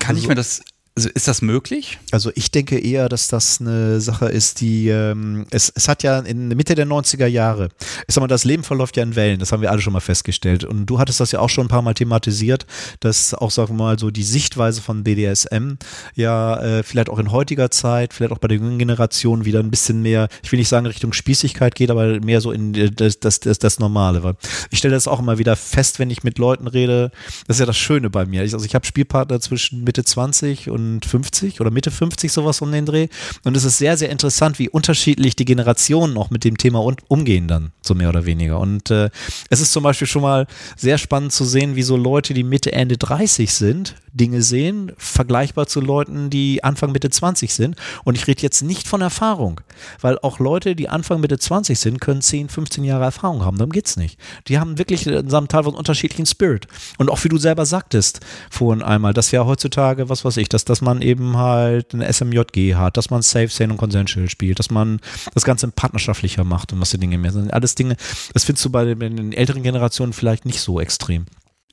Kann ich mir das, also ist das möglich? Also ich denke eher, dass das eine Sache ist, die ähm, es, es hat ja in der Mitte der 90er Jahre, ich sag mal, das Leben verläuft ja in Wellen, das haben wir alle schon mal festgestellt. Und du hattest das ja auch schon ein paar Mal thematisiert, dass auch, sagen wir mal, so die Sichtweise von BDSM ja äh, vielleicht auch in heutiger Zeit, vielleicht auch bei der jungen Generation wieder ein bisschen mehr, ich will nicht sagen Richtung Spießigkeit geht, aber mehr so in das, das, das, das Normale. Weil ich stelle das auch immer wieder fest, wenn ich mit Leuten rede, das ist ja das Schöne bei mir. Ich, also ich habe Spielpartner zwischen Mitte 20 und 50 oder Mitte 50, sowas um den Dreh. Und es ist sehr, sehr interessant, wie unterschiedlich die Generationen auch mit dem Thema umgehen dann, so mehr oder weniger. Und äh, es ist zum Beispiel schon mal sehr spannend zu sehen, wie so Leute, die Mitte, Ende 30 sind, Dinge sehen, vergleichbar zu Leuten, die Anfang Mitte 20 sind. Und ich rede jetzt nicht von Erfahrung, weil auch Leute, die Anfang Mitte 20 sind, können 10, 15 Jahre Erfahrung haben. Darum geht's nicht. Die haben wirklich in seinem teilweise unterschiedlichen Spirit. Und auch wie du selber sagtest vorhin einmal, dass ja heutzutage, was weiß ich, dass, dass man eben halt eine SMJG hat, dass man Safe, Sane und Consensual spielt, dass man das Ganze partnerschaftlicher macht und was die Dinge mehr sind. Alles Dinge, das findest du bei den, bei den älteren Generationen vielleicht nicht so extrem.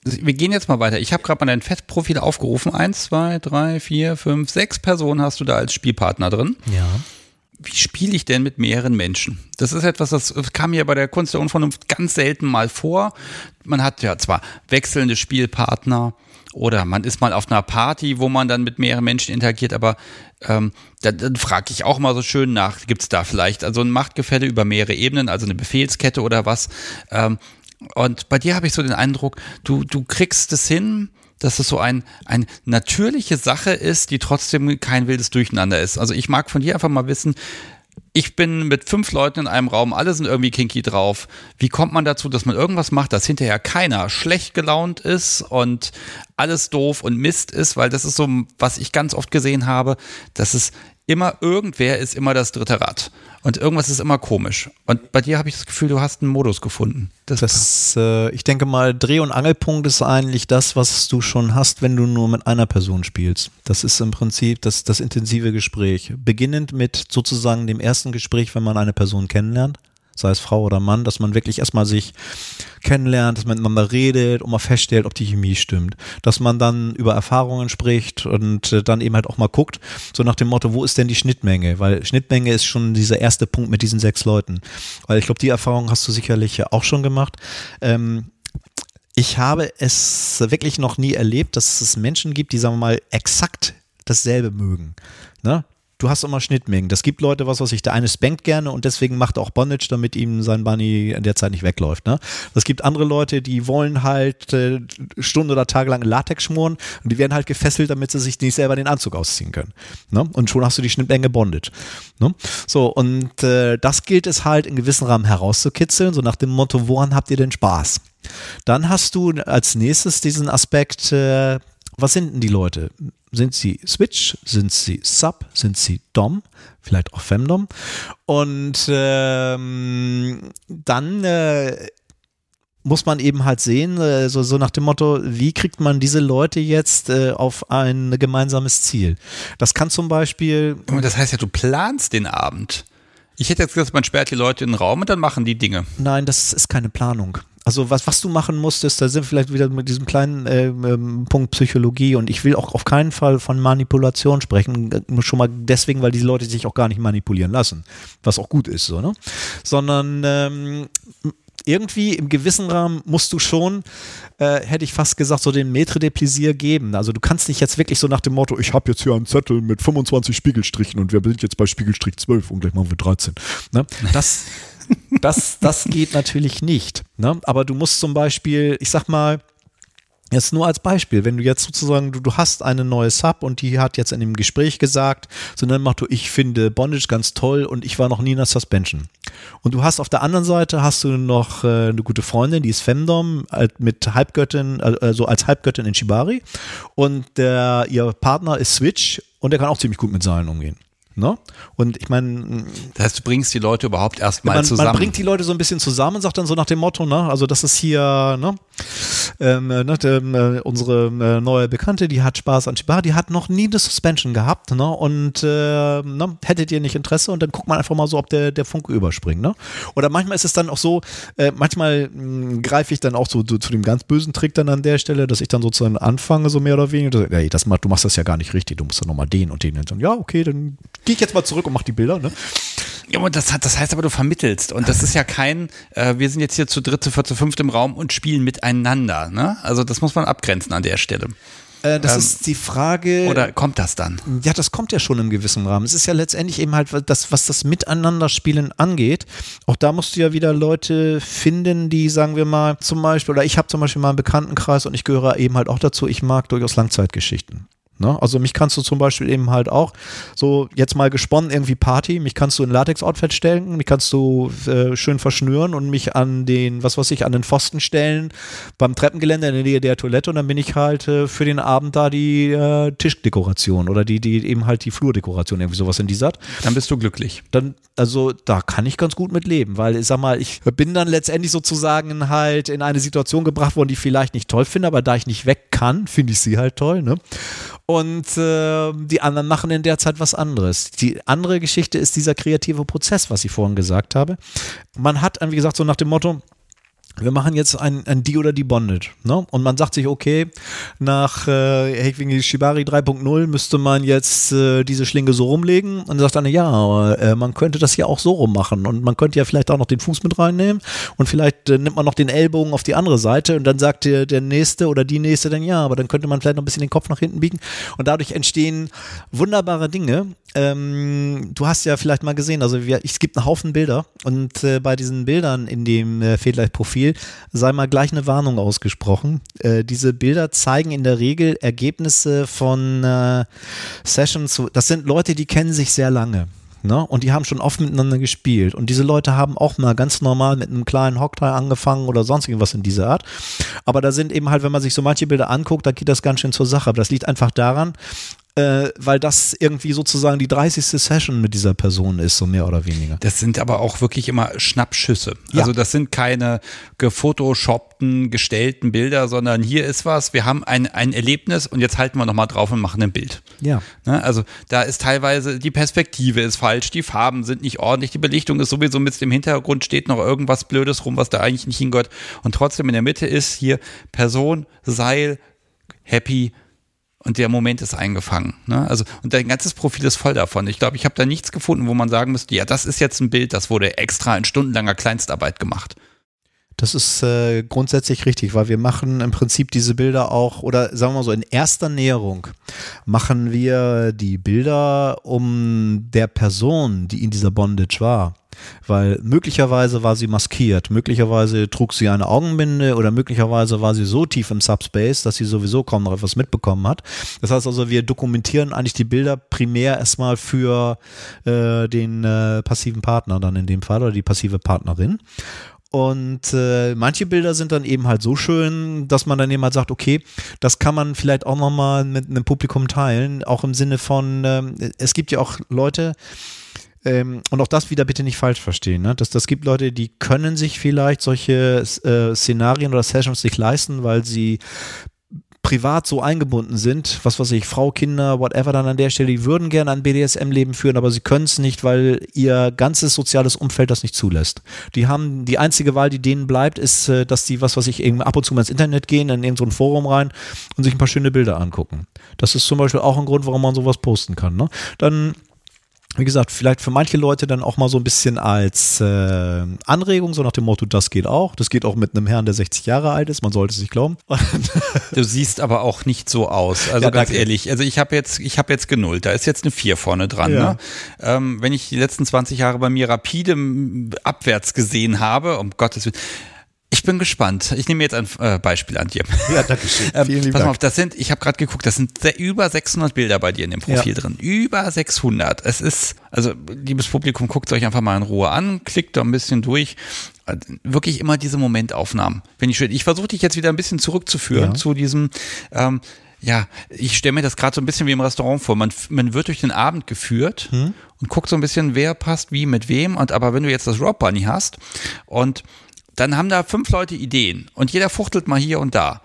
Wir gehen jetzt mal weiter. Ich habe gerade mal dein Festprofil aufgerufen. Eins, zwei, drei, vier, fünf, sechs Personen hast du da als Spielpartner drin. Ja. Wie spiele ich denn mit mehreren Menschen? Das ist etwas, das kam mir bei der Kunst der Unvernunft ganz selten mal vor. Man hat ja zwar wechselnde Spielpartner oder man ist mal auf einer Party, wo man dann mit mehreren Menschen interagiert, aber ähm, dann, dann frage ich auch mal so schön nach, gibt es da vielleicht also ein Machtgefälle über mehrere Ebenen, also eine Befehlskette oder was? Ähm, und bei dir habe ich so den Eindruck, du, du kriegst es hin, dass es so ein, eine natürliche Sache ist, die trotzdem kein wildes Durcheinander ist. Also ich mag von dir einfach mal wissen, ich bin mit fünf Leuten in einem Raum, alle sind irgendwie kinky drauf. Wie kommt man dazu, dass man irgendwas macht, dass hinterher keiner schlecht gelaunt ist und alles doof und Mist ist, weil das ist so, was ich ganz oft gesehen habe, dass es immer irgendwer ist immer das dritte Rad und irgendwas ist immer komisch. Und bei dir habe ich das Gefühl, du hast einen Modus gefunden. Das, Das, äh, ich denke mal, Dreh- und Angelpunkt ist eigentlich das, was du schon hast, wenn du nur mit einer Person spielst. Das ist im Prinzip das, das intensive Gespräch. Beginnend mit sozusagen dem ersten Gespräch, wenn man eine Person kennenlernt, sei es Frau oder Mann, dass man wirklich erstmal sich kennenlernt, dass man miteinander redet und mal feststellt, ob die Chemie stimmt. Dass man dann über Erfahrungen spricht und äh, dann eben halt auch mal guckt, so nach dem Motto, wo ist denn die Schnittmenge? Weil Schnittmenge ist schon dieser erste Punkt mit diesen sechs Leuten. Weil ich glaube, die Erfahrung hast du sicherlich ja auch schon gemacht. Ähm, ich habe es wirklich noch nie erlebt, dass es Menschen gibt, die, sagen wir mal, exakt dasselbe mögen. Ne? Du hast immer Schnittmengen. Das gibt Leute, was weiß ich, der eine spankt gerne und deswegen macht auch Bondage, damit ihm sein Bunny in der Zeit nicht wegläuft. Ne? Es gibt andere Leute, die wollen halt äh, Stunden oder Tage lang Latex schmoren und die werden halt gefesselt, damit sie sich nicht selber den Anzug ausziehen können. Ne? Und schon hast du die Schnittmenge Bondage. Ne? So, und äh, das gilt es halt in gewissem Rahmen herauszukitzeln, so nach dem Motto, woran habt ihr denn Spaß? Dann hast du als nächstes diesen Aspekt, äh, was sind denn die Leute? Sind sie Switch? Sind sie Sub? Sind sie Dom? Vielleicht auch Femdom? Und ähm, dann äh, muss man eben halt sehen, äh, so, so nach dem Motto, wie kriegt man diese Leute jetzt äh, auf ein gemeinsames Ziel? Das kann zum Beispiel. Das heißt ja, du planst den Abend. Ich hätte jetzt gesagt, man sperrt die Leute in den Raum und dann machen die Dinge. Nein, das ist keine Planung. Also was, was du machen musstest, da sind wir vielleicht wieder mit diesem kleinen äh, Punkt Psychologie und ich will auch auf keinen Fall von Manipulation sprechen, nur schon mal deswegen, weil diese Leute sich auch gar nicht manipulieren lassen, was auch gut ist, so, ne? Sondern ähm, irgendwie im gewissen Rahmen musst du schon, äh, hätte ich fast gesagt, so den Maître de Plaisir geben. Also du kannst nicht jetzt wirklich so nach dem Motto, ich habe jetzt hier einen Zettel mit 25 Spiegelstrichen und wir sind jetzt bei Spiegelstrich 12 und gleich machen wir 13. Ne? Das das, das geht natürlich nicht. Ne? Aber du musst zum Beispiel, ich sag mal, Jetzt nur als Beispiel, wenn du jetzt sozusagen, du, du hast eine neue Sub und die hat jetzt in dem Gespräch gesagt, so dann machst du, ich finde Bondage ganz toll und ich war noch nie in der Suspension. Und du hast auf der anderen Seite hast du noch äh, eine gute Freundin, die ist Femdom, mit Halbgöttin, also als Halbgöttin in Shibari und der, ihr Partner ist Switch und der kann auch ziemlich gut mit Seilen umgehen. Ne? Und ich meine. Das heißt, du bringst die Leute überhaupt erstmal zusammen. Man bringt die Leute so ein bisschen zusammen und sagt dann so nach dem Motto, ne, also das ist hier, ne, ähm, äh, ne ähm, äh, unsere äh, neue Bekannte, die hat Spaß an Chibar, die hat noch nie eine Suspension gehabt, ne, und äh, ne, hättet ihr nicht Interesse und dann guckt man einfach mal so, ob der, der Funke überspringt, ne. Oder manchmal ist es dann auch so, äh, manchmal hm, greife ich dann auch so, so, zu dem ganz bösen Trick dann an der Stelle, dass ich dann sozusagen anfange, so mehr oder weniger, ey, das, du machst das ja gar nicht richtig, du musst dann nochmal den und den und dann, ja, okay, dann gehe ich jetzt mal zurück und mache die Bilder. Ne? Ja, und das, das heißt aber, du vermittelst. Und das ist ja kein, äh, wir sind jetzt hier zu dritt, zu viert, zu fünft im Raum und spielen miteinander. Ne? Also das muss man abgrenzen an der Stelle. Äh, das ähm, ist die Frage. Oder kommt das dann? Ja, das kommt ja schon im gewissen Rahmen. Es ist ja letztendlich eben halt das, was das Miteinanderspielen angeht. Auch da musst du ja wieder Leute finden, die, sagen wir mal, zum Beispiel, oder ich habe zum Beispiel mal einen Bekanntenkreis und ich gehöre eben halt auch dazu, ich mag durchaus Langzeitgeschichten. Ne? Also mich kannst du zum Beispiel eben halt auch so jetzt mal gesponnen irgendwie Party, mich kannst du in Latex-Outfit stellen, mich kannst du äh, schön verschnüren und mich an den, was weiß ich, an den Pfosten stellen beim Treppengelände in der Nähe der Toilette und dann bin ich halt äh, für den Abend da die äh, Tischdekoration oder die, die eben halt die Flurdekoration, irgendwie sowas in dieser Art. Dann bist du glücklich. Dann, also da kann ich ganz gut mit leben, weil ich sag mal, ich bin dann letztendlich sozusagen halt in eine Situation gebracht worden, die ich vielleicht nicht toll finde, aber da ich nicht weg kann, finde ich sie halt toll, ne? Und äh, die anderen machen in der Zeit was anderes. Die andere Geschichte ist dieser kreative Prozess, was ich vorhin gesagt habe. Man hat, wie gesagt, so nach dem Motto, wir machen jetzt ein, ein die oder die Bonded. Ne? Und man sagt sich, okay, nach äh, Shibari 3.0 müsste man jetzt äh, diese Schlinge so rumlegen. Und sagt dann, ja, äh, man könnte das ja auch so rummachen. Und man könnte ja vielleicht auch noch den Fuß mit reinnehmen. Und vielleicht äh, nimmt man noch den Ellbogen auf die andere Seite. Und dann sagt der, der Nächste oder die Nächste dann, ja, aber dann könnte man vielleicht noch ein bisschen den Kopf nach hinten biegen. Und dadurch entstehen wunderbare Dinge. Ähm, du hast ja vielleicht mal gesehen, also wir, es gibt einen Haufen Bilder. Und äh, bei diesen Bildern in dem äh, Federleicht-Profil Spiel, sei mal gleich eine Warnung ausgesprochen. Äh, diese Bilder zeigen in der Regel Ergebnisse von äh, Sessions. Das sind Leute, die kennen sich sehr lange. Ne? Und die haben schon oft miteinander gespielt. Und diese Leute haben auch mal ganz normal mit einem kleinen Hockteil angefangen oder sonst irgendwas in dieser Art. Aber da sind eben halt, wenn man sich so manche Bilder anguckt, da geht das ganz schön zur Sache. Aber das liegt einfach daran, äh, weil das irgendwie sozusagen die 30. Session mit dieser Person ist, so mehr oder weniger. Das sind aber auch wirklich immer Schnappschüsse. Ja. Also das sind keine gefotoshoppten, gestellten Bilder, sondern hier ist was, wir haben ein, ein Erlebnis und jetzt halten wir nochmal drauf und machen ein Bild. Ja. Ne? Also da ist teilweise, die Perspektive ist falsch, die Farben sind nicht ordentlich, die Belichtung ist sowieso mit dem Hintergrund steht noch irgendwas Blödes rum, was da eigentlich nicht hingehört. Und trotzdem in der Mitte ist hier Person, Seil, Happy, und der Moment ist eingefangen. Ne? Also, und dein ganzes Profil ist voll davon. Ich glaube, ich habe da nichts gefunden, wo man sagen müsste, ja, das ist jetzt ein Bild, das wurde extra in stundenlanger Kleinstarbeit gemacht. Das ist äh, grundsätzlich richtig, weil wir machen im Prinzip diese Bilder auch, oder sagen wir mal so, in erster Näherung machen wir die Bilder um der Person, die in dieser Bondage war. Weil möglicherweise war sie maskiert, möglicherweise trug sie eine Augenbinde oder möglicherweise war sie so tief im Subspace, dass sie sowieso kaum noch etwas mitbekommen hat. Das heißt also, wir dokumentieren eigentlich die Bilder primär erstmal für äh, den äh, passiven Partner dann in dem Fall oder die passive Partnerin. Und äh, manche Bilder sind dann eben halt so schön, dass man dann eben halt sagt, okay, das kann man vielleicht auch nochmal mit einem Publikum teilen, auch im Sinne von, ähm, es gibt ja auch Leute, ähm, und auch das wieder bitte nicht falsch verstehen. Ne? Das, das gibt Leute, die können sich vielleicht solche äh, Szenarien oder Sessions nicht leisten, weil sie privat so eingebunden sind, was weiß ich, Frau, Kinder, whatever dann an der Stelle, die würden gerne ein BDSM-Leben führen, aber sie können es nicht, weil ihr ganzes soziales Umfeld das nicht zulässt. Die haben, die einzige Wahl, die denen bleibt, ist, äh, dass die, was weiß ich, ab und zu mal ins Internet gehen, in irgendein so Forum rein und sich ein paar schöne Bilder angucken. Das ist zum Beispiel auch ein Grund, warum man sowas posten kann. Ne? Dann wie gesagt, vielleicht für manche Leute dann auch mal so ein bisschen als äh, Anregung, so nach dem Motto, das geht auch. Das geht auch mit einem Herrn, der 60 Jahre alt ist, man sollte es nicht glauben. du siehst aber auch nicht so aus. Also ja, ganz danke. ehrlich, also ich habe jetzt, ich habe jetzt genullt, da ist jetzt eine 4 vorne dran. Ja. Ne? Ähm, wenn ich die letzten 20 Jahre bei mir rapide abwärts gesehen habe, um Gottes Willen ich bin gespannt. Ich nehme jetzt ein äh, Beispiel an dir. Ja, danke schön. Ähm, Vielen ähm, pass mal auf, das sind, ich habe gerade geguckt, das sind über 600 Bilder bei dir in dem Profil ja. drin. Über 600. Es ist, also liebes Publikum, guckt euch einfach mal in Ruhe an, klickt da ein bisschen durch. Äh, wirklich immer diese Momentaufnahmen. Wenn ich Ich versuche dich jetzt wieder ein bisschen zurückzuführen ja. zu diesem, ähm, ja, ich stelle mir das gerade so ein bisschen wie im Restaurant vor. Man, man wird durch den Abend geführt hm. und guckt so ein bisschen, wer passt wie mit wem. Und aber wenn du jetzt das Rob Bunny hast und dann haben da fünf Leute Ideen und jeder fuchtelt mal hier und da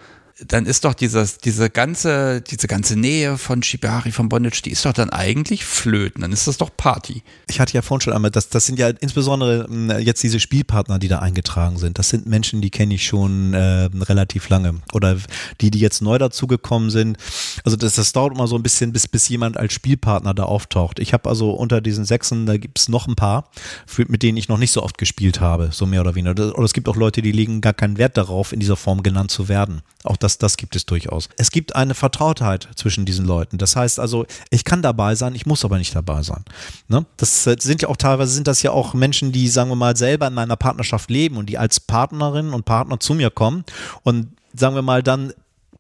dann ist doch dieses, diese ganze, diese ganze Nähe von Shibari, von Bondage, die ist doch dann eigentlich flöten. Dann ist das doch Party. Ich hatte ja vorhin schon einmal, das, das sind ja insbesondere hm, jetzt diese Spielpartner, die da eingetragen sind. Das sind Menschen, die kenne ich schon äh, relativ lange. Oder die, die jetzt neu dazugekommen sind. Also das, das dauert immer so ein bisschen, bis, bis jemand als Spielpartner da auftaucht. Ich habe also unter diesen Sechsen, da gibt es noch ein paar, für, mit denen ich noch nicht so oft gespielt habe, so mehr oder weniger. Oder es gibt auch Leute, die legen gar keinen Wert darauf, in dieser Form genannt zu werden. Auch das das, das gibt es durchaus. Es gibt eine Vertrautheit zwischen diesen Leuten. Das heißt also, ich kann dabei sein, ich muss aber nicht dabei sein. Ne? Das äh, sind ja auch teilweise sind das ja auch Menschen, die, sagen wir mal, selber in einer Partnerschaft leben und die als Partnerin und Partner zu mir kommen und sagen wir mal, dann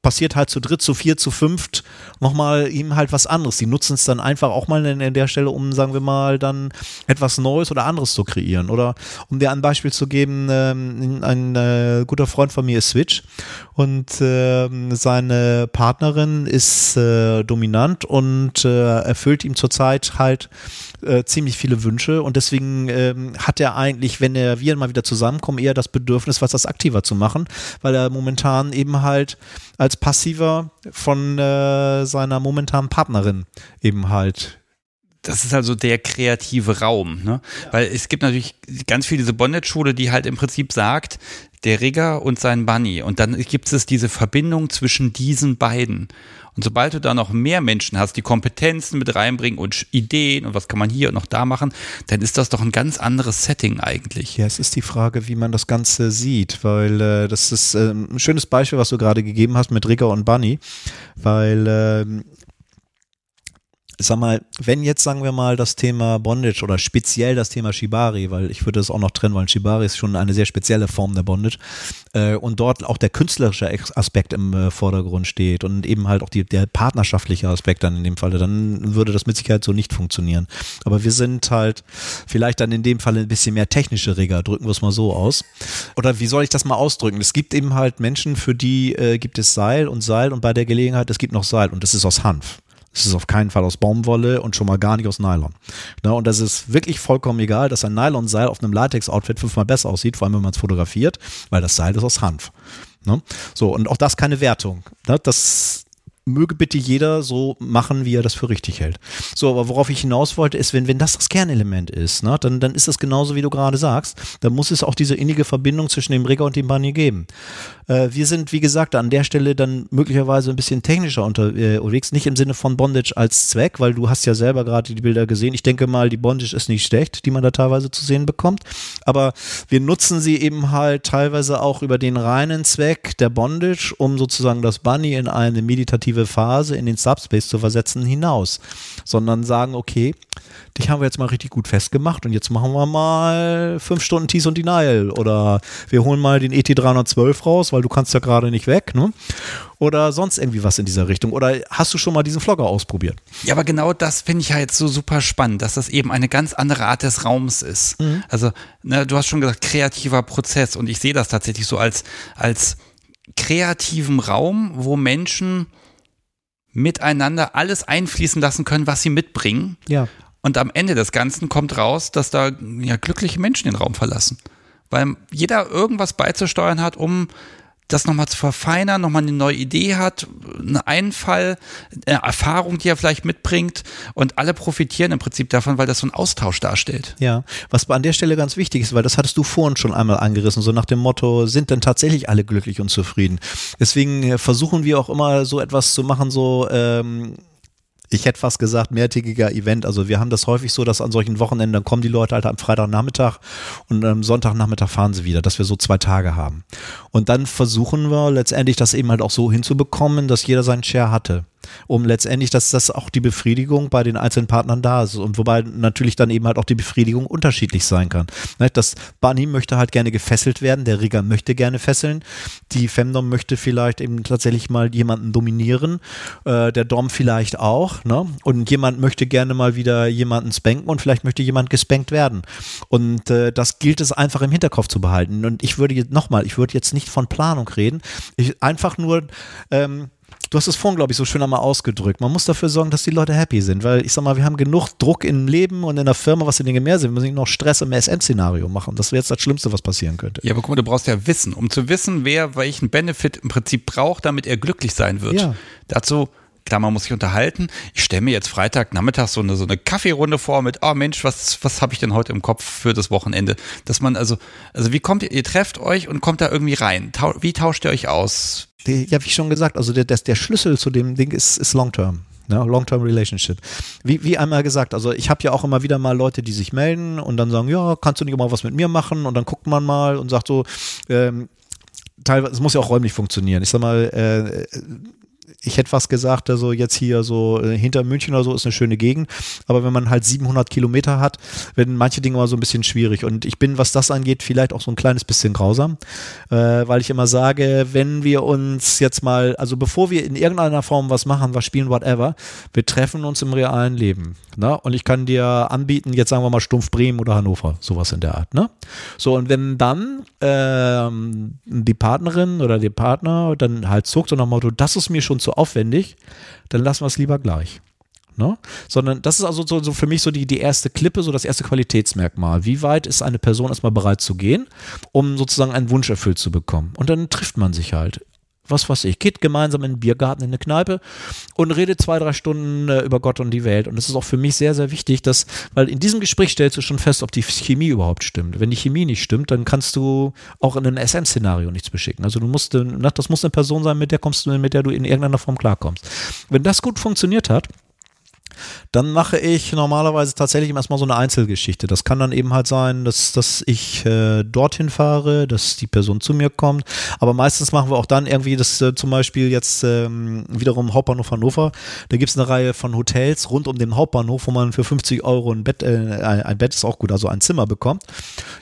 passiert halt zu dritt, zu vier, zu fünft nochmal ihm halt was anderes. Die nutzen es dann einfach auch mal in, der Stelle, um, sagen wir mal, dann etwas Neues oder anderes zu kreieren. Oder um dir ein Beispiel zu geben, ähm, ein äh, guter Freund von mir ist Switch und äh, seine Partnerin ist äh, dominant und äh, erfüllt ihm zurzeit halt äh, ziemlich viele Wünsche und deswegen ähm, hat er eigentlich, wenn er wir mal wieder zusammenkommen, eher das Bedürfnis, was das aktiver zu machen, weil er momentan eben halt als passiver von äh, seiner momentanen Partnerin eben halt das ist also der kreative Raum, ne? Ja. Weil es gibt natürlich ganz viel diese Bondage-Schule, die halt im Prinzip sagt, der Rigger und sein Bunny. Und dann gibt es diese Verbindung zwischen diesen beiden. Und sobald du da noch mehr Menschen hast, die Kompetenzen mit reinbringen und Ideen und was kann man hier und noch da machen, dann ist das doch ein ganz anderes Setting eigentlich. Ja, es ist die Frage, wie man das Ganze sieht, weil äh, das ist äh, ein schönes Beispiel, was du gerade gegeben hast mit Rigger und Bunny, weil äh, sag mal, wenn jetzt sagen wir mal das Thema Bondage oder speziell das Thema Shibari, weil ich würde es auch noch trennen wollen, Shibari ist schon eine sehr spezielle Form der Bondage äh, und dort auch der künstlerische Aspekt im äh, Vordergrund steht und eben halt auch die, der partnerschaftliche Aspekt dann in dem Falle, dann würde das mit Sicherheit so nicht funktionieren. Aber wir sind halt vielleicht dann in dem Fall ein bisschen mehr technische Reger, drücken wir es mal so aus. Oder wie soll ich das mal ausdrücken? Es gibt eben halt Menschen, für die äh, gibt es Seil und Seil und bei der Gelegenheit, es gibt noch Seil und das ist aus Hanf. Es ist auf keinen Fall aus Baumwolle und schon mal gar nicht aus Nylon. Na, und das ist wirklich vollkommen egal, dass ein Nylonseil auf einem Latex-Outfit fünfmal besser aussieht, vor allem wenn man es fotografiert, weil das Seil ist aus Hanf. Ne? So, und auch das keine Wertung. Ne? Das möge bitte jeder so machen, wie er das für richtig hält. So, aber worauf ich hinaus wollte, ist, wenn, wenn das das Kernelement ist, ne, dann, dann ist das genauso, wie du gerade sagst. Dann muss es auch diese innige Verbindung zwischen dem Rigger und dem Bunny geben. Äh, wir sind, wie gesagt, an der Stelle dann möglicherweise ein bisschen technischer äh, unterwegs, nicht im Sinne von Bondage als Zweck, weil du hast ja selber gerade die Bilder gesehen. Ich denke mal, die Bondage ist nicht schlecht, die man da teilweise zu sehen bekommt. Aber wir nutzen sie eben halt teilweise auch über den reinen Zweck der Bondage, um sozusagen das Bunny in eine meditative Phase in den Subspace zu versetzen hinaus. Sondern sagen, okay, dich haben wir jetzt mal richtig gut festgemacht und jetzt machen wir mal fünf Stunden Tease und Denial oder wir holen mal den ET312 raus, weil du kannst ja gerade nicht weg, ne? Oder sonst irgendwie was in dieser Richtung. Oder hast du schon mal diesen Vlogger ausprobiert? Ja, aber genau das finde ich halt so super spannend, dass das eben eine ganz andere Art des Raums ist. Mhm. Also, ne, du hast schon gesagt, kreativer Prozess und ich sehe das tatsächlich so als, als kreativen Raum, wo Menschen miteinander alles einfließen lassen können, was sie mitbringen. Ja. Und am Ende des Ganzen kommt raus, dass da ja glückliche Menschen den Raum verlassen. Weil jeder irgendwas beizusteuern hat, um das nochmal zu verfeinern, nochmal eine neue Idee hat, einen Einfall, eine Erfahrung, die er vielleicht mitbringt und alle profitieren im Prinzip davon, weil das so ein Austausch darstellt. Ja, was an der Stelle ganz wichtig ist, weil das hattest du vorhin schon einmal angerissen, so nach dem Motto, sind denn tatsächlich alle glücklich und zufrieden? Deswegen äh, versuchen wir auch immer so etwas zu machen, so ähm, ich hätte fast gesagt, mehrtägiger Event. Also wir haben das häufig so, dass an solchen Wochenenden, dann kommen die Leute halt am Freitagnachmittag und am Sonntagnachmittag fahren sie wieder, dass wir so zwei Tage haben. Und dann versuchen wir letztendlich das eben halt auch so hinzubekommen, dass jeder seinen Share hatte um letztendlich, dass das auch die Befriedigung bei den einzelnen Partnern da ist und wobei natürlich dann eben halt auch die Befriedigung unterschiedlich sein kann. Ne, das Bunny möchte halt gerne gefesselt werden, der Rigger möchte gerne fesseln, die Femdom möchte vielleicht eben tatsächlich mal jemanden dominieren, äh, der Dom vielleicht auch, ne? Und jemand möchte gerne mal wieder jemanden spanken und vielleicht möchte jemand gespankt werden. Und äh, das gilt es einfach im Hinterkopf zu behalten. Und ich würde jetzt nochmal, ich würde jetzt nicht von Planung reden, ich, einfach nur ähm, Du hast es vorhin, glaube ich, so schön einmal ausgedrückt. Man muss dafür sorgen, dass die Leute happy sind, weil ich sag mal, wir haben genug Druck im Leben und in der Firma, was die Dinge mehr sind. Wir müssen nicht noch Stress im SM-Szenario machen. Das wäre jetzt das Schlimmste, was passieren könnte. Ja, aber guck mal, du brauchst ja Wissen, um zu wissen, wer welchen Benefit im Prinzip braucht, damit er glücklich sein wird. Ja. Dazu Klar, man muss sich unterhalten. Ich stelle mir jetzt Freitagnachmittag so eine, so eine Kaffeerunde vor mit, oh Mensch, was, was habe ich denn heute im Kopf für das Wochenende? Dass man also, also wie kommt ihr, ihr trefft euch und kommt da irgendwie rein? Tau, wie tauscht ihr euch aus? Die, ja, wie schon gesagt, also der, der, der Schlüssel zu dem Ding ist, ist Long-Term. Ne, Long-Term Relationship. Wie, wie einmal gesagt, also ich habe ja auch immer wieder mal Leute, die sich melden und dann sagen, ja, kannst du nicht mal was mit mir machen? Und dann guckt man mal und sagt so, ähm, teilweise, es muss ja auch räumlich funktionieren. Ich sag mal, äh, ich hätte fast gesagt, also jetzt hier so äh, hinter München oder so ist eine schöne Gegend, aber wenn man halt 700 Kilometer hat, werden manche Dinge mal so ein bisschen schwierig und ich bin, was das angeht, vielleicht auch so ein kleines bisschen grausam, äh, weil ich immer sage, wenn wir uns jetzt mal, also bevor wir in irgendeiner Form was machen, was spielen, whatever, wir treffen uns im realen Leben, ne? und ich kann dir anbieten, jetzt sagen wir mal Stumpf Bremen oder Hannover, sowas in der Art, ne? So, und wenn dann ähm, die Partnerin oder der Partner dann halt zuckt und nach Motto, das ist mir schon zu aufwendig, dann lassen wir es lieber gleich. Ne? Sondern das ist also so, so, für mich so die, die erste Klippe, so das erste Qualitätsmerkmal. Wie weit ist eine Person erstmal bereit zu gehen, um sozusagen einen Wunsch erfüllt zu bekommen? Und dann trifft man sich halt was weiß ich, geht gemeinsam in den Biergarten, in eine Kneipe und redet zwei, drei Stunden äh, über Gott und die Welt. Und das ist auch für mich sehr, sehr wichtig, dass, weil in diesem Gespräch stellst du schon fest, ob die Chemie überhaupt stimmt. Wenn die Chemie nicht stimmt, dann kannst du auch in ein SM-Szenario nichts beschicken. Also du musst, äh, das muss eine Person sein, mit der kommst du, mit der du in irgendeiner Form klarkommst. Wenn das gut funktioniert hat, dann mache ich normalerweise tatsächlich erstmal so eine Einzelgeschichte. Das kann dann eben halt sein, dass, dass ich äh, dorthin fahre, dass die Person zu mir kommt. Aber meistens machen wir auch dann irgendwie das äh, zum Beispiel jetzt ähm, wiederum Hauptbahnhof Hannover. Da gibt es eine Reihe von Hotels rund um den Hauptbahnhof, wo man für 50 Euro ein Bett, äh, ein Bett ist auch gut, also ein Zimmer bekommt.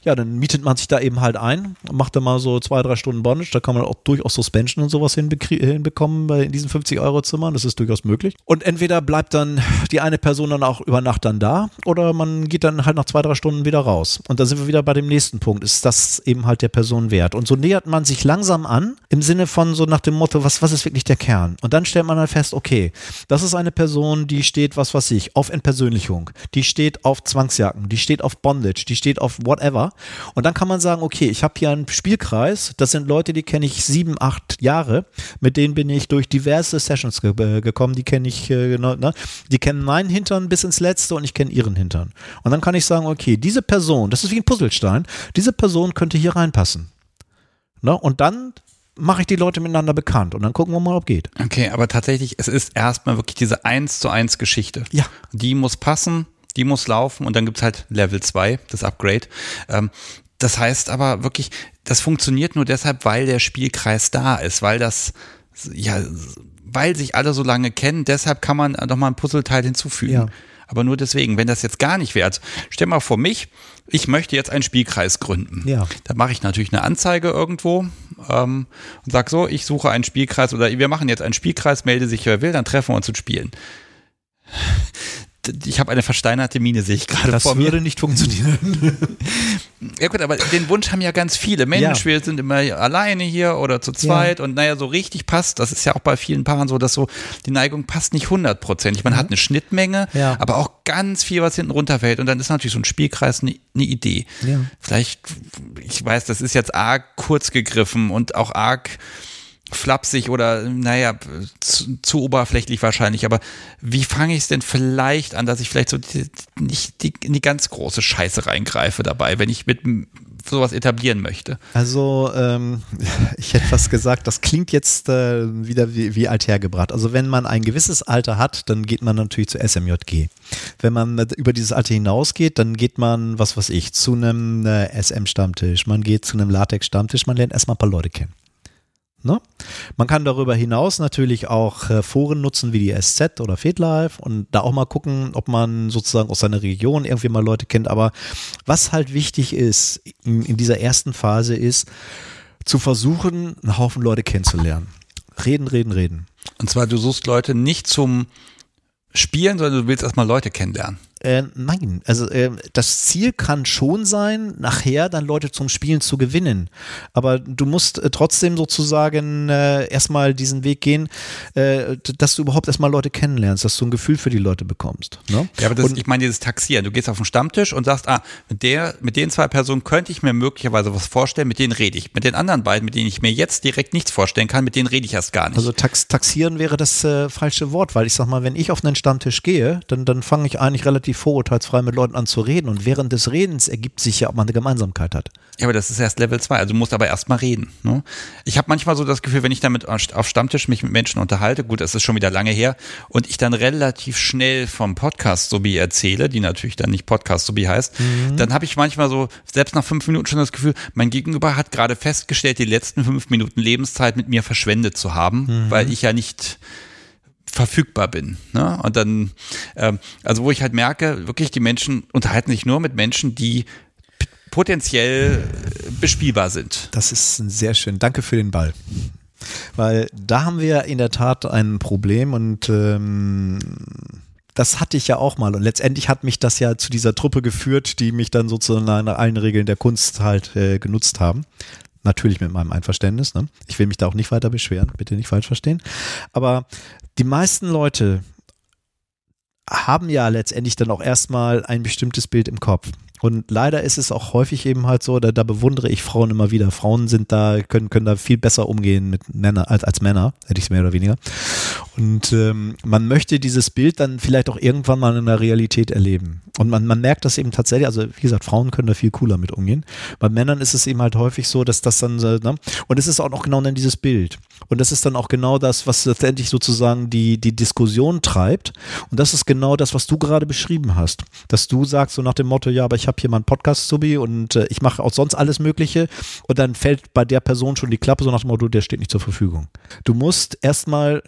Ja, dann mietet man sich da eben halt ein, macht dann mal so zwei, drei Stunden Bondage. Da kann man auch durchaus Suspension und sowas hinbekommen in diesen 50 Euro Zimmern. Das ist durchaus möglich. Und entweder bleibt dann die eine Person dann auch über Nacht dann da oder man geht dann halt nach zwei, drei Stunden wieder raus. Und da sind wir wieder bei dem nächsten Punkt. Ist das eben halt der Person wert? Und so nähert man sich langsam an im Sinne von so nach dem Motto, was, was ist wirklich der Kern? Und dann stellt man halt fest, okay, das ist eine Person, die steht, was weiß ich, auf Entpersönlichung, die steht auf Zwangsjacken, die steht auf Bondage, die steht auf whatever. Und dann kann man sagen, okay, ich habe hier einen Spielkreis, das sind Leute, die kenne ich sieben, acht Jahre, mit denen bin ich durch diverse Sessions ge äh, gekommen, die kenne ich, äh, ne? die kennen meinen Hintern bis ins Letzte und ich kenne ihren Hintern. Und dann kann ich sagen, okay, diese Person, das ist wie ein Puzzlestein, diese Person könnte hier reinpassen. Ne? Und dann mache ich die Leute miteinander bekannt und dann gucken wir mal, ob geht. Okay, aber tatsächlich, es ist erstmal wirklich diese 1 zu 1 Geschichte. Ja. Die muss passen, die muss laufen und dann gibt es halt Level 2, das Upgrade. Ähm, das heißt aber wirklich, das funktioniert nur deshalb, weil der Spielkreis da ist, weil das, ja, weil sich alle so lange kennen, deshalb kann man doch mal ein Puzzleteil hinzufügen. Ja. Aber nur deswegen, wenn das jetzt gar nicht wäre, also stell mal vor mich, ich möchte jetzt einen Spielkreis gründen. Ja. Da mache ich natürlich eine Anzeige irgendwo ähm, und sage so, ich suche einen Spielkreis oder wir machen jetzt einen Spielkreis, melde sich, wer will, dann treffen wir uns und spielen ich habe eine versteinerte Mine, sehe ich gerade vor mir. Das würde nicht funktionieren. ja gut, aber den Wunsch haben ja ganz viele. Mensch, ja. wir sind immer alleine hier oder zu zweit ja. und naja, so richtig passt, das ist ja auch bei vielen Paaren so, dass so die Neigung passt nicht hundertprozentig. Man mhm. hat eine Schnittmenge, ja. aber auch ganz viel, was hinten runterfällt und dann ist natürlich so ein Spielkreis eine, eine Idee. Vielleicht, ich weiß, das ist jetzt arg kurz gegriffen und auch arg flapsig oder naja, zu, zu oberflächlich wahrscheinlich, aber wie fange ich es denn vielleicht an, dass ich vielleicht so die, nicht die, in die ganz große Scheiße reingreife dabei, wenn ich mit sowas etablieren möchte? Also ähm, ich hätte fast gesagt, das klingt jetzt äh, wieder wie, wie althergebracht. Also wenn man ein gewisses Alter hat, dann geht man natürlich zu SMJG. Wenn man über dieses Alter hinausgeht, dann geht man, was weiß ich, zu einem äh, SM-Stammtisch, man geht zu einem Latex-Stammtisch, man lernt erstmal ein paar Leute kennen. Ne? Man kann darüber hinaus natürlich auch äh, Foren nutzen wie die SZ oder FedLife und da auch mal gucken, ob man sozusagen aus seiner Region irgendwie mal Leute kennt. Aber was halt wichtig ist in, in dieser ersten Phase ist, zu versuchen, einen Haufen Leute kennenzulernen. Reden, reden, reden. Und zwar, du suchst Leute nicht zum Spielen, sondern du willst erstmal Leute kennenlernen. Äh, nein, also äh, das Ziel kann schon sein, nachher dann Leute zum Spielen zu gewinnen. Aber du musst äh, trotzdem sozusagen äh, erstmal diesen Weg gehen, äh, dass du überhaupt erstmal Leute kennenlernst, dass du ein Gefühl für die Leute bekommst. Ne? Ja, aber das, und, ich meine dieses Taxieren. Du gehst auf den Stammtisch und sagst, ah, mit der, mit den zwei Personen könnte ich mir möglicherweise was vorstellen, mit denen rede ich. Mit den anderen beiden, mit denen ich mir jetzt direkt nichts vorstellen kann, mit denen rede ich erst gar nicht. Also tax taxieren wäre das äh, falsche Wort, weil ich sag mal, wenn ich auf einen Stammtisch gehe, dann, dann fange ich eigentlich relativ relativ vorurteilsfrei mit Leuten an zu reden und während des Redens ergibt sich ja, ob man eine Gemeinsamkeit hat. Ja, aber das ist erst Level 2, also du musst aber erst mal reden. Ne? Ich habe manchmal so das Gefühl, wenn ich damit auf Stammtisch mich mit Menschen unterhalte, gut, das ist schon wieder lange her, und ich dann relativ schnell vom Podcast sowie erzähle, die natürlich dann nicht Podcast sowie heißt, mhm. dann habe ich manchmal so, selbst nach fünf Minuten schon das Gefühl, mein Gegenüber hat gerade festgestellt, die letzten fünf Minuten Lebenszeit mit mir verschwendet zu haben, mhm. weil ich ja nicht verfügbar bin. Ne? Und dann, ähm, also wo ich halt merke, wirklich die Menschen unterhalten sich nur mit Menschen, die potenziell bespielbar sind. Das ist sehr schön. Danke für den Ball. Weil da haben wir in der Tat ein Problem und ähm, das hatte ich ja auch mal. Und letztendlich hat mich das ja zu dieser Truppe geführt, die mich dann sozusagen nach allen Regeln der Kunst halt äh, genutzt haben. Natürlich mit meinem Einverständnis. Ne? Ich will mich da auch nicht weiter beschweren, bitte nicht falsch verstehen. Aber die meisten Leute haben ja letztendlich dann auch erstmal ein bestimmtes Bild im Kopf. Und leider ist es auch häufig eben halt so, da, da bewundere ich Frauen immer wieder. Frauen sind da, können, können da viel besser umgehen mit Männern als, als Männer, hätte ich es mehr oder weniger. Und ähm, man möchte dieses Bild dann vielleicht auch irgendwann mal in der Realität erleben. Und man, man merkt das eben tatsächlich, also wie gesagt, Frauen können da viel cooler mit umgehen. Bei Männern ist es eben halt häufig so, dass das dann, ne? und es ist auch noch genau dann dieses Bild. Und das ist dann auch genau das, was letztendlich sozusagen die, die Diskussion treibt. Und das ist genau das, was du gerade beschrieben hast. Dass du sagst so nach dem Motto, ja, aber ich habe hier mal einen Podcast-Subi und äh, ich mache auch sonst alles Mögliche. Und dann fällt bei der Person schon die Klappe so nach dem Motto, der steht nicht zur Verfügung. Du musst erstmal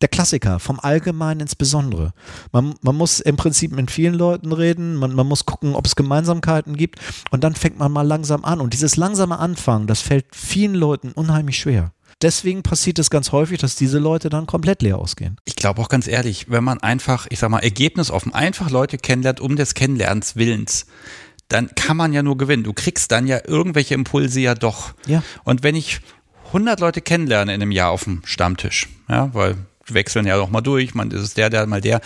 der Klassiker, vom Allgemeinen ins Besondere. Man, man muss im Prinzip mit vielen Leuten reden, man, man muss gucken, ob es Gemeinsamkeiten gibt und dann fängt man mal langsam an. Und dieses langsame Anfangen, das fällt vielen Leuten unheimlich schwer. Deswegen passiert es ganz häufig, dass diese Leute dann komplett leer ausgehen. Ich glaube auch ganz ehrlich, wenn man einfach, ich sag mal, ergebnisoffen einfach Leute kennenlernt, um des Kennenlernens Willens, dann kann man ja nur gewinnen. Du kriegst dann ja irgendwelche Impulse ja doch. Ja. Und wenn ich 100 Leute kennenlerne in einem Jahr auf dem Stammtisch, ja, weil wechseln ja doch mal durch, man ist der, der mal der.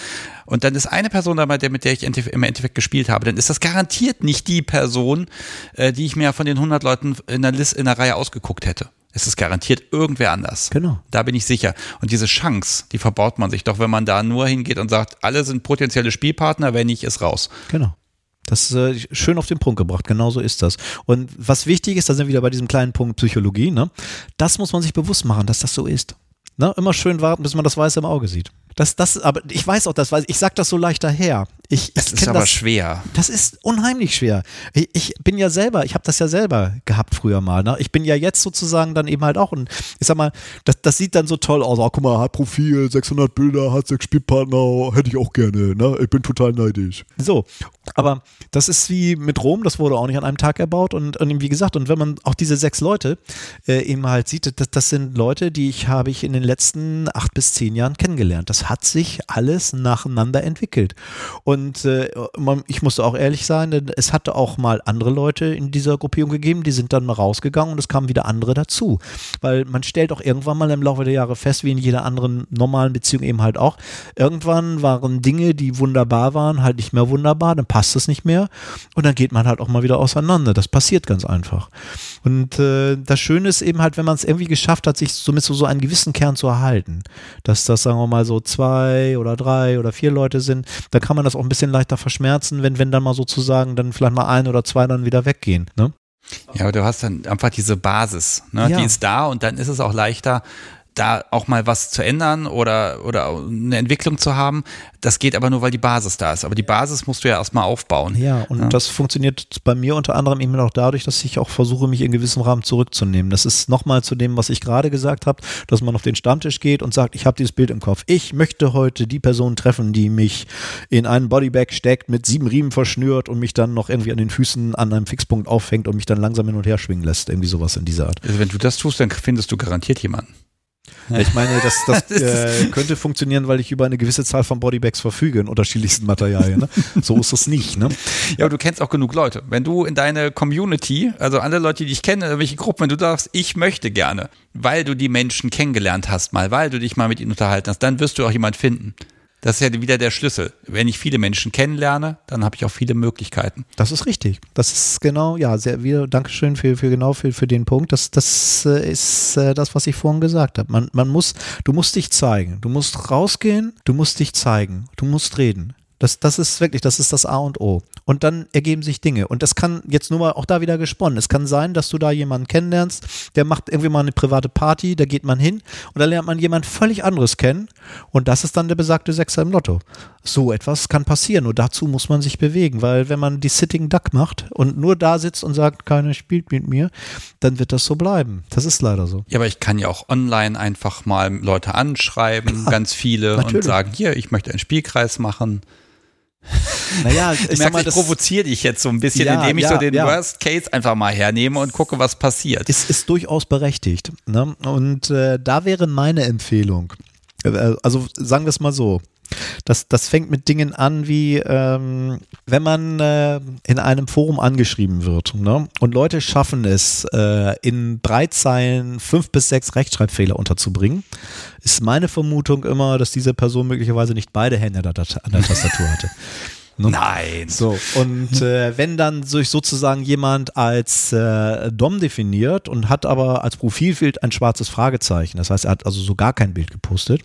Und dann ist eine Person dabei, der, mit der ich im Endeffekt gespielt habe, dann ist das garantiert nicht die Person, äh, die ich mir von den 100 Leuten in der, Liste, in der Reihe ausgeguckt hätte. Es ist garantiert irgendwer anders. Genau. Da bin ich sicher. Und diese Chance, die verbaut man sich doch, wenn man da nur hingeht und sagt, alle sind potenzielle Spielpartner, wenn nicht, ist raus. Genau. Das ist äh, schön auf den Punkt gebracht, genau so ist das. Und was wichtig ist, da sind wir wieder bei diesem kleinen Punkt Psychologie, ne? Das muss man sich bewusst machen, dass das so ist. Ne? Immer schön warten, bis man das Weiße im Auge sieht. Das, das, aber ich weiß auch, das weiß ich sag das so leicht daher. Ich, das ist aber das, schwer. Das ist unheimlich schwer. Ich, ich bin ja selber, ich habe das ja selber gehabt früher mal. Ne? Ich bin ja jetzt sozusagen dann eben halt auch und ich sag mal, das, das sieht dann so toll aus. Oh, guck mal, hat Profil, 600 Bilder, hat sechs Spielpartner, hätte ich auch gerne. Ne? Ich bin total neidisch. So, aber das ist wie mit Rom, das wurde auch nicht an einem Tag erbaut und, und wie gesagt, und wenn man auch diese sechs Leute äh, eben halt sieht, das, das sind Leute, die ich habe ich in den letzten acht bis zehn Jahren kennengelernt. Das hat sich alles nacheinander entwickelt. Und äh, ich musste auch ehrlich sein, es hatte auch mal andere Leute in dieser Gruppierung gegeben, die sind dann mal rausgegangen und es kamen wieder andere dazu. Weil man stellt auch irgendwann mal im Laufe der Jahre fest, wie in jeder anderen normalen Beziehung eben halt auch, irgendwann waren Dinge, die wunderbar waren, halt nicht mehr wunderbar, dann passt es nicht mehr und dann geht man halt auch mal wieder auseinander. Das passiert ganz einfach. Und äh, das Schöne ist eben halt, wenn man es irgendwie geschafft hat, sich somit so, so einen gewissen Kern zu erhalten, dass das, sagen wir mal, so zwei oder drei oder vier Leute sind, dann kann man das auch ein bisschen leichter verschmerzen, wenn, wenn dann mal sozusagen dann vielleicht mal ein oder zwei dann wieder weggehen. Ne? Ja, aber du hast dann einfach diese Basis, ne? Ja. die ist da und dann ist es auch leichter, da auch mal was zu ändern oder, oder eine Entwicklung zu haben. Das geht aber nur, weil die Basis da ist. Aber die Basis musst du ja erstmal aufbauen. Ja, und ja. das funktioniert bei mir unter anderem eben auch dadurch, dass ich auch versuche, mich in gewissem Rahmen zurückzunehmen. Das ist nochmal zu dem, was ich gerade gesagt habe, dass man auf den Stammtisch geht und sagt, ich habe dieses Bild im Kopf. Ich möchte heute die Person treffen, die mich in einen Bodybag steckt, mit sieben Riemen verschnürt und mich dann noch irgendwie an den Füßen an einem Fixpunkt aufhängt und mich dann langsam hin und her schwingen lässt. Irgendwie sowas in dieser Art. Also wenn du das tust, dann findest du garantiert jemanden. Ich meine, das, das äh, könnte funktionieren, weil ich über eine gewisse Zahl von Bodybags verfüge in unterschiedlichsten Materialien. Ne? So ist es nicht. Ne? Ja, aber du kennst auch genug Leute. Wenn du in deine Community, also alle Leute, die ich kenne, welche Gruppen, wenn du sagst, ich möchte gerne, weil du die Menschen kennengelernt hast mal, weil du dich mal mit ihnen unterhalten hast, dann wirst du auch jemand finden. Das ist ja wieder der Schlüssel. Wenn ich viele Menschen kennenlerne, dann habe ich auch viele Möglichkeiten. Das ist richtig. Das ist genau, ja, sehr wieder, Dankeschön für, für genau für, für den Punkt. Das, das äh, ist äh, das, was ich vorhin gesagt habe. Man, man muss, du musst dich zeigen. Du musst rausgehen, du musst dich zeigen. Du musst reden. Das, das ist wirklich, das ist das A und O. Und dann ergeben sich Dinge. Und das kann jetzt nur mal auch da wieder gesponnen. Es kann sein, dass du da jemanden kennenlernst, der macht irgendwie mal eine private Party, da geht man hin und da lernt man jemand völlig anderes kennen. Und das ist dann der besagte Sechser im Lotto. So etwas kann passieren. Nur dazu muss man sich bewegen, weil wenn man die Sitting Duck macht und nur da sitzt und sagt, keiner spielt mit mir, dann wird das so bleiben. Das ist leider so. Ja, aber ich kann ja auch online einfach mal Leute anschreiben, ganz viele, natürlich. und sagen, hier, ich möchte einen Spielkreis machen. Naja, ich, ich sag mal, ich provoziere dich jetzt so ein bisschen, ja, indem ich ja, so den ja. Worst Case einfach mal hernehme und gucke, was passiert. Es ist durchaus berechtigt. Ne? Und äh, da wäre meine Empfehlung, äh, also sagen wir es mal so, das, das fängt mit Dingen an wie, ähm, wenn man äh, in einem Forum angeschrieben wird ne? und Leute schaffen es, äh, in drei Zeilen fünf bis sechs Rechtschreibfehler unterzubringen, ist meine Vermutung immer, dass diese Person möglicherweise nicht beide Hände an der Tastatur hatte. Ne? Nein. So, und äh, wenn dann sich sozusagen jemand als äh, Dom definiert und hat aber als Profilbild ein schwarzes Fragezeichen, das heißt, er hat also so gar kein Bild gepostet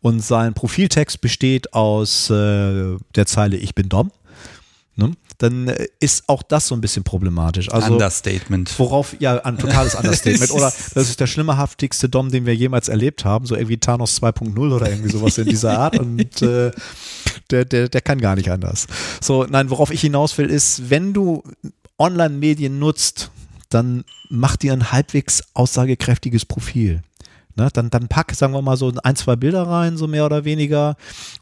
und sein Profiltext besteht aus äh, der Zeile Ich bin Dom, ne? dann äh, ist auch das so ein bisschen problematisch. Also, Understatement. Worauf, ja, ein totales Understatement. oder das ist der schlimmerhaftigste Dom, den wir jemals erlebt haben, so irgendwie Thanos 2.0 oder irgendwie sowas in dieser Art. Und äh, der, der, der kann gar nicht anders. So, nein, worauf ich hinaus will, ist, wenn du Online-Medien nutzt, dann mach dir ein halbwegs aussagekräftiges Profil. Ne, dann, dann pack, sagen wir mal, so ein, zwei Bilder rein, so mehr oder weniger,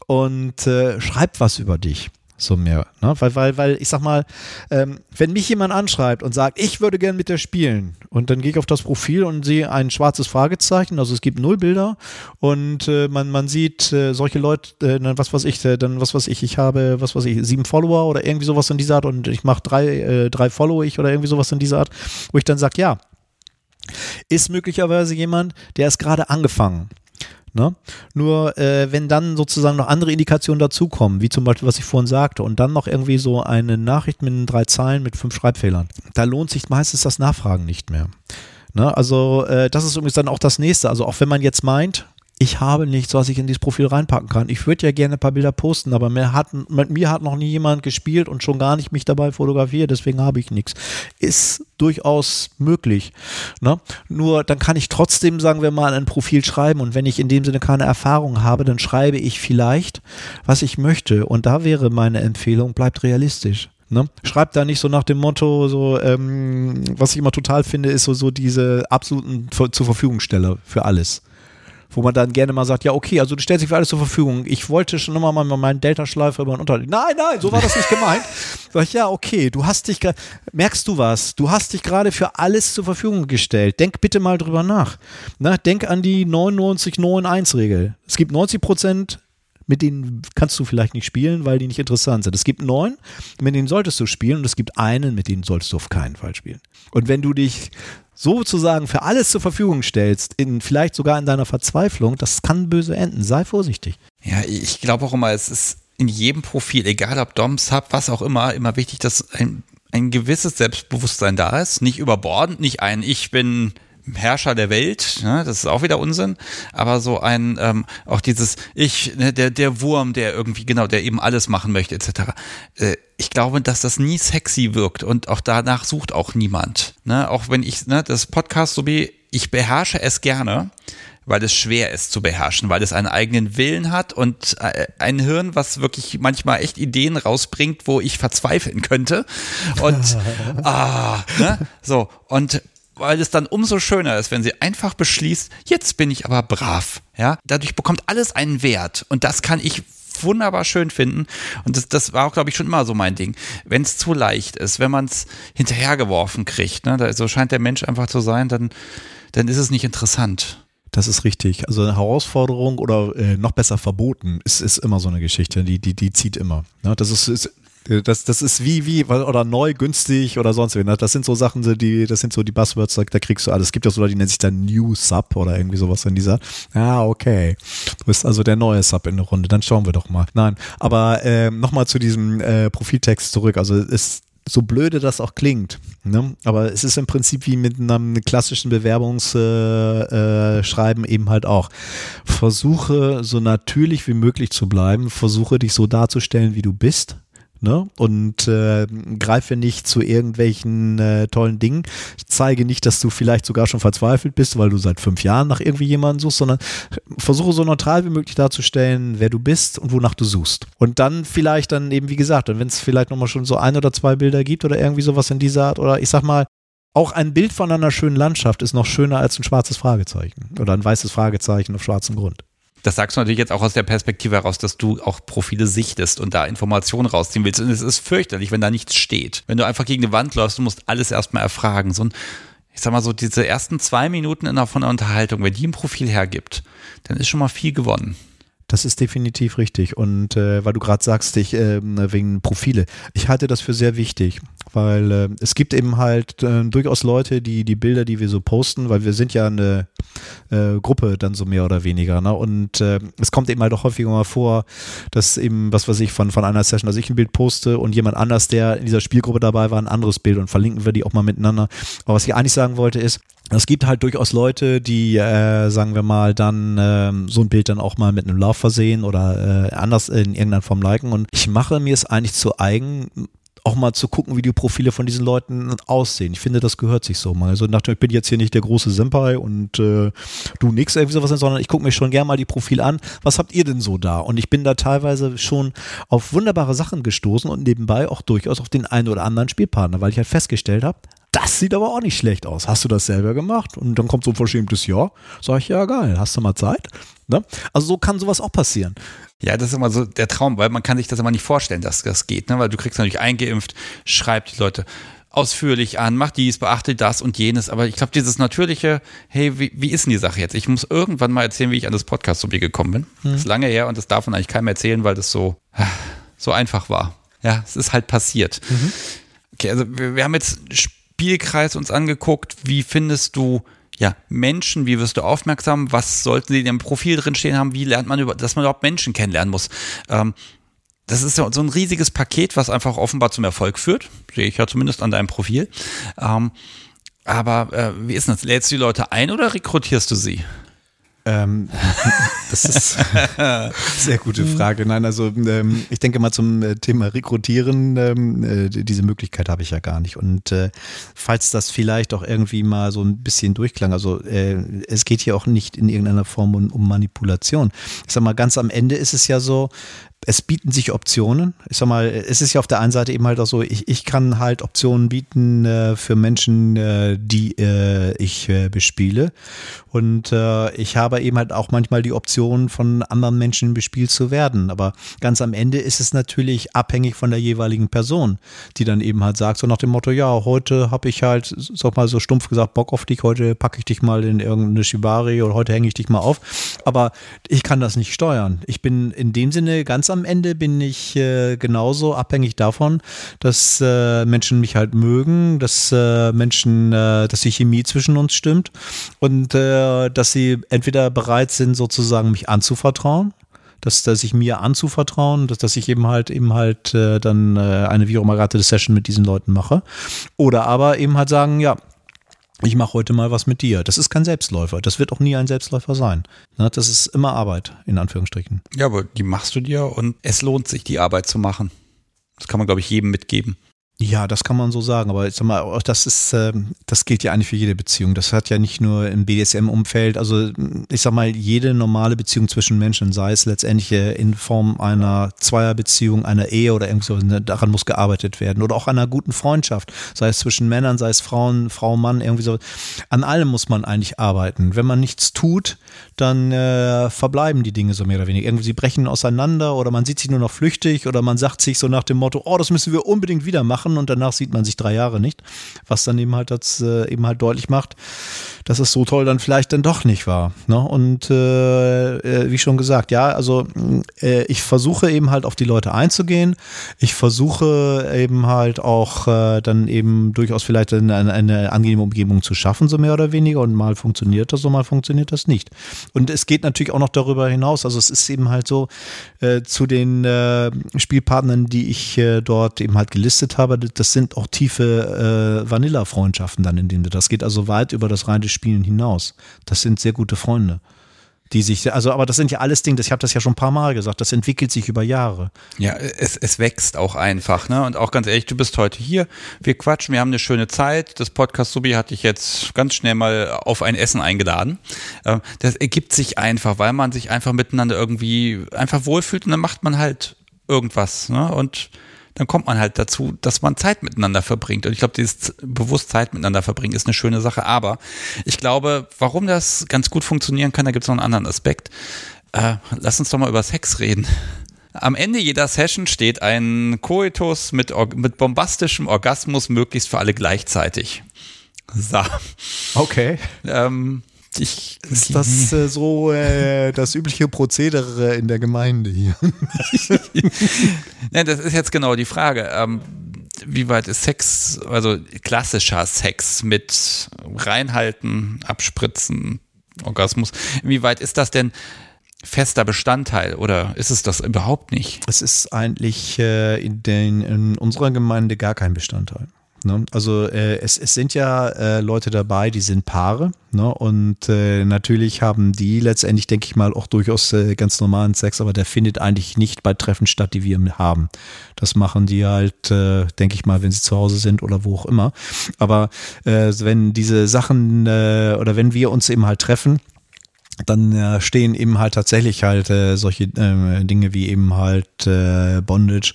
und äh, schreib was über dich. So mehr. Ne? Weil, weil, weil, ich sag mal, ähm, wenn mich jemand anschreibt und sagt, ich würde gern mit dir spielen, und dann gehe ich auf das Profil und sehe ein schwarzes Fragezeichen, also es gibt null Bilder und äh, man, man sieht äh, solche Leute, äh, was weiß ich, äh, dann was weiß ich, ich habe, was weiß ich, sieben Follower oder irgendwie sowas in dieser Art und ich mache drei, äh, drei Follow ich oder irgendwie sowas in dieser Art, wo ich dann sage, ja, ist möglicherweise jemand, der ist gerade angefangen Ne? Nur äh, wenn dann sozusagen noch andere Indikationen dazukommen, wie zum Beispiel, was ich vorhin sagte, und dann noch irgendwie so eine Nachricht mit drei Zeilen mit fünf Schreibfehlern, da lohnt sich meistens das Nachfragen nicht mehr. Ne? Also äh, das ist übrigens dann auch das nächste. Also auch wenn man jetzt meint, ich habe nichts, was ich in dieses Profil reinpacken kann. Ich würde ja gerne ein paar Bilder posten, aber mir hat, mit mir hat noch nie jemand gespielt und schon gar nicht mich dabei fotografiert, deswegen habe ich nichts. Ist durchaus möglich. Ne? Nur dann kann ich trotzdem, sagen wir mal, ein Profil schreiben und wenn ich in dem Sinne keine Erfahrung habe, dann schreibe ich vielleicht, was ich möchte. Und da wäre meine Empfehlung, bleibt realistisch. Ne? Schreibt da nicht so nach dem Motto, so, ähm, was ich immer total finde, ist so, so diese absoluten zur Verfügungstelle für alles wo man dann gerne mal sagt, ja, okay, also du stellst dich für alles zur Verfügung. Ich wollte schon immer mal meinen Delta-Schleifer über den Unterricht. Nein, nein, so war das nicht gemeint. Sag ich, ja, okay, du hast dich, merkst du was? Du hast dich gerade für alles zur Verfügung gestellt. Denk bitte mal drüber nach. Na, denk an die 99-9-1-Regel. Es gibt 90 Prozent mit denen kannst du vielleicht nicht spielen, weil die nicht interessant sind. Es gibt neun, mit denen solltest du spielen und es gibt einen, mit denen solltest du auf keinen Fall spielen. Und wenn du dich sozusagen für alles zur Verfügung stellst, in, vielleicht sogar in deiner Verzweiflung, das kann böse enden. Sei vorsichtig. Ja, ich glaube auch immer, es ist in jedem Profil, egal ob Dom, Sub, was auch immer, immer wichtig, dass ein, ein gewisses Selbstbewusstsein da ist. Nicht überbordend, nicht ein Ich bin Herrscher der Welt, ne, das ist auch wieder Unsinn, aber so ein, ähm, auch dieses Ich, ne, der, der Wurm, der irgendwie, genau, der eben alles machen möchte, etc. Äh, ich glaube, dass das nie sexy wirkt und auch danach sucht auch niemand. Ne? Auch wenn ich, ne, das Podcast so wie, ich beherrsche es gerne, weil es schwer ist zu beherrschen, weil es einen eigenen Willen hat und äh, ein Hirn, was wirklich manchmal echt Ideen rausbringt, wo ich verzweifeln könnte. Und ah, ne? so und weil es dann umso schöner ist, wenn sie einfach beschließt, jetzt bin ich aber brav. Ja, dadurch bekommt alles einen Wert und das kann ich wunderbar schön finden. Und das, das war auch, glaube ich, schon immer so mein Ding. Wenn es zu leicht ist, wenn man es hinterhergeworfen kriegt, ne, so scheint der Mensch einfach zu sein, dann, dann ist es nicht interessant. Das ist richtig. Also eine Herausforderung oder äh, noch besser verboten ist, ist immer so eine Geschichte, die, die, die zieht immer. Ne? Das ist, ist das, das ist wie, wie, oder neu, günstig oder sonst wie. Ne? Das sind so Sachen, die, das sind so die Buzzwords, da, kriegst du alles. Es gibt ja so Leute, die nennen sich dann New Sub oder irgendwie sowas in dieser. Ja, okay. Du bist also der neue Sub in der Runde. Dann schauen wir doch mal. Nein, aber äh, nochmal zu diesem äh, Profiltext zurück. Also es so blöde das auch klingt. Ne? Aber es ist im Prinzip wie mit einem klassischen Bewerbungsschreiben äh, äh, eben halt auch. Versuche so natürlich wie möglich zu bleiben, versuche dich so darzustellen, wie du bist Ne? Und äh, greife nicht zu irgendwelchen äh, tollen Dingen. Zeige nicht, dass du vielleicht sogar schon verzweifelt bist, weil du seit fünf Jahren nach irgendwie jemandem suchst, sondern versuche so neutral wie möglich darzustellen, wer du bist und wonach du suchst. Und dann vielleicht dann eben, wie gesagt, wenn es vielleicht nochmal schon so ein oder zwei Bilder gibt oder irgendwie sowas in dieser Art, oder ich sag mal, auch ein Bild von einer schönen Landschaft ist noch schöner als ein schwarzes Fragezeichen oder ein weißes Fragezeichen auf schwarzem Grund. Das sagst du natürlich jetzt auch aus der Perspektive heraus, dass du auch Profile sichtest und da Informationen rausziehen willst. Und es ist fürchterlich, wenn da nichts steht. Wenn du einfach gegen eine Wand läufst, du musst alles erstmal erfragen. So ein, ich sag mal so, diese ersten zwei Minuten in der, von der Unterhaltung, wenn die ein Profil hergibt, dann ist schon mal viel gewonnen. Das ist definitiv richtig. Und äh, weil du gerade sagst, ich äh, wegen Profile, ich halte das für sehr wichtig, weil äh, es gibt eben halt äh, durchaus Leute, die die Bilder, die wir so posten, weil wir sind ja eine äh, Gruppe dann so mehr oder weniger. Ne? Und äh, es kommt eben halt auch häufiger mal vor, dass eben, was weiß ich, von, von einer Session, dass ich ein Bild poste und jemand anders, der in dieser Spielgruppe dabei war, ein anderes Bild und verlinken wir die auch mal miteinander. Aber was ich eigentlich sagen wollte ist, es gibt halt durchaus Leute, die, äh, sagen wir mal, dann äh, so ein Bild dann auch mal mit einem Lauf versehen oder äh, anders in irgendeiner Form liken. Und ich mache mir es eigentlich zu eigen, auch mal zu gucken, wie die Profile von diesen Leuten aussehen. Ich finde, das gehört sich so mal. Also nachdem ich bin jetzt hier nicht der große Senpai und äh, du nix irgendwie sowas, sondern ich gucke mir schon gerne mal die Profile an. Was habt ihr denn so da? Und ich bin da teilweise schon auf wunderbare Sachen gestoßen und nebenbei auch durchaus auf den einen oder anderen Spielpartner, weil ich halt festgestellt habe, das sieht aber auch nicht schlecht aus. Hast du das selber gemacht? Und dann kommt so ein verschämtes Ja. Sag ich, ja, geil, hast du mal Zeit? Ne? Also so kann sowas auch passieren. Ja, das ist immer so der Traum, weil man kann sich das immer nicht vorstellen, dass das geht, ne? weil du kriegst natürlich eingeimpft, schreibt die Leute ausführlich an, macht dies, beachtet das und jenes, aber ich glaube, dieses natürliche, hey, wie, wie ist denn die Sache jetzt? Ich muss irgendwann mal erzählen, wie ich an das Podcast mir gekommen bin. Hm. Das ist lange her und das darf man eigentlich keinem erzählen, weil das so, so einfach war. Ja, es ist halt passiert. Mhm. Okay, also wir, wir haben jetzt Spielkreis uns angeguckt. Wie findest du ja, Menschen, wie wirst du aufmerksam, was sollten sie in ihrem Profil drinstehen haben, wie lernt man über, dass man überhaupt Menschen kennenlernen muss. Ähm, das ist ja so ein riesiges Paket, was einfach offenbar zum Erfolg führt. Sehe ich ja zumindest an deinem Profil. Ähm, aber äh, wie ist das? Lädst du die Leute ein oder rekrutierst du sie? Ähm, das ist eine sehr gute Frage. Nein, also ähm, ich denke mal zum äh, Thema Rekrutieren, ähm, äh, diese Möglichkeit habe ich ja gar nicht. Und äh, falls das vielleicht auch irgendwie mal so ein bisschen durchklang, also äh, es geht hier auch nicht in irgendeiner Form um, um Manipulation. Ich sag mal, ganz am Ende ist es ja so, es bieten sich Optionen. Ich sag mal, es ist ja auf der einen Seite eben halt auch so, ich, ich kann halt Optionen bieten äh, für Menschen, äh, die äh, ich äh, bespiele. Und äh, ich habe eben halt auch manchmal die Option, von anderen Menschen bespielt zu werden. Aber ganz am Ende ist es natürlich abhängig von der jeweiligen Person, die dann eben halt sagt, so nach dem Motto, ja, heute habe ich halt, sag mal so stumpf gesagt, Bock auf dich, heute packe ich dich mal in irgendeine Shibari oder heute hänge ich dich mal auf. Aber ich kann das nicht steuern. Ich bin in dem Sinne ganz ganz am Ende bin ich äh, genauso abhängig davon, dass äh, Menschen mich halt mögen, dass äh, Menschen, äh, dass die Chemie zwischen uns stimmt und äh, dass sie entweder bereit sind, sozusagen mich anzuvertrauen dass, dass ich mir anzuvertrauen, dass, dass ich eben halt eben halt äh, dann äh, eine wie auch immer Session mit diesen Leuten mache. Oder aber eben halt sagen, ja, ich mache heute mal was mit dir. Das ist kein Selbstläufer. Das wird auch nie ein Selbstläufer sein. Das ist immer Arbeit, in Anführungsstrichen. Ja, aber die machst du dir und es lohnt sich, die Arbeit zu machen. Das kann man, glaube ich, jedem mitgeben. Ja, das kann man so sagen, aber ich sag mal, das ist, ähm, das gilt ja eigentlich für jede Beziehung. Das hat ja nicht nur im BDSM-Umfeld, also ich sag mal, jede normale Beziehung zwischen Menschen, sei es letztendlich äh, in Form einer Zweierbeziehung, einer Ehe oder irgend so, ne, daran muss gearbeitet werden. Oder auch einer guten Freundschaft, sei es zwischen Männern, sei es Frauen, Frau, Mann, irgendwie so. An allem muss man eigentlich arbeiten. Wenn man nichts tut, dann äh, verbleiben die Dinge so mehr oder weniger. Irgendwie sie brechen auseinander oder man sieht sich nur noch flüchtig oder man sagt sich so nach dem Motto, oh, das müssen wir unbedingt wieder machen machen und danach sieht man sich drei Jahre nicht, was dann eben halt das äh, eben halt deutlich macht, dass es so toll dann vielleicht dann doch nicht war. Ne? Und äh, äh, wie schon gesagt, ja, also äh, ich versuche eben halt auf die Leute einzugehen. Ich versuche eben halt auch äh, dann eben durchaus vielleicht eine, eine angenehme Umgebung zu schaffen, so mehr oder weniger. Und mal funktioniert das, so mal funktioniert das nicht. Und es geht natürlich auch noch darüber hinaus. Also es ist eben halt so, äh, zu den äh, Spielpartnern, die ich äh, dort eben halt gelistet habe, das sind auch tiefe äh, Vanilla-Freundschaften dann in dem Das geht also weit über das reine Spielen hinaus. Das sind sehr gute Freunde. Die sich, also, aber das sind ja alles Dinge, ich habe das ja schon ein paar Mal gesagt, das entwickelt sich über Jahre. Ja, es, es wächst auch einfach, ne? Und auch ganz ehrlich, du bist heute hier, wir quatschen, wir haben eine schöne Zeit. Das Podcast Subi hat dich jetzt ganz schnell mal auf ein Essen eingeladen. Ähm, das ergibt sich einfach, weil man sich einfach miteinander irgendwie einfach wohlfühlt und dann macht man halt irgendwas, ne? Und dann kommt man halt dazu, dass man Zeit miteinander verbringt. Und ich glaube, dieses bewusst Zeit miteinander verbringen ist eine schöne Sache. Aber ich glaube, warum das ganz gut funktionieren kann, da gibt es noch einen anderen Aspekt. Äh, lass uns doch mal über Sex reden. Am Ende jeder Session steht ein Koitus mit, mit bombastischem Orgasmus möglichst für alle gleichzeitig. So. Okay. Ähm, ich, ist das äh, so äh, das übliche Prozedere in der Gemeinde hier? ja, das ist jetzt genau die Frage. Ähm, wie weit ist Sex, also klassischer Sex mit Reinhalten, Abspritzen, Orgasmus, wie weit ist das denn fester Bestandteil oder ist es das überhaupt nicht? Es ist eigentlich äh, in, den, in unserer Gemeinde gar kein Bestandteil. Ne? Also äh, es, es sind ja äh, Leute dabei, die sind Paare ne? und äh, natürlich haben die letztendlich, denke ich mal, auch durchaus äh, ganz normalen Sex, aber der findet eigentlich nicht bei Treffen statt, die wir haben. Das machen die halt, äh, denke ich mal, wenn sie zu Hause sind oder wo auch immer. Aber äh, wenn diese Sachen oder wenn wir uns eben halt treffen, dann äh, stehen eben halt tatsächlich halt äh, solche äh, Dinge wie eben halt äh, Bondage,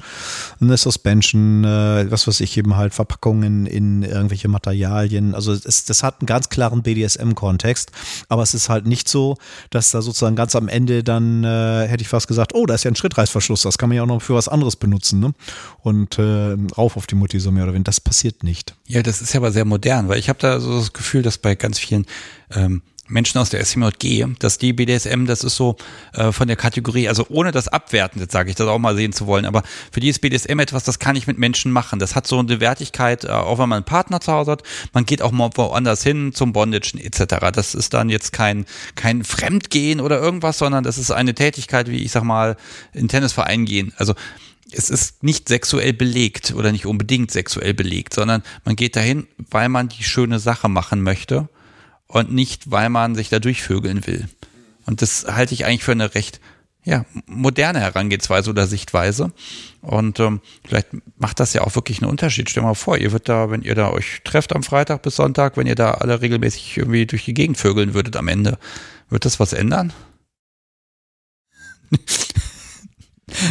eine Suspension, äh, was weiß ich, eben halt Verpackungen in irgendwelche Materialien. Also es, das hat einen ganz klaren BDSM-Kontext, aber es ist halt nicht so, dass da sozusagen ganz am Ende dann, äh, hätte ich fast gesagt, oh, da ist ja ein Schrittreißverschluss, das kann man ja auch noch für was anderes benutzen. Ne? Und äh, rauf auf die Mutti so mehr oder weniger. Das passiert nicht. Ja, das ist ja aber sehr modern, weil ich habe da so das Gefühl, dass bei ganz vielen ähm, Menschen aus der SMJG, dass die BDSM, das ist so äh, von der Kategorie, also ohne das abwertend, jetzt sage ich das auch mal sehen zu wollen, aber für die ist BDSM etwas, das kann ich mit Menschen machen. Das hat so eine Wertigkeit, äh, auch wenn man einen Partner zu Hause hat. Man geht auch mal woanders hin zum Bondage etc. Das ist dann jetzt kein, kein Fremdgehen oder irgendwas, sondern das ist eine Tätigkeit, wie ich sag mal, in Tennisverein gehen. Also es ist nicht sexuell belegt oder nicht unbedingt sexuell belegt, sondern man geht dahin, weil man die schöne Sache machen möchte und nicht, weil man sich da durchvögeln will. Und das halte ich eigentlich für eine recht ja, moderne Herangehensweise oder Sichtweise. Und ähm, vielleicht macht das ja auch wirklich einen Unterschied. Stell mal vor, ihr würdet da, wenn ihr da euch trefft am Freitag bis Sonntag, wenn ihr da alle regelmäßig irgendwie durch die Gegend vögeln würdet am Ende, wird das was ändern?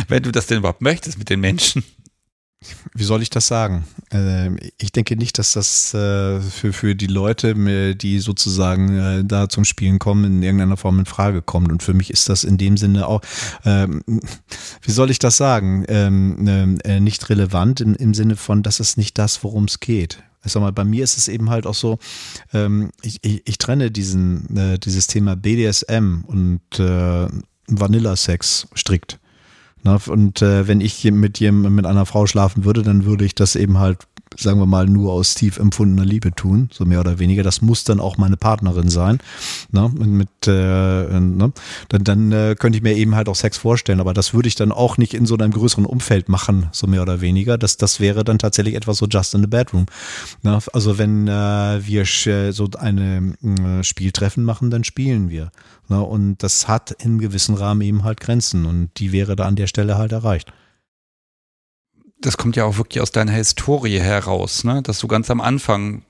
wenn du das denn überhaupt möchtest mit den Menschen wie soll ich das sagen? Ähm, ich denke nicht, dass das äh, für, die Leute, die sozusagen äh, da zum Spielen kommen, in irgendeiner Form in Frage kommt. Und für mich ist das in dem Sinne auch, ähm, wie soll ich das sagen, ähm, äh, nicht relevant im, im Sinne von, das ist nicht das, worum es geht. Ich sag mal, bei mir ist es eben halt auch so, ich, ich, ich trenne diesen, dieses Thema BDSM und Vanilla-Sex strikt. Und äh, wenn ich mit, jem, mit einer Frau schlafen würde, dann würde ich das eben halt sagen wir mal, nur aus tief empfundener Liebe tun, so mehr oder weniger. Das muss dann auch meine Partnerin sein. Ne? Mit, äh, ne? Dann, dann äh, könnte ich mir eben halt auch Sex vorstellen, aber das würde ich dann auch nicht in so einem größeren Umfeld machen, so mehr oder weniger. Das, das wäre dann tatsächlich etwas so just in the bedroom. Ne? Also wenn äh, wir so eine äh, Spieltreffen machen, dann spielen wir. Ne? Und das hat in gewissen Rahmen eben halt Grenzen und die wäre da an der Stelle halt erreicht das kommt ja auch wirklich aus deiner Historie heraus, ne? dass du ganz am Anfang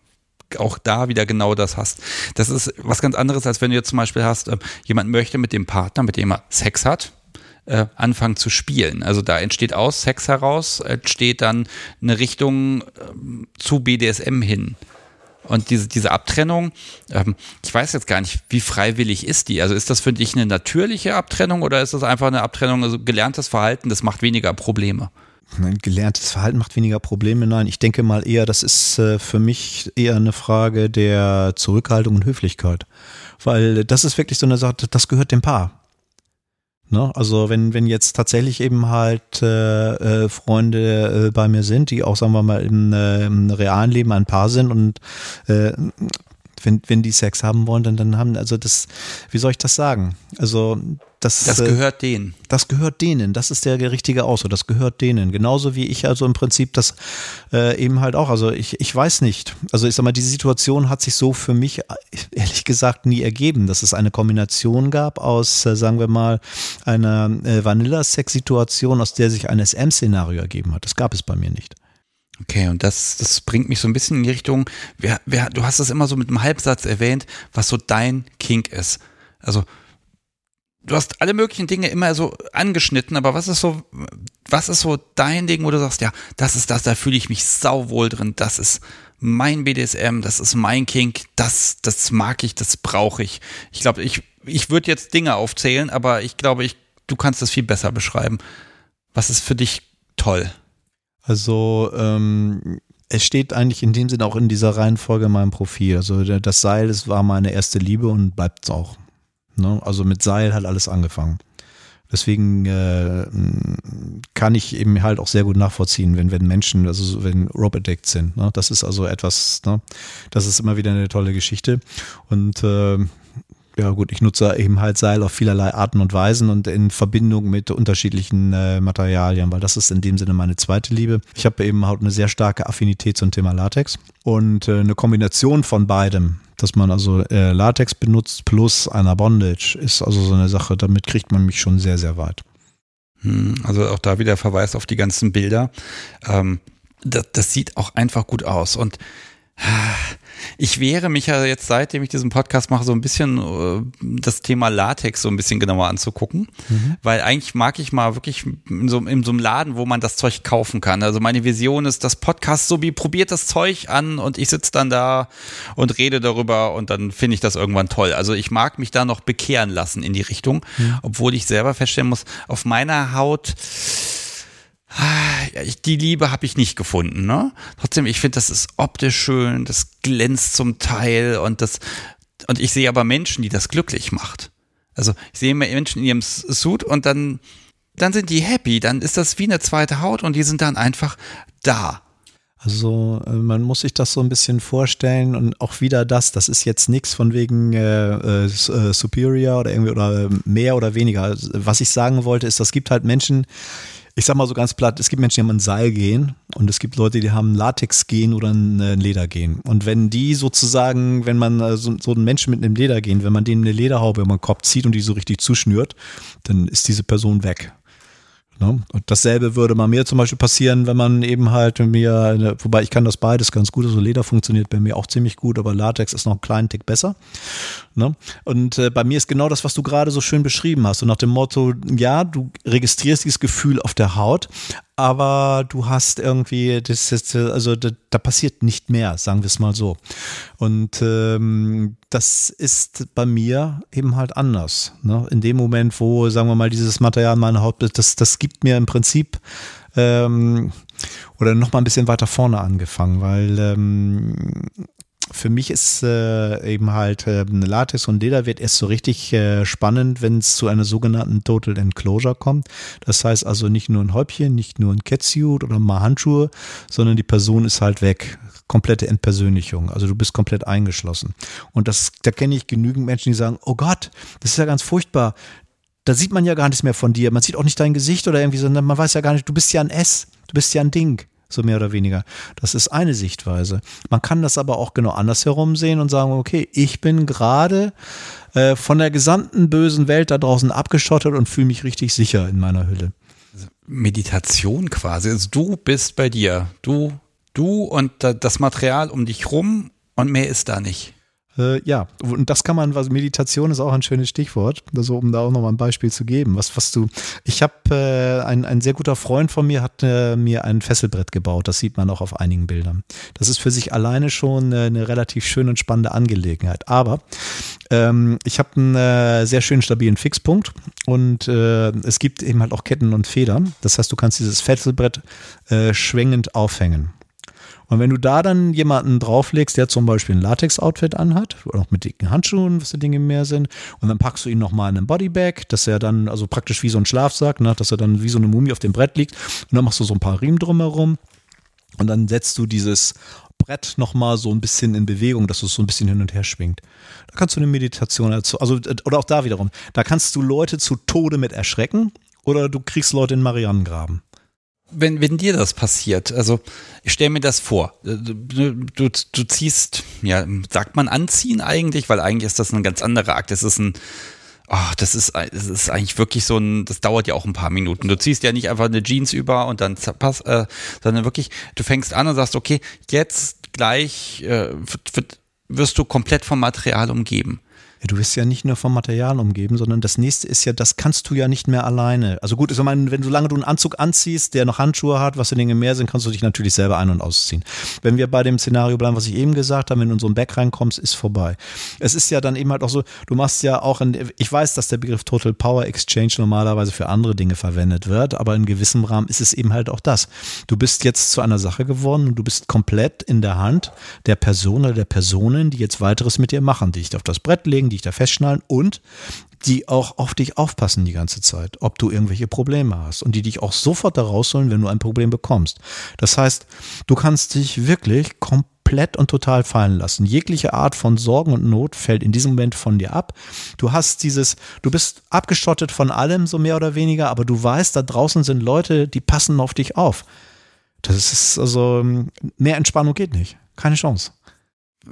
auch da wieder genau das hast. Das ist was ganz anderes, als wenn du jetzt zum Beispiel hast, äh, jemand möchte mit dem Partner, mit dem er Sex hat, äh, anfangen zu spielen. Also da entsteht aus Sex heraus, entsteht dann eine Richtung äh, zu BDSM hin. Und diese, diese Abtrennung, ähm, ich weiß jetzt gar nicht, wie freiwillig ist die? Also ist das für dich eine natürliche Abtrennung oder ist das einfach eine Abtrennung, also gelerntes Verhalten, das macht weniger Probleme? Gelerntes Verhalten macht weniger Probleme. Nein, ich denke mal eher, das ist äh, für mich eher eine Frage der Zurückhaltung und Höflichkeit. Weil das ist wirklich so eine Sache, das gehört dem Paar. Ne? Also wenn, wenn jetzt tatsächlich eben halt äh, äh, Freunde äh, bei mir sind, die auch, sagen wir mal, im, äh, im realen Leben ein Paar sind und äh, wenn, wenn die Sex haben wollen, dann, dann haben, also das, wie soll ich das sagen? Also das, das äh, gehört denen. Das gehört denen. Das ist der richtige Ausdruck. Das gehört denen. Genauso wie ich also im Prinzip das äh, eben halt auch. Also ich, ich weiß nicht. Also ich sag mal, die Situation hat sich so für mich ehrlich gesagt nie ergeben, dass es eine Kombination gab aus, äh, sagen wir mal, einer äh, Vanilla-Sex-Situation, aus der sich ein SM-Szenario ergeben hat. Das gab es bei mir nicht. Okay, und das, das bringt mich so ein bisschen in die Richtung, wer, wer, du hast das immer so mit einem Halbsatz erwähnt, was so dein Kink ist. Also du hast alle möglichen Dinge immer so angeschnitten, aber was ist so, was ist so dein Ding, wo du sagst, ja, das ist das, da fühle ich mich sauwohl drin, das ist mein BDSM, das ist mein Kink, das, das mag ich, das brauche ich. Ich glaube, ich, ich würde jetzt Dinge aufzählen, aber ich glaube, ich, du kannst das viel besser beschreiben. Was ist für dich toll? Also, ähm, es steht eigentlich in dem Sinne auch in dieser Reihenfolge in meinem Profil. Also das Seil, das war meine erste Liebe und bleibt es auch. Ne? Also mit Seil hat alles angefangen. Deswegen äh, kann ich eben halt auch sehr gut nachvollziehen, wenn, wenn Menschen, also wenn Rope Addict sind. Ne? Das ist also etwas, ne? das ist immer wieder eine tolle Geschichte. Und äh, ja gut, ich nutze eben halt Seil auf vielerlei Arten und Weisen und in Verbindung mit unterschiedlichen äh, Materialien, weil das ist in dem Sinne meine zweite Liebe. Ich habe eben halt eine sehr starke Affinität zum Thema Latex und äh, eine Kombination von beidem, dass man also äh, Latex benutzt plus einer Bondage, ist also so eine Sache, damit kriegt man mich schon sehr, sehr weit. Hm, also auch da wieder Verweis auf die ganzen Bilder. Ähm, das, das sieht auch einfach gut aus und Ich wehre mich ja jetzt, seitdem ich diesen Podcast mache, so ein bisschen äh, das Thema Latex so ein bisschen genauer anzugucken, mhm. weil eigentlich mag ich mal wirklich in so, in so einem Laden, wo man das Zeug kaufen kann. Also meine Vision ist, das Podcast so wie probiert das Zeug an und ich sitze dann da und rede darüber und dann finde ich das irgendwann toll. Also ich mag mich da noch bekehren lassen in die Richtung, mhm. obwohl ich selber feststellen muss, auf meiner Haut die Liebe habe ich nicht gefunden. Ne? Trotzdem, ich finde, das ist optisch schön, das glänzt zum Teil und das und ich sehe aber Menschen, die das glücklich macht. Also ich sehe Menschen in ihrem Suit und dann dann sind die happy, dann ist das wie eine zweite Haut und die sind dann einfach da. Also äh, man muss sich das so ein bisschen vorstellen und auch wieder das, das ist jetzt nichts von wegen äh, äh, äh Superior oder irgendwie oder mehr oder weniger. Was ich sagen wollte, ist, es gibt halt Menschen, ich sag mal so ganz platt, es gibt Menschen, die haben ein Seil gehen und es gibt Leute, die haben Latex gehen oder ein Leder gehen. Und wenn die sozusagen, wenn man äh, so, so einen Menschen mit einem Leder gehen, wenn man denen eine Lederhaube über den Kopf zieht und die so richtig zuschnürt, dann ist diese Person weg. Ne? Und dasselbe würde mal mir zum Beispiel passieren, wenn man eben halt mir, wobei ich kann das beides ganz gut, also Leder funktioniert bei mir auch ziemlich gut, aber Latex ist noch einen kleinen Tick besser. Ne? Und äh, bei mir ist genau das, was du gerade so schön beschrieben hast. Und nach dem Motto, ja, du registrierst dieses Gefühl auf der Haut, aber du hast irgendwie, das ist, also da, da, passiert nicht mehr, sagen wir es mal so. Und ähm, das ist bei mir eben halt anders. Ne? In dem Moment, wo, sagen wir mal, dieses Material meine Haut, das, das gibt mir im Prinzip ähm, oder noch mal ein bisschen weiter vorne angefangen, weil ähm, für mich ist äh, eben halt äh, Latex und Leder wird erst so richtig äh, spannend, wenn es zu einer sogenannten Total Enclosure kommt. Das heißt also nicht nur ein Häubchen, nicht nur ein Catsuit oder mal Handschuhe, sondern die Person ist halt weg. Komplette Entpersönlichung. Also du bist komplett eingeschlossen. Und das, da kenne ich genügend Menschen, die sagen, oh Gott, das ist ja ganz furchtbar. Da sieht man ja gar nichts mehr von dir. Man sieht auch nicht dein Gesicht oder irgendwie, sondern man weiß ja gar nicht, du bist ja ein S, du bist ja ein Ding so mehr oder weniger. Das ist eine Sichtweise. Man kann das aber auch genau andersherum sehen und sagen, okay, ich bin gerade äh, von der gesamten bösen Welt da draußen abgeschottet und fühle mich richtig sicher in meiner Hülle. Also Meditation quasi. Also du bist bei dir. Du, du und das Material um dich rum und mehr ist da nicht. Äh, ja, und das kann man, was Meditation ist auch ein schönes Stichwort, also um da auch nochmal ein Beispiel zu geben. Was, was du, ich habe, äh, ein, ein sehr guter Freund von mir hat äh, mir ein Fesselbrett gebaut, das sieht man auch auf einigen Bildern. Das ist für sich alleine schon äh, eine relativ schöne und spannende Angelegenheit. Aber ähm, ich habe einen äh, sehr schönen stabilen Fixpunkt und äh, es gibt eben halt auch Ketten und Federn. Das heißt, du kannst dieses Fesselbrett schwingend aufhängen. Und wenn du da dann jemanden drauflegst, der zum Beispiel ein Latex-Outfit anhat, oder auch mit dicken Handschuhen, was die Dinge mehr sind, und dann packst du ihn nochmal in einen Bodybag, dass er dann, also praktisch wie so ein Schlafsack, ne, dass er dann wie so eine Mumie auf dem Brett liegt, und dann machst du so ein paar Riemen drumherum, und dann setzt du dieses Brett nochmal so ein bisschen in Bewegung, dass es so ein bisschen hin und her schwingt. Da kannst du eine Meditation, also, oder auch da wiederum, da kannst du Leute zu Tode mit erschrecken, oder du kriegst Leute in Marianengraben wenn, wenn dir das passiert, also ich stelle mir das vor, du, du, du ziehst, ja, sagt man anziehen eigentlich, weil eigentlich ist das ein ganz anderer Akt. Das ist ein, oh, das ist, das ist eigentlich wirklich so ein, das dauert ja auch ein paar Minuten. Du ziehst ja nicht einfach eine Jeans über und dann pass, äh, sondern wirklich, du fängst an und sagst, okay, jetzt gleich äh, wirst du komplett vom Material umgeben. Ja, du wirst ja nicht nur vom Material umgeben, sondern das nächste ist ja, das kannst du ja nicht mehr alleine. Also gut, ich meine, wenn solange du einen Anzug anziehst, der noch Handschuhe hat, was für Dinge mehr sind, kannst du dich natürlich selber ein- und ausziehen. Wenn wir bei dem Szenario bleiben, was ich eben gesagt habe, wenn du in so ein Back reinkommst, ist vorbei. Es ist ja dann eben halt auch so, du machst ja auch, ein, ich weiß, dass der Begriff Total Power Exchange normalerweise für andere Dinge verwendet wird, aber in gewissem Rahmen ist es eben halt auch das. Du bist jetzt zu einer Sache geworden und du bist komplett in der Hand der Person oder der Personen, die jetzt weiteres mit dir machen, die dich auf das Brett legen, die dich da festschnallen und die auch auf dich aufpassen die ganze Zeit, ob du irgendwelche Probleme hast und die dich auch sofort da rausholen, wenn du ein Problem bekommst. Das heißt, du kannst dich wirklich komplett und total fallen lassen. Jegliche Art von Sorgen und Not fällt in diesem Moment von dir ab. Du hast dieses, du bist abgeschottet von allem, so mehr oder weniger, aber du weißt, da draußen sind Leute, die passen auf dich auf. Das ist also, mehr Entspannung geht nicht. Keine Chance.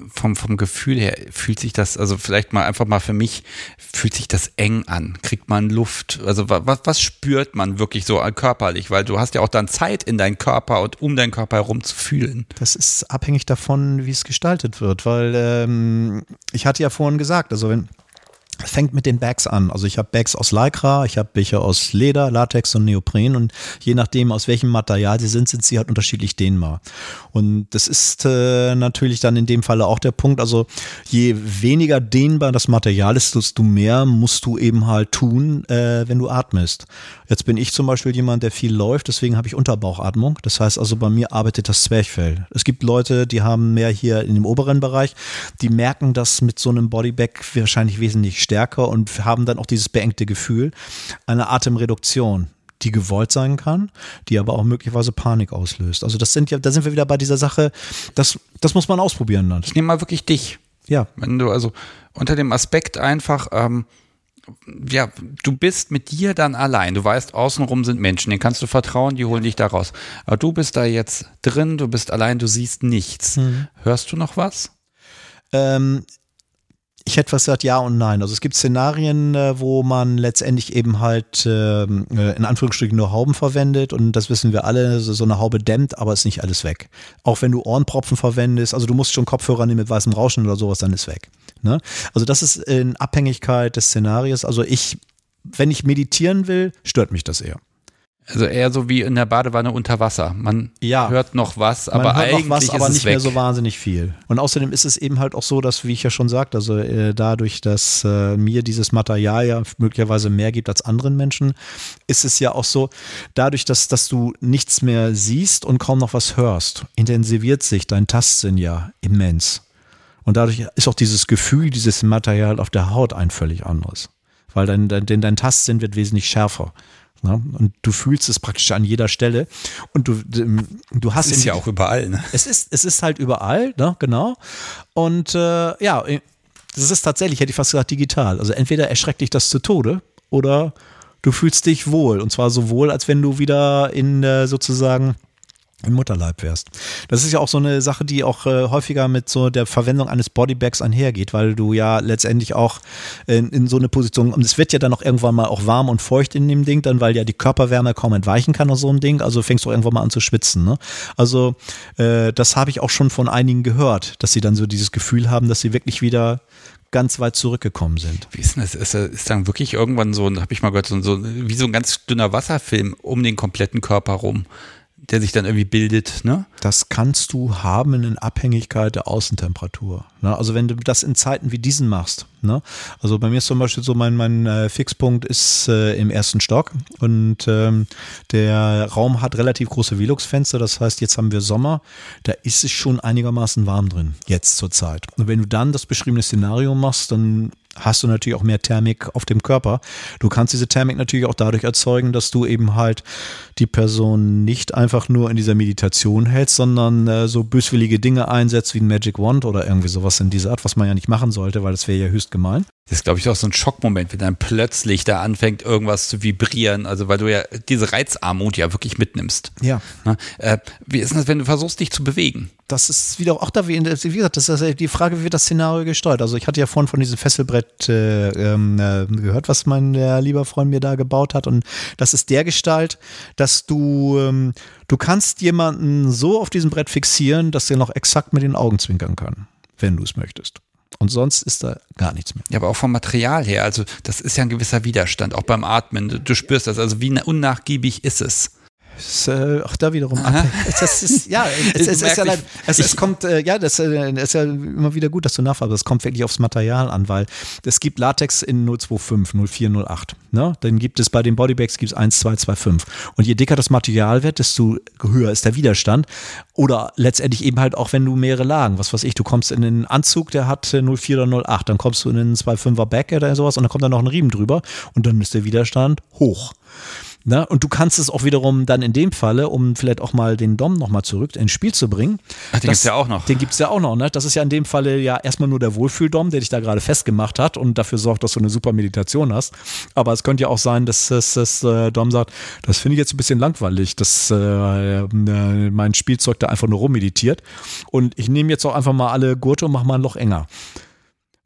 Vom, vom Gefühl her fühlt sich das, also vielleicht mal einfach mal für mich, fühlt sich das eng an? Kriegt man Luft? Also was, was spürt man wirklich so körperlich? Weil du hast ja auch dann Zeit in deinen Körper und um deinen Körper herum zu fühlen. Das ist abhängig davon, wie es gestaltet wird, weil ähm, ich hatte ja vorhin gesagt, also wenn fängt mit den Bags an. Also ich habe Bags aus Lycra, ich habe welche aus Leder, Latex und Neopren und je nachdem aus welchem Material sie sind, sind sie halt unterschiedlich dehnbar. Und das ist äh, natürlich dann in dem Falle auch der Punkt. Also je weniger dehnbar das Material ist, desto mehr musst du eben halt tun, äh, wenn du atmest. Jetzt bin ich zum Beispiel jemand, der viel läuft, deswegen habe ich Unterbauchatmung. Das heißt also bei mir arbeitet das Zwerchfell. Es gibt Leute, die haben mehr hier in dem oberen Bereich, die merken das mit so einem Bodybag wahrscheinlich wesentlich stärker und haben dann auch dieses beengte Gefühl. Eine Atemreduktion die gewollt sein kann, die aber auch möglicherweise Panik auslöst. Also das sind ja, da sind wir wieder bei dieser Sache, das, das muss man ausprobieren dann. Ich nehme mal wirklich dich. Ja. Wenn du also unter dem Aspekt einfach, ähm, ja, du bist mit dir dann allein. Du weißt, außenrum sind Menschen, denen kannst du vertrauen, die holen dich da raus. Aber du bist da jetzt drin, du bist allein, du siehst nichts. Mhm. Hörst du noch was? Ähm, ich hätte fast gesagt ja und nein. Also es gibt Szenarien, äh, wo man letztendlich eben halt ähm, äh, in Anführungsstrichen nur Hauben verwendet und das wissen wir alle, so eine Haube dämmt, aber ist nicht alles weg. Auch wenn du Ohrenpropfen verwendest, also du musst schon Kopfhörer nehmen mit weißem Rauschen oder sowas, dann ist weg. Ne? Also das ist in Abhängigkeit des Szenarios. Also ich, wenn ich meditieren will, stört mich das eher. Also eher so wie in der Badewanne unter Wasser. Man ja, hört noch was, aber eigentlich was, aber nicht weg. mehr so wahnsinnig viel. Und außerdem ist es eben halt auch so, dass, wie ich ja schon sagte, also äh, dadurch, dass äh, mir dieses Material ja möglicherweise mehr gibt als anderen Menschen, ist es ja auch so, dadurch, dass, dass du nichts mehr siehst und kaum noch was hörst, intensiviert sich dein Tastsinn ja immens. Und dadurch ist auch dieses Gefühl, dieses Material auf der Haut ein völlig anderes. Weil dein, dein, dein Tastsinn wird wesentlich schärfer. Ja, und du fühlst es praktisch an jeder Stelle. Und du, du hast. Es ist ja auch überall, ne? Es ist, es ist halt überall, ne? genau. Und äh, ja, das ist tatsächlich, hätte ich fast gesagt, digital. Also entweder erschreckt dich das zu Tode oder du fühlst dich wohl. Und zwar so wohl, als wenn du wieder in äh, sozusagen im Mutterleib wärst. Das ist ja auch so eine Sache, die auch äh, häufiger mit so der Verwendung eines Bodybags einhergeht, weil du ja letztendlich auch in, in so eine Position, und es wird ja dann auch irgendwann mal auch warm und feucht in dem Ding, dann weil ja die Körperwärme kaum entweichen kann aus so einem Ding, also fängst du irgendwann mal an zu schwitzen. Ne? Also äh, das habe ich auch schon von einigen gehört, dass sie dann so dieses Gefühl haben, dass sie wirklich wieder ganz weit zurückgekommen sind. Wie ist denn das? Ist, ist dann wirklich irgendwann so, habe ich mal gehört, so, so wie so ein ganz dünner Wasserfilm um den kompletten Körper rum? Der sich dann irgendwie bildet. Ne? Das kannst du haben in Abhängigkeit der Außentemperatur. Ne? Also wenn du das in Zeiten wie diesen machst. Ne? Also bei mir ist zum Beispiel so, mein, mein äh, Fixpunkt ist äh, im ersten Stock und ähm, der Raum hat relativ große Velux-Fenster. Das heißt, jetzt haben wir Sommer. Da ist es schon einigermaßen warm drin, jetzt zur Zeit. Und wenn du dann das beschriebene Szenario machst, dann hast du natürlich auch mehr Thermik auf dem Körper. Du kannst diese Thermik natürlich auch dadurch erzeugen, dass du eben halt die Person nicht einfach nur in dieser Meditation hältst, sondern äh, so böswillige Dinge einsetzt wie ein Magic Wand oder irgendwie sowas in dieser Art, was man ja nicht machen sollte, weil das wäre ja höchst gemein. Das ist, glaube ich, auch so ein Schockmoment, wenn dann plötzlich da anfängt, irgendwas zu vibrieren. Also, weil du ja diese Reizarmut ja wirklich mitnimmst. Ja. Na, äh, wie ist das, wenn du versuchst, dich zu bewegen? Das ist wieder auch da, wie, wie gesagt, das ist die Frage, wie wird das Szenario gesteuert? Also, ich hatte ja vorhin von diesem Fesselbrett äh, ähm, äh, gehört, was mein äh, lieber Freund mir da gebaut hat. Und das ist der Gestalt, dass du, ähm, du kannst jemanden so auf diesem Brett fixieren, dass er noch exakt mit den Augen zwinkern kann, wenn du es möchtest. Und sonst ist da gar nichts mehr. Ja, aber auch vom Material her, also das ist ja ein gewisser Widerstand, auch beim Atmen. Du spürst das, also wie unnachgiebig ist es? Ist, äh, auch da wiederum Das ist, ja, es, es, ist ja leid, es, es kommt, äh, ja, das äh, ist ja immer wieder gut, dass du nachfragst. Es kommt wirklich aufs Material an, weil es gibt Latex in 025, 04, 08. Ne? Dann gibt es bei den Bodybags gibt es 1, 2, 2, 5. Und je dicker das Material wird, desto höher ist der Widerstand. Oder letztendlich eben halt auch, wenn du mehrere Lagen, was weiß ich, du kommst in einen Anzug, der hat 04 oder 08, dann kommst du in einen 2,5er Back oder sowas und dann kommt da noch ein Riemen drüber und dann ist der Widerstand hoch. Na, und du kannst es auch wiederum dann in dem Falle, um vielleicht auch mal den Dom nochmal zurück ins Spiel zu bringen. Ach, den gibt es ja auch noch. Den gibt es ja auch noch. Ne? Das ist ja in dem Falle ja erstmal nur der Wohlfühl-Dom, der dich da gerade festgemacht hat und dafür sorgt, dass du eine super Meditation hast. Aber es könnte ja auch sein, dass, dass, dass äh, Dom sagt, das finde ich jetzt ein bisschen langweilig, dass äh, äh, mein Spielzeug da einfach nur rummeditiert. Und ich nehme jetzt auch einfach mal alle Gurte und mache mal ein Loch enger.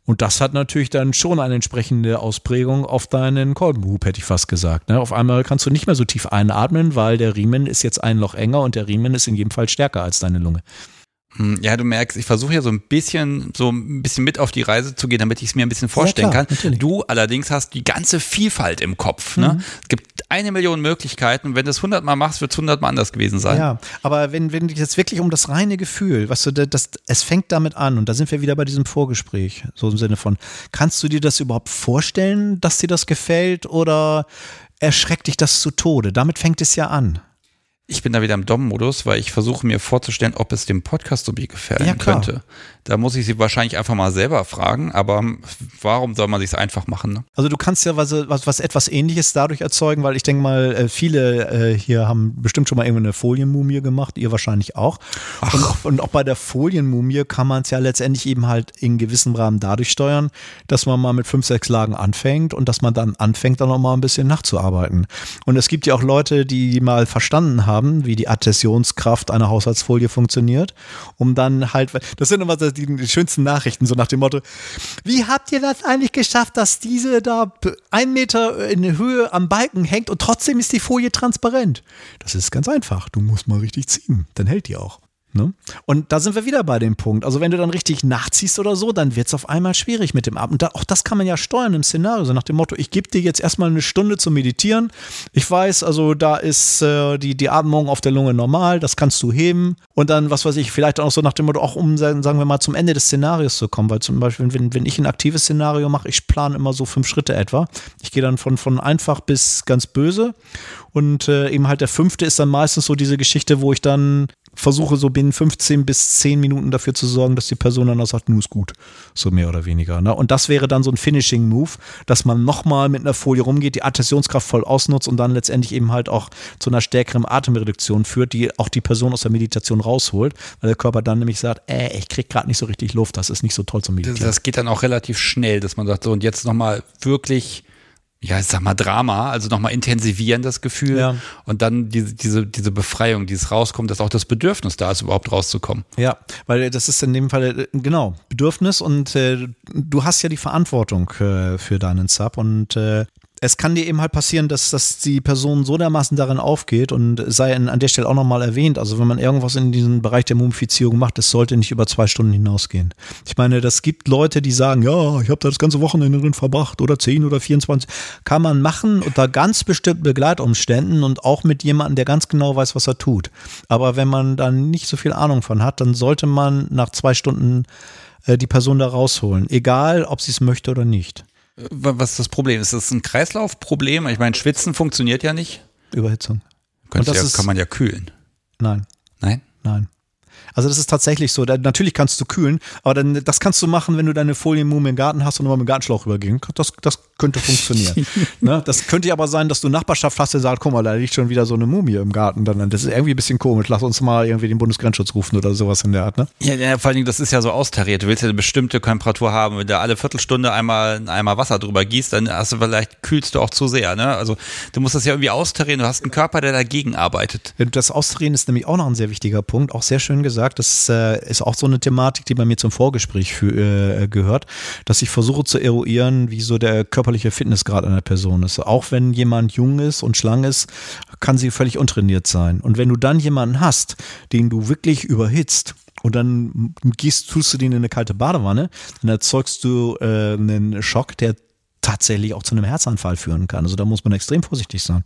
Und das hat natürlich dann schon eine entsprechende Ausprägung auf deinen Kolbenhub, hätte ich fast gesagt. Ne? Auf einmal kannst du nicht mehr so tief einatmen, weil der Riemen ist jetzt ein Loch enger und der Riemen ist in jedem Fall stärker als deine Lunge. Hm, ja, du merkst, ich versuche ja so ein bisschen, so ein bisschen mit auf die Reise zu gehen, damit ich es mir ein bisschen vorstellen ja, klar, kann. Natürlich. Du allerdings hast die ganze Vielfalt im Kopf. Ne? Mhm. Es gibt eine Million Möglichkeiten. Wenn du es hundertmal machst, wird es hundertmal anders gewesen sein. Ja, aber wenn, wenn dich jetzt wirklich um das reine Gefühl, was du, das, es fängt damit an, und da sind wir wieder bei diesem Vorgespräch, so im Sinne von, kannst du dir das überhaupt vorstellen, dass dir das gefällt oder erschreckt dich das zu Tode? Damit fängt es ja an. Ich bin da wieder im Dom-Modus, weil ich versuche mir vorzustellen, ob es dem Podcast so wie gefallen ja, könnte. Da muss ich sie wahrscheinlich einfach mal selber fragen, aber warum soll man sich einfach machen? Ne? Also du kannst ja was, was, was etwas ähnliches dadurch erzeugen, weil ich denke mal, äh, viele äh, hier haben bestimmt schon mal irgendwo eine Folienmumie gemacht, ihr wahrscheinlich auch. Und, und, auch bei der Folienmumie kann man es ja letztendlich eben halt in gewissem Rahmen dadurch steuern, dass man mal mit fünf, sechs Lagen anfängt und dass man dann anfängt, dann noch mal ein bisschen nachzuarbeiten. Und es gibt ja auch Leute, die mal verstanden haben, wie die Adhäsionskraft einer Haushaltsfolie funktioniert, um dann halt, das sind immer die, die schönsten Nachrichten, so nach dem Motto, wie habt ihr das eigentlich geschafft, dass diese da ein Meter in Höhe am Balken hängt und trotzdem ist die Folie transparent? Das ist ganz einfach. Du musst mal richtig ziehen, dann hält die auch. Ne? Und da sind wir wieder bei dem Punkt. Also wenn du dann richtig nachziehst oder so, dann wird es auf einmal schwierig mit dem Ab. Und da, auch das kann man ja steuern im Szenario. So nach dem Motto, ich gebe dir jetzt erstmal eine Stunde zu meditieren. Ich weiß, also da ist äh, die, die Atmung auf der Lunge normal, das kannst du heben. Und dann, was weiß ich, vielleicht auch so nach dem Motto, auch um, sagen wir mal, zum Ende des Szenarios zu kommen. Weil zum Beispiel, wenn, wenn ich ein aktives Szenario mache, ich plane immer so fünf Schritte etwa. Ich gehe dann von, von einfach bis ganz böse. Und äh, eben halt der fünfte ist dann meistens so diese Geschichte, wo ich dann versuche so binnen 15 bis 10 Minuten dafür zu sorgen, dass die Person dann auch sagt, nu ist gut. So mehr oder weniger. Ne? Und das wäre dann so ein Finishing-Move, dass man nochmal mit einer Folie rumgeht, die Adhäsionskraft voll ausnutzt und dann letztendlich eben halt auch zu einer stärkeren Atemreduktion führt, die auch die Person aus der Meditation rausholt, weil der Körper dann nämlich sagt, äh, ich krieg gerade nicht so richtig Luft, das ist nicht so toll zum Meditieren. Das geht dann auch relativ schnell, dass man sagt, so und jetzt nochmal wirklich ja, ich sag mal Drama, also nochmal intensivieren das Gefühl ja. und dann diese, diese, diese Befreiung, dieses rauskommt, dass auch das Bedürfnis da ist, überhaupt rauszukommen. Ja, weil das ist in dem Fall, äh, genau, Bedürfnis und äh, du hast ja die Verantwortung äh, für deinen Sub und äh, es kann dir eben halt passieren, dass, dass die Person so dermaßen darin aufgeht und sei an der Stelle auch nochmal erwähnt, also wenn man irgendwas in diesem Bereich der Mumifizierung macht, das sollte nicht über zwei Stunden hinausgehen. Ich meine, das gibt Leute, die sagen, ja, ich habe da das ganze Wochenende drin verbracht oder 10 oder 24. Kann man machen unter ganz bestimmten Begleitumständen und auch mit jemandem, der ganz genau weiß, was er tut. Aber wenn man dann nicht so viel Ahnung von hat, dann sollte man nach zwei Stunden äh, die Person da rausholen, egal ob sie es möchte oder nicht. Was ist das Problem? Ist das ein Kreislaufproblem? Ich meine, Schwitzen funktioniert ja nicht. Überhitzung. Und das ja, ist, kann man ja kühlen. Nein. Nein? Nein. Also das ist tatsächlich so. Da, natürlich kannst du kühlen, aber dann, das kannst du machen, wenn du deine Folienmumme im Garten hast und mal mit dem Gartenschlauch übergehen. Das, das könnte funktionieren. ne? Das könnte aber sein, dass du Nachbarschaft hast, der sagt, guck mal, da liegt schon wieder so eine Mumie im Garten. Dann, das ist irgendwie ein bisschen komisch. Lass uns mal irgendwie den Bundesgrenzschutz rufen oder sowas in der Art. Ne? Ja, ja, vor allen Dingen, das ist ja so austariert. Du willst ja eine bestimmte Temperatur haben. Wenn du alle Viertelstunde einmal einmal Wasser drüber gießt, dann hast du vielleicht kühlst du auch zu sehr. Ne? Also du musst das ja irgendwie austarieren. Du hast einen Körper, der dagegen arbeitet. Das Austarieren ist nämlich auch noch ein sehr wichtiger Punkt. Auch sehr schön gesagt. Das äh, ist auch so eine Thematik, die bei mir zum Vorgespräch für, äh, gehört, dass ich versuche zu eruieren, wie so der körperliche Fitnessgrad einer Person ist. Auch wenn jemand jung ist und schlank ist, kann sie völlig untrainiert sein. Und wenn du dann jemanden hast, den du wirklich überhitzt, und dann gehst, tust du den in eine kalte Badewanne, dann erzeugst du äh, einen Schock, der tatsächlich auch zu einem Herzanfall führen kann. Also da muss man extrem vorsichtig sein.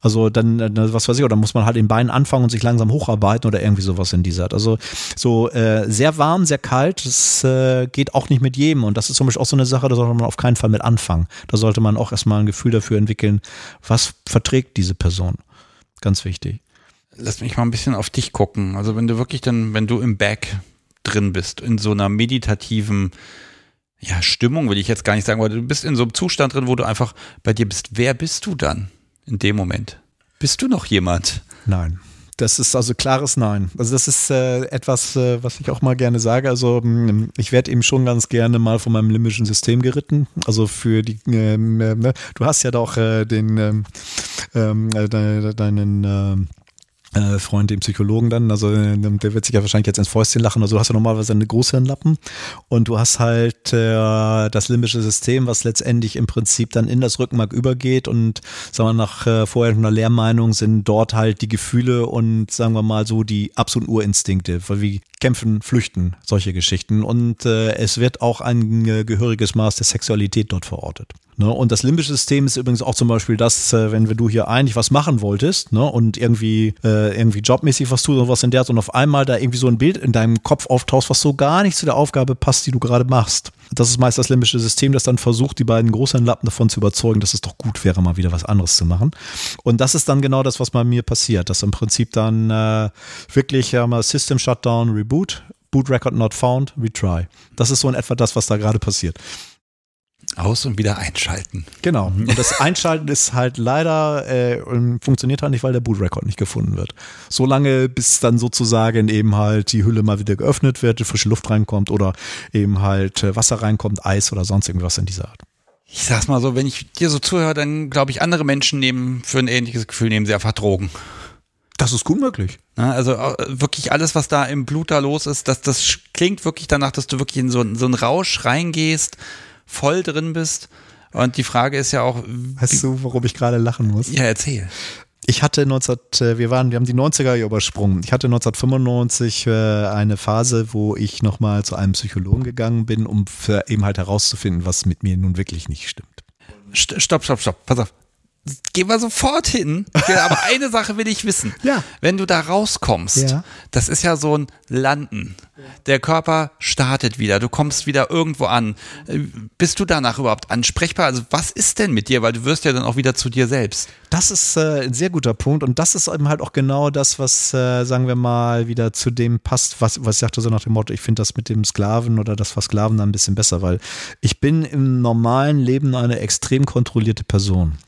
Also dann, was weiß ich, oder muss man halt den Beinen anfangen und sich langsam hocharbeiten oder irgendwie sowas in dieser Art. Also so äh, sehr warm, sehr kalt, das äh, geht auch nicht mit jedem. Und das ist zum Beispiel auch so eine Sache, da sollte man auf keinen Fall mit anfangen. Da sollte man auch erstmal ein Gefühl dafür entwickeln, was verträgt diese Person. Ganz wichtig. Lass mich mal ein bisschen auf dich gucken. Also wenn du wirklich dann, wenn du im Back drin bist, in so einer meditativen ja, Stimmung will ich jetzt gar nicht sagen, aber du bist in so einem Zustand drin, wo du einfach bei dir bist. Wer bist du dann? In dem Moment? Bist du noch jemand? Nein. Das ist also klares Nein. Also das ist äh, etwas, äh, was ich auch mal gerne sage. Also mh, ich werde eben schon ganz gerne mal von meinem limbischen System geritten. Also für die, ähm, äh, du hast ja doch äh, den ähm, ähm äh, de, deinen äh, Freund, den Psychologen dann, also äh, der wird sich ja wahrscheinlich jetzt ins Fäustchen lachen. Also du hast ja normalerweise eine Großhirnlappen und du hast halt äh, das limbische System, was letztendlich im Prinzip dann in das Rückenmark übergeht. Und sagen wir nach äh, vorher einer Lehrmeinung sind dort halt die Gefühle und sagen wir mal so die absoluten Urinstinkte, wie kämpfen, flüchten, solche Geschichten und äh, es wird auch ein äh, gehöriges Maß der Sexualität dort verortet. Ne? Und das limbische System ist übrigens auch zum Beispiel das, äh, wenn du hier eigentlich was machen wolltest ne? und irgendwie, äh, irgendwie jobmäßig was tust oder was in der und auf einmal da irgendwie so ein Bild in deinem Kopf auftauchst, was so gar nicht zu der Aufgabe passt, die du gerade machst. Das ist meist das limbische System, das dann versucht, die beiden großen Lappen davon zu überzeugen, dass es doch gut wäre, mal wieder was anderes zu machen. Und das ist dann genau das, was bei mir passiert, dass im Prinzip dann äh, wirklich ja, mal System Shutdown, Reboot, Boot Record not found, retry. Das ist so in etwa das, was da gerade passiert. Aus und wieder einschalten. Genau. Und das Einschalten ist halt leider, äh, funktioniert halt nicht, weil der Boot-Record nicht gefunden wird. So lange, bis dann sozusagen eben halt die Hülle mal wieder geöffnet wird, frische Luft reinkommt oder eben halt äh, Wasser reinkommt, Eis oder sonst irgendwas in dieser Art. Ich sag's mal so, wenn ich dir so zuhöre, dann glaube ich, andere Menschen nehmen für ein ähnliches Gefühl, nehmen sie einfach Drogen. Das ist gut möglich. Also äh, wirklich alles, was da im Blut da los ist, das, das klingt wirklich danach, dass du wirklich in so, so einen Rausch reingehst voll drin bist. Und die Frage ist ja auch. Weißt du, warum ich gerade lachen muss? Ja, erzähl. Ich hatte 19, äh, wir waren, wir haben die 90er übersprungen. Ich hatte 1995 äh, eine Phase, wo ich nochmal zu einem Psychologen gegangen bin, um eben halt herauszufinden, was mit mir nun wirklich nicht stimmt. Stopp, stopp, stopp. Pass auf. Gehen wir sofort hin. Aber eine Sache will ich wissen. Ja. Wenn du da rauskommst, ja. das ist ja so ein Landen. Der Körper startet wieder, du kommst wieder irgendwo an. Bist du danach überhaupt ansprechbar? Also was ist denn mit dir? Weil du wirst ja dann auch wieder zu dir selbst. Das ist äh, ein sehr guter Punkt und das ist eben halt auch genau das, was, äh, sagen wir mal, wieder zu dem passt, was, was ich sagte so nach dem Motto, ich finde das mit dem Sklaven oder das Versklaven dann ein bisschen besser, weil ich bin im normalen Leben eine extrem kontrollierte Person.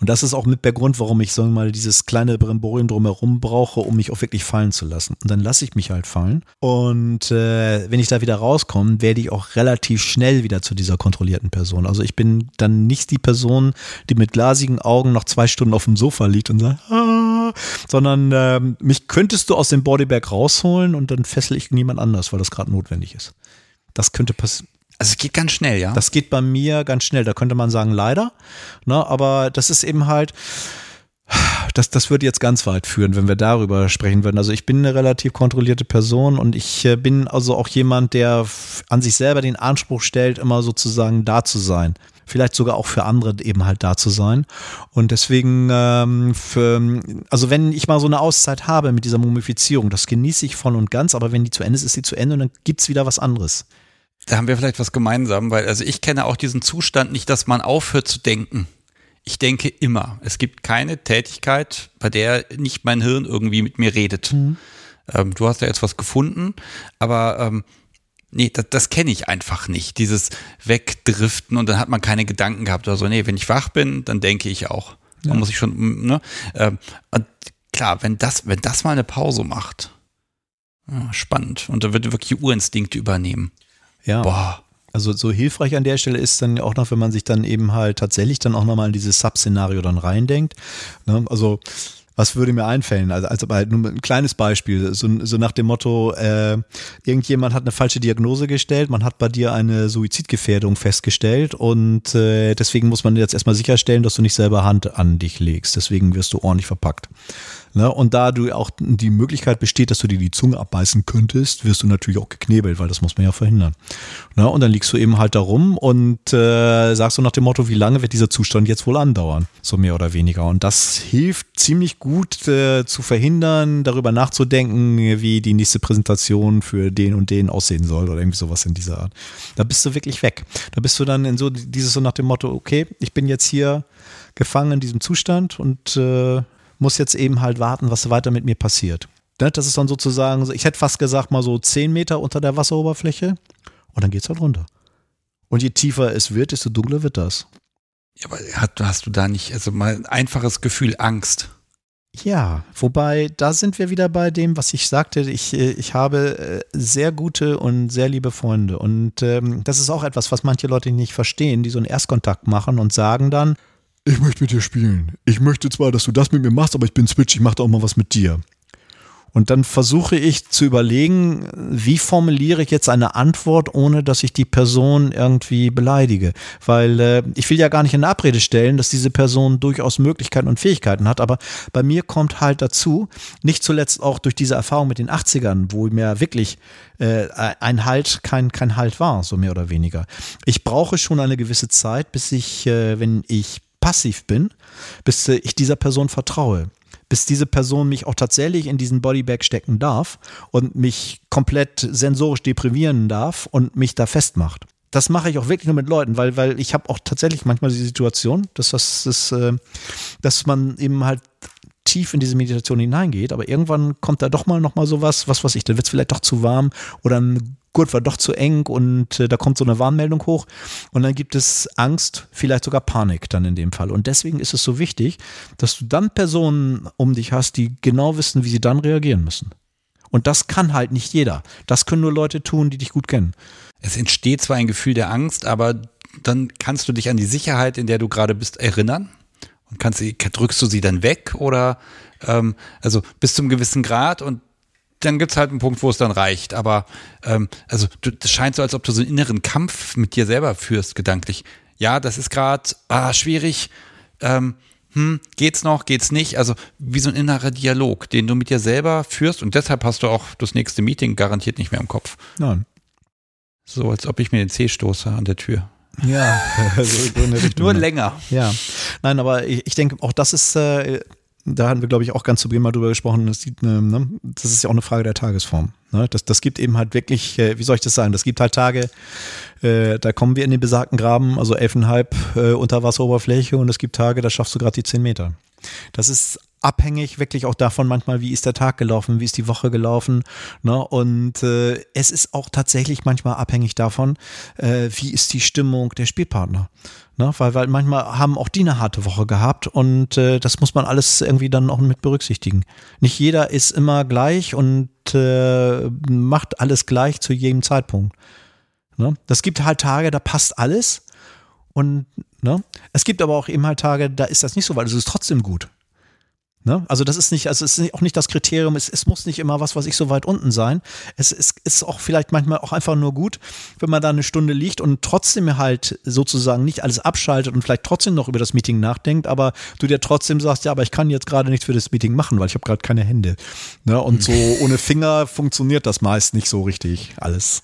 Und das ist auch mit der Grund, warum ich, sagen wir mal, dieses kleine Brimborium drumherum brauche, um mich auch wirklich fallen zu lassen. Und dann lasse ich mich halt fallen. Und äh, wenn ich da wieder rauskomme, werde ich auch relativ schnell wieder zu dieser kontrollierten Person. Also ich bin dann nicht die Person, die mit glasigen Augen noch zwei Stunden auf dem Sofa liegt und sagt, ah, sondern äh, mich könntest du aus dem Bodybag rausholen und dann fessel ich niemand anders, weil das gerade notwendig ist. Das könnte passieren. Also es geht ganz schnell, ja. Das geht bei mir ganz schnell. Da könnte man sagen, leider. Ne, aber das ist eben halt, das, das würde jetzt ganz weit führen, wenn wir darüber sprechen würden. Also ich bin eine relativ kontrollierte Person und ich äh, bin also auch jemand, der an sich selber den Anspruch stellt, immer sozusagen da zu sein. Vielleicht sogar auch für andere eben halt da zu sein. Und deswegen, ähm, für, also wenn ich mal so eine Auszeit habe mit dieser Mumifizierung, das genieße ich voll und ganz, aber wenn die zu Ende ist, ist sie zu Ende und dann gibt's wieder was anderes. Da haben wir vielleicht was gemeinsam, weil also ich kenne auch diesen Zustand nicht, dass man aufhört zu denken. Ich denke immer. Es gibt keine Tätigkeit, bei der nicht mein Hirn irgendwie mit mir redet. Mhm. Ähm, du hast ja jetzt was gefunden, aber ähm, nee, das, das kenne ich einfach nicht. Dieses Wegdriften und dann hat man keine Gedanken gehabt oder so. Nee, wenn ich wach bin, dann denke ich auch. Ja. Man muss ich schon, ne? Ähm, klar, wenn das, wenn das mal eine Pause macht, ja, spannend. Und da wird wirklich Urinstinkte übernehmen. Ja. Boah. Also so hilfreich an der Stelle ist dann auch noch, wenn man sich dann eben halt tatsächlich dann auch nochmal in dieses Sub-Szenario dann reindenkt. Ne? Also was würde mir einfallen? Also, also halt nur ein kleines Beispiel, so, so nach dem Motto, äh, irgendjemand hat eine falsche Diagnose gestellt, man hat bei dir eine Suizidgefährdung festgestellt und äh, deswegen muss man jetzt erstmal sicherstellen, dass du nicht selber Hand an dich legst. Deswegen wirst du ordentlich verpackt. Ne? Und da du auch die Möglichkeit besteht, dass du dir die Zunge abbeißen könntest, wirst du natürlich auch geknebelt, weil das muss man ja verhindern. Ne? Und dann liegst du eben halt da rum und äh, sagst du nach dem Motto, wie lange wird dieser Zustand jetzt wohl andauern? So mehr oder weniger. Und das hilft ziemlich gut äh, zu verhindern, darüber nachzudenken, wie die nächste Präsentation für den und den aussehen soll oder irgendwie sowas in dieser Art. Da bist du wirklich weg. Da bist du dann in so dieses so nach dem Motto, okay, ich bin jetzt hier gefangen in diesem Zustand und äh, muss jetzt eben halt warten, was weiter mit mir passiert. Ne, das ist dann sozusagen, ich hätte fast gesagt, mal so 10 Meter unter der Wasseroberfläche und dann geht es halt runter. Und je tiefer es wird, desto dunkler wird das. Ja, aber hast, du da nicht, also mal ein einfaches Gefühl Angst? Ja, wobei da sind wir wieder bei dem, was ich sagte. Ich, äh, ich habe äh, sehr gute und sehr liebe Freunde. Und ähm, das ist auch etwas, was manche Leute nicht verstehen, die so einen Erstkontakt machen und sagen dann, ich möchte mit dir spielen. Ich möchte zwar, dass du das mit mir machst, aber ich bin Switch, ich mache auch mal was mit dir. Und dann versuche ich zu überlegen, wie formuliere ich jetzt eine Antwort, ohne dass ich die Person irgendwie beleidige. Weil äh, ich will ja gar nicht in Abrede stellen, dass diese Person durchaus Möglichkeiten und Fähigkeiten hat. Aber bei mir kommt halt dazu, nicht zuletzt auch durch diese Erfahrung mit den 80ern, wo mir wirklich äh, ein Halt kein, kein Halt war, so mehr oder weniger. Ich brauche schon eine gewisse Zeit, bis ich, äh, wenn ich passiv bin, bis äh, ich dieser Person vertraue bis diese Person mich auch tatsächlich in diesen Bodybag stecken darf und mich komplett sensorisch deprivieren darf und mich da festmacht. Das mache ich auch wirklich nur mit Leuten, weil, weil ich habe auch tatsächlich manchmal die Situation, dass das ist, äh, dass man eben halt tief in diese Meditation hineingeht, aber irgendwann kommt da doch mal noch mal sowas, was weiß ich, dann wird es vielleicht doch zu warm oder ein Gurt war doch zu eng und äh, da kommt so eine Warnmeldung hoch und dann gibt es Angst, vielleicht sogar Panik dann in dem Fall. Und deswegen ist es so wichtig, dass du dann Personen um dich hast, die genau wissen, wie sie dann reagieren müssen. Und das kann halt nicht jeder. Das können nur Leute tun, die dich gut kennen. Es entsteht zwar ein Gefühl der Angst, aber dann kannst du dich an die Sicherheit, in der du gerade bist, erinnern. Und kannst drückst du sie dann weg oder ähm, also bis zum gewissen Grad und dann gibt es halt einen Punkt, wo es dann reicht. Aber ähm, also das scheint so, als ob du so einen inneren Kampf mit dir selber führst, gedanklich. Ja, das ist gerade ah, schwierig. Ähm, hm, geht's noch, geht's nicht? Also wie so ein innerer Dialog, den du mit dir selber führst und deshalb hast du auch das nächste Meeting garantiert nicht mehr im Kopf. Nein. So, als ob ich mir den Zeh stoße an der Tür. Ja, so Richtung. Nur länger. Ja. Nein, aber ich, ich denke, auch das ist äh, da hatten wir, glaube ich, auch ganz zu Beginn mal drüber gesprochen, das, sieht, ne, das ist ja auch eine Frage der Tagesform. Ne? Das, das gibt eben halt wirklich, äh, wie soll ich das sagen, das gibt halt Tage, äh, da kommen wir in den besagten Graben, also elfeinhalb äh, Unterwasseroberfläche und es gibt Tage, da schaffst du gerade die zehn Meter. Das ist abhängig wirklich auch davon manchmal, wie ist der Tag gelaufen, wie ist die Woche gelaufen. Ne? Und äh, es ist auch tatsächlich manchmal abhängig davon, äh, wie ist die Stimmung der Spielpartner. Ne? Weil, weil manchmal haben auch die eine harte Woche gehabt und äh, das muss man alles irgendwie dann auch mit berücksichtigen. Nicht jeder ist immer gleich und äh, macht alles gleich zu jedem Zeitpunkt. Ne? Das gibt halt Tage, da passt alles. Und ne? es gibt aber auch eben halt Tage, da ist das nicht so, weil es ist trotzdem gut. Ne? Also das ist nicht, also es ist auch nicht das Kriterium, es, es muss nicht immer was, was ich so weit unten sein. Es, es ist auch vielleicht manchmal auch einfach nur gut, wenn man da eine Stunde liegt und trotzdem halt sozusagen nicht alles abschaltet und vielleicht trotzdem noch über das Meeting nachdenkt, aber du dir trotzdem sagst, ja, aber ich kann jetzt gerade nichts für das Meeting machen, weil ich habe gerade keine Hände. Ne? Und so ohne Finger funktioniert das meist nicht so richtig alles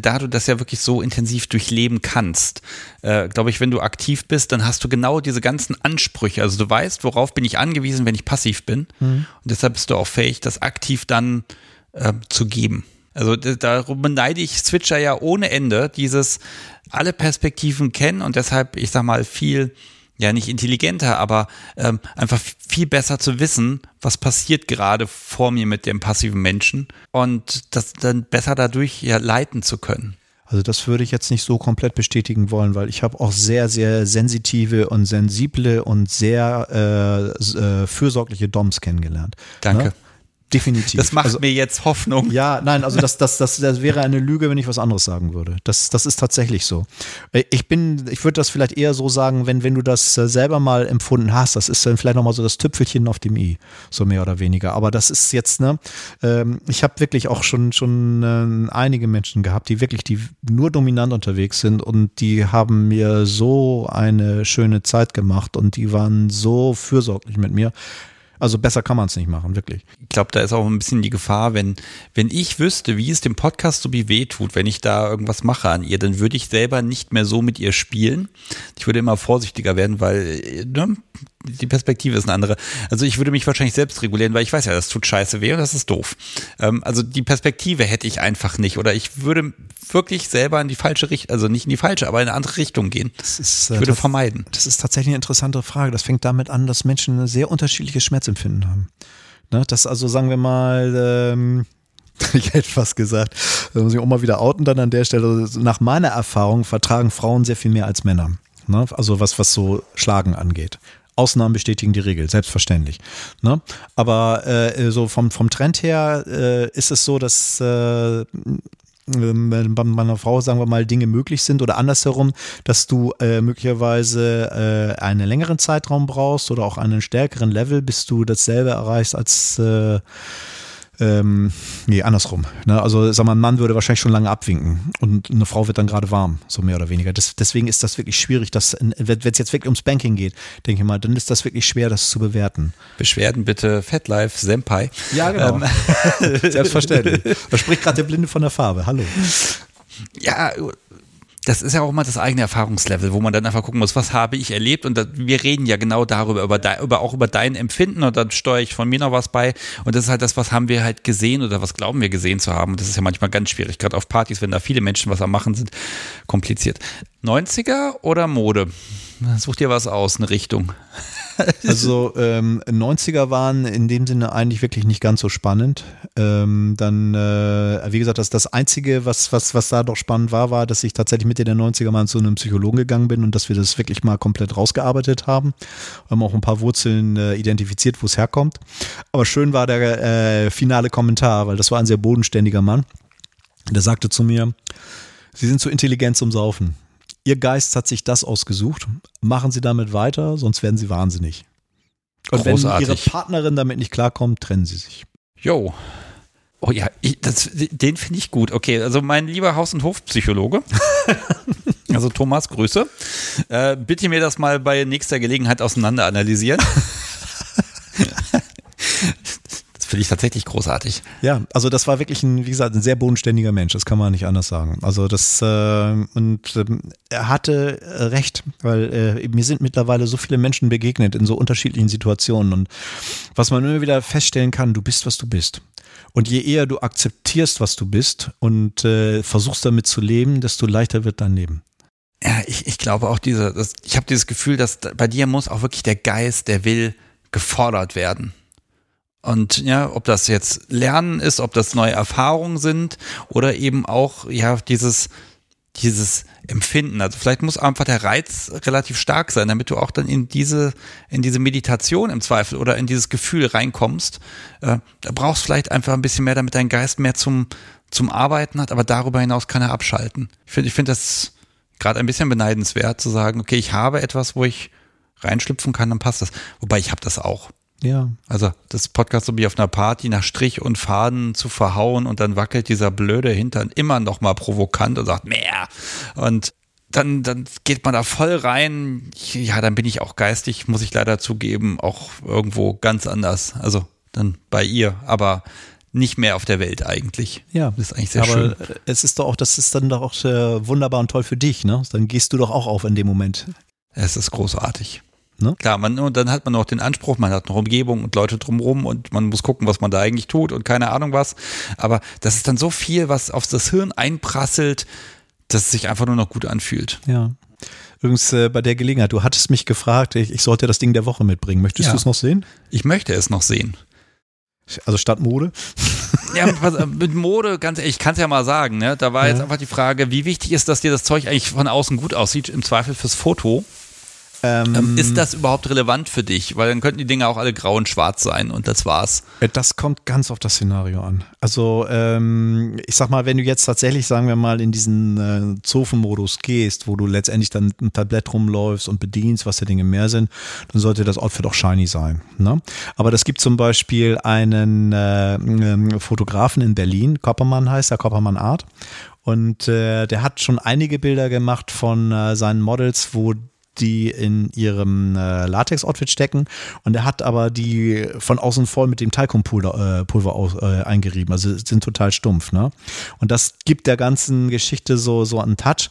da du das ja wirklich so intensiv durchleben kannst, äh, glaube ich, wenn du aktiv bist, dann hast du genau diese ganzen Ansprüche. Also du weißt, worauf bin ich angewiesen, wenn ich passiv bin. Mhm. Und deshalb bist du auch fähig, das aktiv dann äh, zu geben. Also darum beneide ich Switcher ja ohne Ende, dieses alle Perspektiven kennen und deshalb, ich sag mal, viel ja nicht intelligenter, aber ähm, einfach viel besser zu wissen, was passiert gerade vor mir mit dem passiven Menschen und das dann besser dadurch ja leiten zu können. Also das würde ich jetzt nicht so komplett bestätigen wollen, weil ich habe auch sehr, sehr sensitive und sensible und sehr äh, äh, fürsorgliche Doms kennengelernt. Danke. Ne? Definitiv. Das macht also, mir jetzt Hoffnung. Ja, nein, also das, das, das, das wäre eine Lüge, wenn ich was anderes sagen würde. Das, das ist tatsächlich so. Äh, ich bin, ich würde das vielleicht eher so sagen, wenn, wenn du das äh, selber mal empfunden hast, das ist dann vielleicht nochmal so das Tüpfelchen auf dem i, so mehr oder weniger. Aber das ist jetzt, ne, ähm, ich habe wirklich auch schon, schon äh, einige Menschen gehabt, die wirklich, die nur dominant unterwegs sind und die haben mir so eine schöne Zeit gemacht und die waren so fürsorglich mit mir. Also besser kann man es nicht machen, wirklich. Ich glaube, da ist auch ein bisschen die Gefahr, wenn, wenn ich wüsste, wie es dem Podcast so wie weh tut, wenn ich da irgendwas mache an ihr, dann würde ich selber nicht mehr so mit ihr spielen. Ich würde immer vorsichtiger werden, weil ne, die Perspektive ist eine andere. Also ich würde mich wahrscheinlich selbst regulieren, weil ich weiß ja, das tut scheiße weh und das ist doof. Ähm, also die Perspektive hätte ich einfach nicht. Oder ich würde wirklich selber in die falsche Richtung, also nicht in die falsche, aber in eine andere Richtung gehen. Das ist, ich würde vermeiden. Das ist tatsächlich eine interessante Frage. Das fängt damit an, dass Menschen ein sehr unterschiedliches Schmerzempfinden haben. Ne? Das also, sagen wir mal, ähm, ich hätte fast gesagt, da muss ich auch mal wieder outen dann an der Stelle. Nach meiner Erfahrung vertragen Frauen sehr viel mehr als Männer. Ne? Also was, was so Schlagen angeht. Ausnahmen bestätigen die Regel, selbstverständlich. Ne? Aber äh, so vom, vom Trend her äh, ist es so, dass äh, bei meiner Frau, sagen wir mal, Dinge möglich sind oder andersherum, dass du äh, möglicherweise äh, einen längeren Zeitraum brauchst oder auch einen stärkeren Level, bis du dasselbe erreichst als äh, ähm, nee, andersrum. Ne? Also, sag mal, ein Mann würde wahrscheinlich schon lange abwinken und eine Frau wird dann gerade warm, so mehr oder weniger. Das, deswegen ist das wirklich schwierig, dass, wenn es jetzt wirklich ums Banking geht, denke ich mal, dann ist das wirklich schwer, das zu bewerten. Beschwerden bitte FetLife Senpai. Ja, genau. Ähm. Selbstverständlich. Da spricht gerade der Blinde von der Farbe. Hallo. Ja, das ist ja auch immer das eigene Erfahrungslevel, wo man dann einfach gucken muss, was habe ich erlebt und da, wir reden ja genau darüber, über, de, über, auch über dein Empfinden und dann steuere ich von mir noch was bei und das ist halt das, was haben wir halt gesehen oder was glauben wir gesehen zu haben und das ist ja manchmal ganz schwierig, gerade auf Partys, wenn da viele Menschen was am machen sind, kompliziert. 90er oder Mode? Such dir was aus, eine Richtung. Also ähm, 90er waren in dem Sinne eigentlich wirklich nicht ganz so spannend. Ähm, dann, äh, wie gesagt, das, das Einzige, was, was, was da doch spannend war, war, dass ich tatsächlich Mitte der 90er mal zu einem Psychologen gegangen bin und dass wir das wirklich mal komplett rausgearbeitet haben. Wir haben auch ein paar Wurzeln äh, identifiziert, wo es herkommt. Aber schön war der äh, finale Kommentar, weil das war ein sehr bodenständiger Mann. Der sagte zu mir, Sie sind zu intelligent zum Saufen. Ihr Geist hat sich das ausgesucht. Machen Sie damit weiter, sonst werden Sie wahnsinnig. Und Großartig. wenn Ihre Partnerin damit nicht klarkommt, trennen Sie sich. Jo. Oh ja, ich, das, den finde ich gut. Okay, also mein lieber Haus- und Hofpsychologe, also Thomas, Grüße. Äh, bitte mir das mal bei nächster Gelegenheit auseinander analysieren. Finde ich tatsächlich großartig. Ja, also das war wirklich ein, wie gesagt, ein sehr bodenständiger Mensch, das kann man nicht anders sagen. Also das, äh, und äh, er hatte äh, recht, weil äh, mir sind mittlerweile so viele Menschen begegnet in so unterschiedlichen Situationen. Und was man immer wieder feststellen kann, du bist, was du bist. Und je eher du akzeptierst, was du bist und äh, versuchst damit zu leben, desto leichter wird dein Leben. Ja, ich, ich glaube auch diese, das, ich habe dieses Gefühl, dass bei dir muss auch wirklich der Geist, der will gefordert werden. Und ja, ob das jetzt Lernen ist, ob das neue Erfahrungen sind oder eben auch, ja, dieses, dieses Empfinden. Also vielleicht muss einfach der Reiz relativ stark sein, damit du auch dann in diese, in diese Meditation im Zweifel oder in dieses Gefühl reinkommst. Äh, da brauchst du vielleicht einfach ein bisschen mehr, damit dein Geist mehr zum, zum Arbeiten hat, aber darüber hinaus kann er abschalten. Ich finde, ich finde das gerade ein bisschen beneidenswert zu sagen, okay, ich habe etwas, wo ich reinschlüpfen kann, dann passt das. Wobei ich habe das auch. Ja. Also das Podcast so wie auf einer Party nach Strich und Faden zu verhauen und dann wackelt dieser blöde Hintern immer noch mal provokant und sagt mehr und dann, dann geht man da voll rein. Ja, dann bin ich auch geistig, muss ich leider zugeben, auch irgendwo ganz anders. Also dann bei ihr, aber nicht mehr auf der Welt eigentlich. Ja, das ist eigentlich sehr aber schön. Es ist doch auch, das ist dann doch auch wunderbar und toll für dich, ne? Dann gehst du doch auch auf in dem Moment. Es ist großartig. Ne? Klar, man, und dann hat man noch den Anspruch, man hat eine Umgebung und Leute drumherum und man muss gucken, was man da eigentlich tut und keine Ahnung was. Aber das ist dann so viel, was auf das Hirn einprasselt, dass es sich einfach nur noch gut anfühlt. Ja. Übrigens äh, bei der Gelegenheit, du hattest mich gefragt, ich, ich sollte das Ding der Woche mitbringen. Möchtest ja. du es noch sehen? Ich möchte es noch sehen. Also statt Mode? Ja, mit Mode, ganz ehrlich, ich kann es ja mal sagen, ne? Da war ja. jetzt einfach die Frage, wie wichtig ist, dass dir das Zeug eigentlich von außen gut aussieht, im Zweifel fürs Foto. Ähm, ähm, ist das überhaupt relevant für dich? Weil dann könnten die Dinge auch alle grau und schwarz sein und das war's. Äh, das kommt ganz auf das Szenario an. Also ähm, ich sag mal, wenn du jetzt tatsächlich, sagen wir mal, in diesen äh, Zofen-Modus gehst, wo du letztendlich dann ein Tablett rumläufst und bedienst, was der Dinge mehr sind, dann sollte das Outfit auch shiny sein. Ne? Aber das gibt zum Beispiel einen äh, äh, Fotografen in Berlin, Koppermann heißt er, Koppermann Art. Und äh, der hat schon einige Bilder gemacht von äh, seinen Models, wo die in ihrem äh, Latex-Outfit stecken und er hat aber die von außen voll mit dem Talkumpulver äh, Pulver aus, äh, eingerieben, also sind total stumpf, ne? Und das gibt der ganzen Geschichte so, so einen Touch.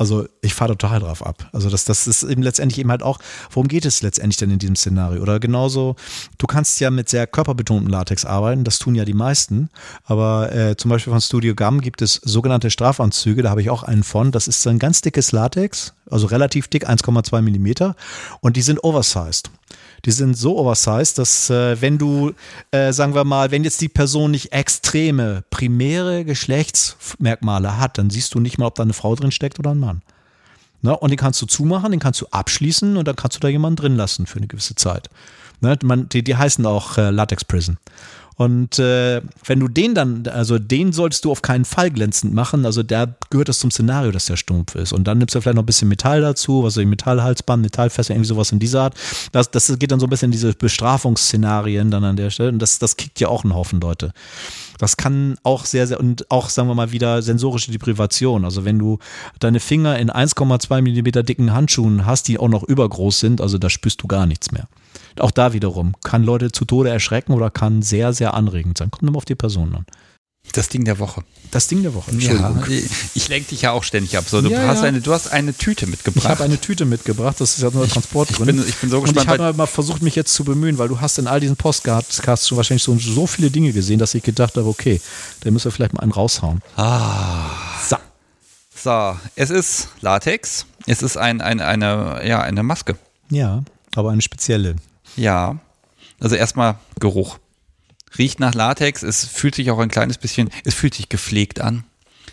Also ich fahre total drauf ab. Also das, das ist eben letztendlich eben halt auch, worum geht es letztendlich denn in diesem Szenario? Oder genauso, du kannst ja mit sehr körperbetonten Latex arbeiten, das tun ja die meisten. Aber äh, zum Beispiel von Studio Gum gibt es sogenannte Strafanzüge, da habe ich auch einen von. Das ist so ein ganz dickes Latex, also relativ dick, 1,2 Millimeter. Und die sind oversized die sind so oversized, dass äh, wenn du, äh, sagen wir mal, wenn jetzt die Person nicht extreme primäre Geschlechtsmerkmale hat, dann siehst du nicht mal, ob da eine Frau drin steckt oder ein Mann. Ne? Und den kannst du zumachen, den kannst du abschließen und dann kannst du da jemanden drin lassen für eine gewisse Zeit. Ne? Man, die, die heißen auch äh, Latex Prison. Und äh, wenn du den dann, also den solltest du auf keinen Fall glänzend machen. Also da gehört das zum Szenario, dass der stumpf ist. Und dann nimmst du vielleicht noch ein bisschen Metall dazu, was so Metallhalsband, Metallfässer, irgendwie sowas in dieser Art. Das, das geht dann so ein bisschen in diese Bestrafungsszenarien dann an der Stelle. Und das, das kickt ja auch einen Haufen Leute. Das kann auch sehr, sehr, und auch, sagen wir mal, wieder sensorische Deprivation. Also wenn du deine Finger in 1,2 Millimeter dicken Handschuhen hast, die auch noch übergroß sind, also da spürst du gar nichts mehr. Auch da wiederum kann Leute zu Tode erschrecken oder kann sehr, sehr anregend sein. Kommt immer auf die Person an. Das Ding der Woche. Das Ding der Woche. Ja, ich lenke dich ja auch ständig ab. So, du, ja, hast ja. Eine, du hast eine Tüte mitgebracht. Ich habe eine Tüte mitgebracht. Das ist ja nur Transport drin. Ich bin, ich bin so gespannt. Und ich habe mal versucht, mich jetzt zu bemühen, weil du hast in all diesen Postcards schon wahrscheinlich so, so viele Dinge gesehen, dass ich gedacht habe, okay, da müssen wir vielleicht mal einen raushauen. Ah. So. So, es ist Latex. Es ist ein, ein, eine, ja, eine Maske. Ja, aber eine spezielle. Ja. Also erstmal Geruch. Riecht nach Latex, es fühlt sich auch ein kleines bisschen, es fühlt sich gepflegt an.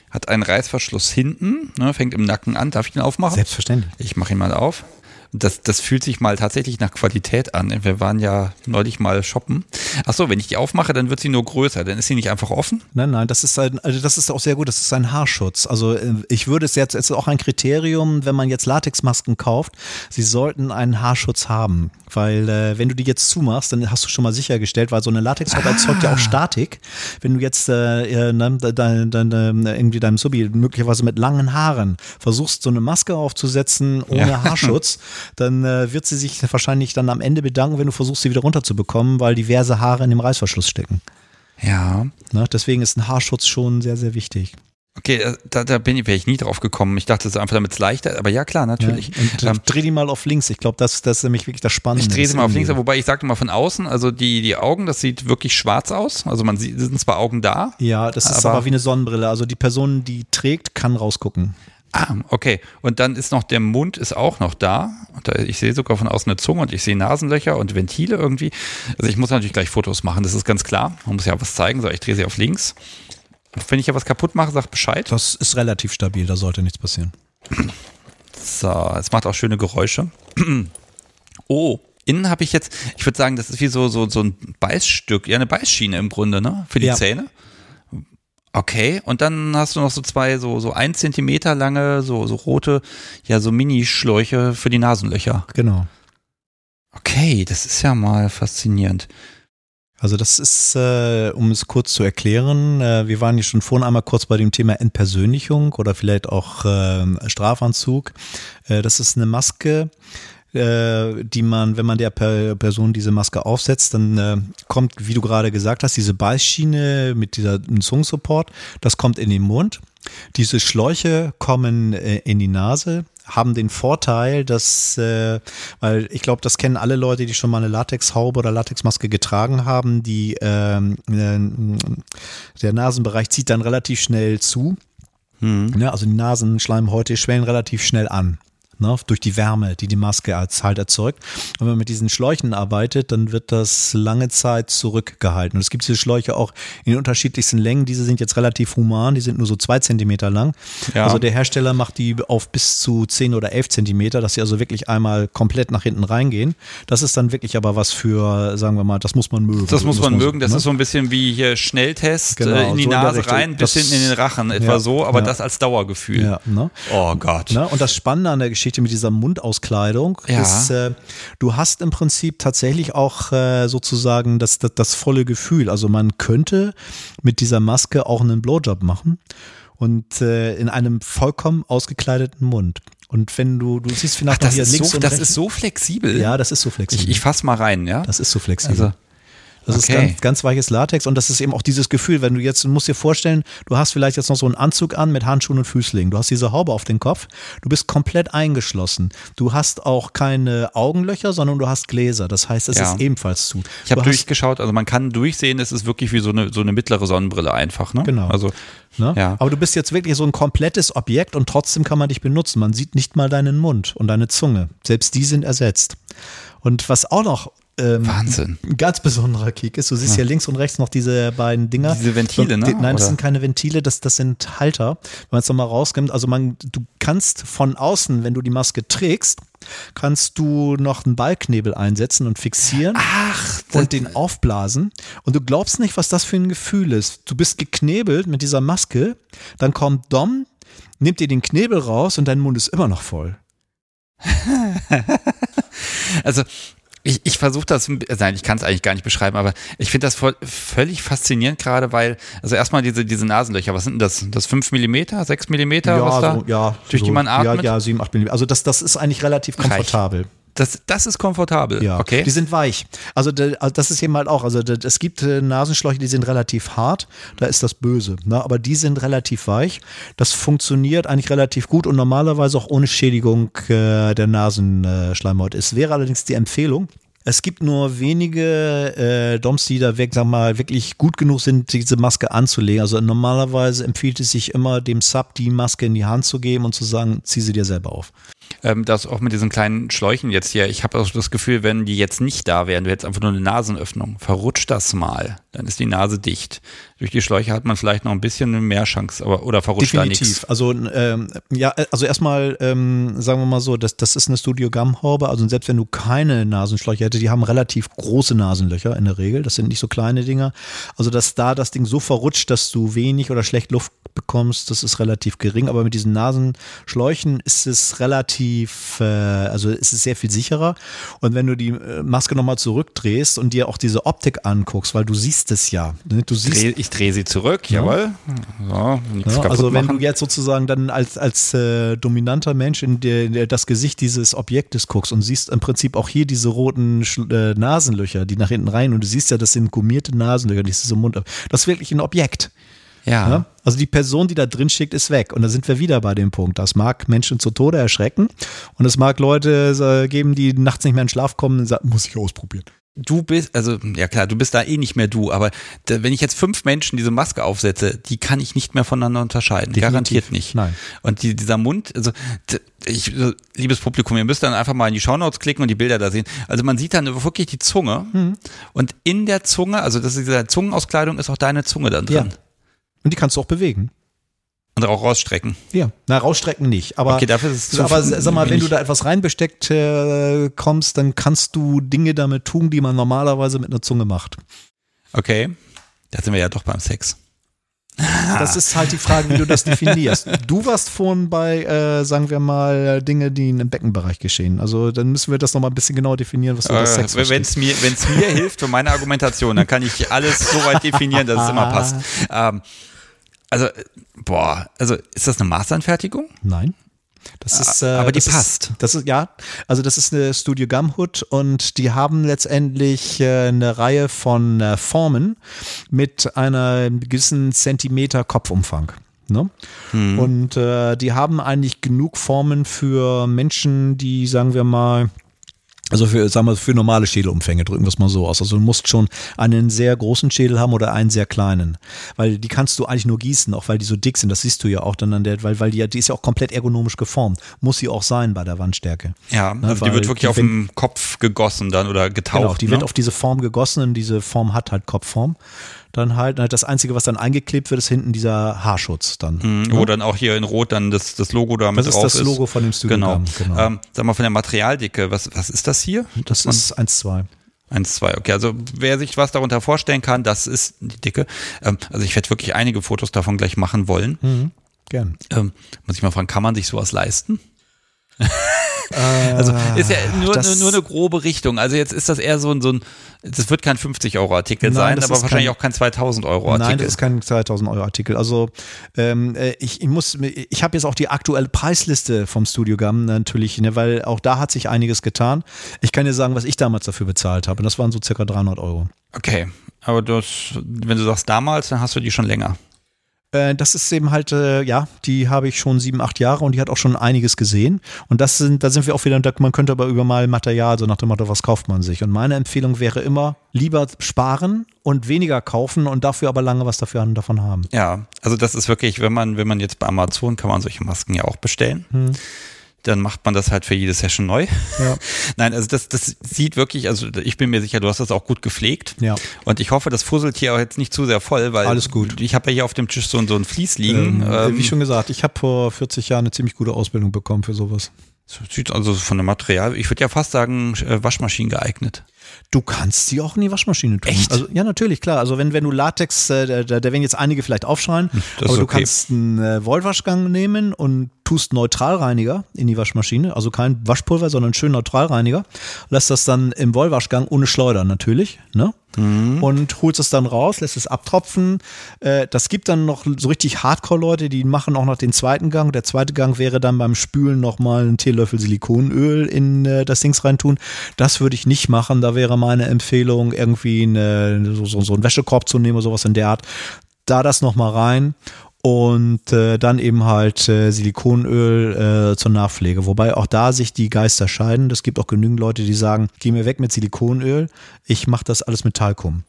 Hat einen Reißverschluss hinten, ne, fängt im Nacken an. Darf ich den aufmachen? Selbstverständlich. Ich mache ihn mal auf das, das fühlt sich mal tatsächlich nach Qualität an. Wir waren ja neulich mal shoppen. Achso, wenn ich die aufmache, dann wird sie nur größer. Dann ist sie nicht einfach offen? Nein, nein, das ist ein, also das ist auch sehr gut. Das ist ein Haarschutz. Also äh, ich würde es jetzt, es ist auch ein Kriterium, wenn man jetzt Latexmasken kauft, sie sollten einen Haarschutz haben. Weil äh, wenn du die jetzt zumachst, dann hast du schon mal sichergestellt, weil so eine Latexhaut ah. erzeugt ja auch Statik. Wenn du jetzt äh, ne, dein, dein, irgendwie deinem Subi möglicherweise mit langen Haaren versuchst, so eine Maske aufzusetzen ohne ja. Haarschutz, dann äh, wird sie sich wahrscheinlich dann am Ende bedanken, wenn du versuchst, sie wieder runterzubekommen, weil diverse Haare in dem Reißverschluss stecken. Ja. Na, ne, deswegen ist ein Haarschutz schon sehr, sehr wichtig. Okay, äh, da, da bin ich, wäre ich nie drauf gekommen. Ich dachte, es ist einfach damit es leichter, aber ja klar, natürlich. Ja, und ähm, dreh die mal auf links. Ich glaube, das, das ist nämlich wirklich das Spannende. Ich drehe sie mal auf links, wobei ich sagte mal von außen, also die, die Augen, das sieht wirklich schwarz aus. Also man sieht, sind zwar Augen da. Ja, das ist aber, aber wie eine Sonnenbrille. Also die Person, die trägt, kann rausgucken. Ah, okay. Und dann ist noch der Mund ist auch noch da. Ich sehe sogar von außen eine Zunge und ich sehe Nasenlöcher und Ventile irgendwie. Also ich muss natürlich gleich Fotos machen, das ist ganz klar. Man muss ja was zeigen. So, ich drehe sie auf links. Wenn ich ja was kaputt mache, sag Bescheid. Das ist relativ stabil, da sollte nichts passieren. So, es macht auch schöne Geräusche. Oh, innen habe ich jetzt, ich würde sagen, das ist wie so, so, so ein Beißstück, ja, eine Beißschiene im Grunde, ne? Für die ja. Zähne. Okay, und dann hast du noch so zwei, so, so ein Zentimeter lange, so, so rote, ja, so Mini-Schläuche für die Nasenlöcher. Genau. Okay, das ist ja mal faszinierend. Also das ist, äh, um es kurz zu erklären, äh, wir waren hier schon vorhin einmal kurz bei dem Thema Entpersönlichung oder vielleicht auch äh, Strafanzug. Das ist eine Maske, äh, die man, wenn man der Person diese Maske aufsetzt, dann äh, kommt, wie du gerade gesagt hast, diese Beißschiene mit dieser Zungensupport, das kommt in den Mund. Diese Schläuche kommen äh, in die Nase, haben den Vorteil, dass, äh, weil ich glaube, das kennen alle Leute, die schon mal eine Latexhaube oder Latexmaske getragen haben, die ähm, äh, der Nasenbereich zieht dann relativ schnell zu. Hm. Ja, also die Nasenschleimhäute schwellen relativ schnell an ne, durch die Wärme, die die Maske als halt erzeugt. Und wenn man mit diesen Schläuchen arbeitet, dann wird das lange Zeit zurückgehalten. Und es gibt diese Schläuche auch in den unterschiedlichsten Längen. Diese sind jetzt relativ human, die sind nur so zwei Zentimeter lang. Ja. Also der Hersteller macht die auf bis zu zehn oder elf Zentimeter, dass sie also wirklich einmal komplett nach hinten reingehen. Das ist dann wirklich aber was für, sagen wir mal, das muss man mögen. Das muss man muss mögen. das ne? ist so ein bisschen wie hier Schnelltest genau, äh, in die so Nase in rein, bis hinten in den Rachen, etwa ja, so, aber ja. das als Dauergefühl. Ne? Oh Gott. Ne? Und das Spannende an der Geschichte Geschichte mit dieser Mundauskleidung ja. ist, äh, du hast im Prinzip tatsächlich auch äh, sozusagen das, das, das volle Gefühl. Also man könnte mit dieser Maske auch einen Blowjob machen und äh, in einem vollkommen ausgekleideten Mund. Und wenn du, du siehst vielleicht Ach, das hier links so, und Das rechts. ist so flexibel. Ja, das ist so flexibel. Ich, ich fass mal rein, ja. Das ist so flexibel. Also das okay. ist ganz, ganz weiches Latex und das ist eben auch dieses Gefühl, wenn du jetzt, du musst dir vorstellen, du hast vielleicht jetzt noch so einen Anzug an mit Handschuhen und Füßlingen. Du hast diese Haube auf den Kopf. Du bist komplett eingeschlossen. Du hast auch keine Augenlöcher, sondern du hast Gläser. Das heißt, es ja. ist ebenfalls zu. Ich habe durchgeschaut, also man kann durchsehen, es ist wirklich wie so eine, so eine mittlere Sonnenbrille einfach. Ne? Genau. Also, ne? ja. Aber du bist jetzt wirklich so ein komplettes Objekt und trotzdem kann man dich benutzen. Man sieht nicht mal deinen Mund und deine Zunge. Selbst die sind ersetzt. Und was auch noch ähm, Wahnsinn. ein ganz besonderer Kick ist. Du siehst ja. hier links und rechts noch diese beiden Dinger. Diese Ventile, ne? Nein, das Oder? sind keine Ventile, das, das sind Halter. Wenn man es nochmal rausnimmt, also man, du kannst von außen, wenn du die Maske trägst, kannst du noch einen Ballknebel einsetzen und fixieren Ach, und den aufblasen. Und du glaubst nicht, was das für ein Gefühl ist. Du bist geknebelt mit dieser Maske, dann kommt Dom, nimmt dir den Knebel raus und dein Mund ist immer noch voll. Also ich, ich versuche das, nein, ich kann es eigentlich gar nicht beschreiben, aber ich finde das voll, völlig faszinierend gerade, weil, also erstmal diese, diese Nasenlöcher, was sind denn das? Das 5 Millimeter, 6 Millimeter, was da? so, ja, durch die man atmet? Ja, ja, 7, 8 Millimeter. Also das, das ist eigentlich relativ komfortabel. Das, das ist komfortabel. Ja, okay. Die sind weich. Also also das ist eben halt auch. Also es gibt äh, Nasenschläuche, die sind relativ hart. Da ist das böse. Ne? Aber die sind relativ weich. Das funktioniert eigentlich relativ gut und normalerweise auch ohne Schädigung äh, der Nasenschleimhaut. Es wäre allerdings die Empfehlung. Es gibt nur wenige äh, Doms, die da weg, sag mal, wirklich gut genug sind, diese Maske anzulegen. Also normalerweise empfiehlt es sich immer, dem Sub die Maske in die Hand zu geben und zu sagen, zieh sie dir selber auf. Ähm, das auch mit diesen kleinen Schläuchen jetzt hier, ich habe auch das Gefühl, wenn die jetzt nicht da wären, du hättest einfach nur eine Nasenöffnung, verrutscht das mal, dann ist die Nase dicht. Durch die Schläuche hat man vielleicht noch ein bisschen mehr Chance, aber oder verrutscht da Definitiv. nichts. Also ähm, ja, also erstmal ähm, sagen wir mal so, das, das ist eine Studio Gum-Haube. Also selbst wenn du keine Nasenschläuche hättest, die haben relativ große Nasenlöcher in der Regel. Das sind nicht so kleine Dinger. Also dass da das Ding so verrutscht, dass du wenig oder schlecht Luft bekommst, das ist relativ gering. Aber mit diesen Nasenschläuchen ist es relativ, äh, also ist es sehr viel sicherer. Und wenn du die äh, Maske nochmal zurückdrehst und dir auch diese Optik anguckst, weil du siehst es ja. Ne? Du siehst Dreh, ich drehe sie zurück, jawohl. So, ja, also wenn machen. du jetzt sozusagen dann als, als äh, dominanter Mensch in, der, in der, das Gesicht dieses Objektes guckst und siehst im Prinzip auch hier diese roten äh, Nasenlöcher, die nach hinten rein und du siehst ja, das sind gummierte Nasenlöcher, die ist so Mund. Das ist wirklich ein Objekt. ja. Ja? Also die Person, die da drin steckt, ist weg. Und da sind wir wieder bei dem Punkt. Das mag Menschen zu Tode erschrecken und es mag Leute äh, geben, die nachts nicht mehr in Schlaf kommen und sagen, muss ich ausprobieren. Du bist, also ja klar, du bist da eh nicht mehr du, aber da, wenn ich jetzt fünf Menschen diese Maske aufsetze, die kann ich nicht mehr voneinander unterscheiden. Definitiv. Garantiert nicht. Nein. Und die, dieser Mund, also ich, liebes Publikum, ihr müsst dann einfach mal in die Shownotes klicken und die Bilder da sehen. Also man sieht dann wirklich die Zunge Mhm. und in der Zunge, also das ist diese Zungenauskleidung, ist auch deine Zunge dann Ja. drin. Und die kannst du auch bewegen. Und auch rausstrecken. Ja. Na, rausstrecken nicht. Aber Okay, dafür ist es zu aber sag mal, wenn du da etwas reinbesteckt äh, kommst, dann kannst du Dinge damit tun, die man normalerweise mit einer Zunge macht. Okay, da sind wir ja doch beim Sex. Das ist halt die Frage, wie du das definierst. Du warst vorhin bei, äh, sagen wir mal, Dinge, die im Beckenbereich geschehen. Also dann müssen wir das nochmal ein bisschen genauer definieren, was du das Sex Äh, Wenn es mir, wenn's mir hilft für meine Argumentation, dann kann ich alles so weit definieren, dass es immer passt. Ähm, also, äh, boah, also ist das eine Maßanfertigung? Nein. Das ist, äh, Ah, aber die das passt. Ist, das ist, ja, also das ist eine Studio Gumhood und die haben letztendlich äh, eine Reihe von äh, Formen mit einer gewissen Zentimeter Kopfumfang. Ne? Hm. Und äh, die haben eigentlich genug Formen für Menschen, die, sagen wir mal, also für, sagen wir, für normale Schädelumfänge, drücken wir es mal so aus. Also du musst schon einen sehr großen Schädel haben oder einen sehr kleinen. Weil die kannst du eigentlich nur gießen, auch weil die so dick sind. Das siehst du ja auch dann an der, weil, weil die, die ist ja auch komplett ergonomisch geformt. Muss sie auch sein bei der Wandstärke. Ja, Ne, also die wird wirklich die auf dem Kopf gegossen dann oder getaucht. Genau, die ne? wird auf diese Form gegossen und diese Form hat halt Kopfform. Dann halt, das Einzige, was dann eingeklebt wird, ist hinten dieser Haarschutz dann. Mhm, Wo dann auch hier in Rot dann das, das Logo da mit Das ist drauf das Logo von dem Studio Genau. Genau. Ähm, sag mal von der Materialdicke, was, was ist das hier? Das ist 1,2. 1, 2, okay. Also wer sich was darunter vorstellen kann, das ist die Dicke. Ähm, also ich werde wirklich einige Fotos davon gleich machen wollen. Mhm. Gern. Ähm, muss ich mal fragen, kann man sich sowas leisten? also ist ja nur, das- nur, nur eine grobe Richtung. Also jetzt ist das eher so ein, so ein das wird kein 50 Euro Artikel Nein, sein, das aber wahrscheinlich kein- auch kein 2000 Euro Artikel. Nein, das ist kein 2000 Euro Artikel. Also ähm, äh, ich, ich muss, ich habe jetzt auch die aktuelle Preisliste vom Studio Gum natürlich, ne, weil auch da hat sich einiges getan. Ich kann dir sagen, was ich damals dafür bezahlt habe. Und das waren so circa 300 Euro. okay, aber das, wenn du sagst damals, dann hast du die schon länger. Äh, das ist eben halt, äh, ja, die habe ich schon sieben, acht Jahre und die hat auch schon einiges gesehen. Und das sind, da sind wir auch wieder, man könnte aber über mal Material, so nach dem Motto, was kauft man sich? Und meine Empfehlung wäre immer, lieber sparen und weniger kaufen und dafür aber lange was dafür davon haben. Ja, also das ist wirklich, wenn man, wenn man jetzt bei Amazon kann man solche Masken ja auch bestellen. Hm. Dann macht man das halt für jede Session neu. Ja. Nein, also das, das sieht wirklich, also ich bin mir sicher, du hast das auch gut gepflegt. Ja. Und ich hoffe, das fusselt hier auch jetzt nicht zu sehr voll, weil Alles gut. ich habe ja hier auf dem Tisch so, so ein Vlies liegen. Ähm, Ähm, wie schon gesagt, ich habe vor 40 Jahren eine ziemlich gute Ausbildung bekommen für sowas. sieht also von dem Material, ich würde ja fast sagen, äh, Waschmaschinen geeignet. Du kannst sie auch in die Waschmaschine tun. Echt? Also, ja, natürlich, klar. Also wenn, wenn du Latex, äh, da, da werden jetzt einige vielleicht aufschreien, das aber du okay. kannst einen äh, Wollwaschgang nehmen und tust Neutralreiniger in die Waschmaschine, also kein Waschpulver, sondern schön Neutralreiniger. Lässt das dann im Wollwaschgang ohne Schleudern natürlich, ne? Mhm. Und holst es dann raus, lässt es abtropfen. Äh, das gibt dann noch so richtig Hardcore-Leute, die machen auch noch den zweiten Gang. Der zweite Gang wäre dann beim Spülen nochmal einen Teelöffel Silikonöl in äh, das Dings reintun. Das würde ich nicht machen. Da wäre meine Empfehlung, irgendwie eine, so, so, so einen Wäschekorb zu nehmen oder sowas in der Art. Da das nochmal rein und äh, dann eben halt äh, Silikonöl äh, zur Nachpflege. Wobei auch da sich die Geister scheiden. Es gibt auch genügend Leute, die sagen, geh mir weg mit Silikonöl, ich mache das alles mit Talkum.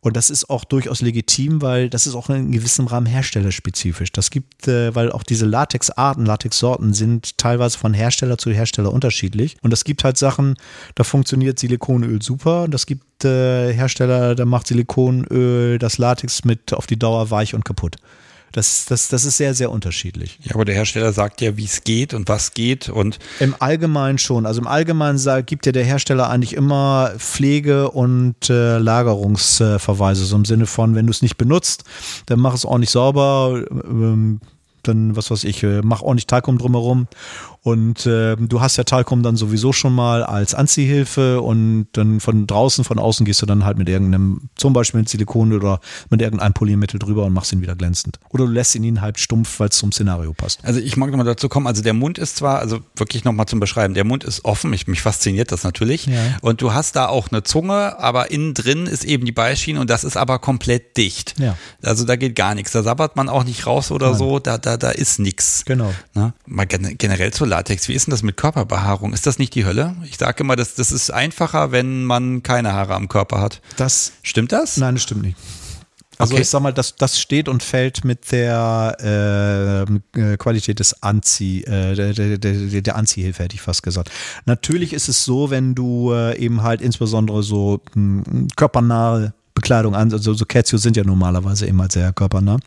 Und das ist auch durchaus legitim, weil das ist auch in gewissem Rahmen herstellerspezifisch. Das gibt, äh, weil auch diese Latexarten, Latexsorten sind teilweise von Hersteller zu Hersteller unterschiedlich. Und es gibt halt Sachen, da funktioniert Silikonöl super. Und es gibt äh, Hersteller, da macht Silikonöl das Latex mit auf die Dauer weich und kaputt. Das, das, das ist sehr, sehr unterschiedlich. Ja, aber der Hersteller sagt ja, wie es geht und was geht und Im Allgemeinen schon. Also im Allgemeinen gibt ja der Hersteller eigentlich immer Pflege- und äh, Lagerungsverweise. So im Sinne von, wenn du es nicht benutzt, dann mach es ordentlich sauber. Ähm, dann, was weiß ich, äh, mach ordentlich Talkum drumherum. Und äh, du hast ja Talkum dann sowieso schon mal als Anziehhilfe und dann von draußen, von außen gehst du dann halt mit irgendeinem, zum Beispiel mit Silikon oder mit irgendeinem Polymittel drüber und machst ihn wieder glänzend. Oder du lässt ihn halb stumpf, weil es zum Szenario passt. Also ich mag nochmal dazu kommen, also der Mund ist zwar, also wirklich nochmal zum Beschreiben, der Mund ist offen, ich, mich fasziniert das natürlich. Ja. Und du hast da auch eine Zunge, aber innen drin ist eben die Beischiene und das ist aber komplett dicht. Ja. Also da geht gar nichts. Da sabbert man auch nicht raus oder Nein. so, da, da, da ist nichts. Genau. Ne? Mal gen generell zu Latex, wie ist denn das mit Körperbehaarung? Ist das nicht die Hölle? Ich sage immer, das, das ist einfacher, wenn man keine Haare am Körper hat. Das Stimmt das? Nein, das stimmt nicht. Also Okay. ich sag mal, das, das steht und fällt mit der äh, äh, Qualität des Anzieh, äh, der, der, der, der Anziehhilfe, hätte ich fast gesagt. Natürlich ist es so, wenn du äh, eben halt insbesondere so mh, körpernahe Bekleidung an, also so Catios sind ja normalerweise eben halt sehr körpernah.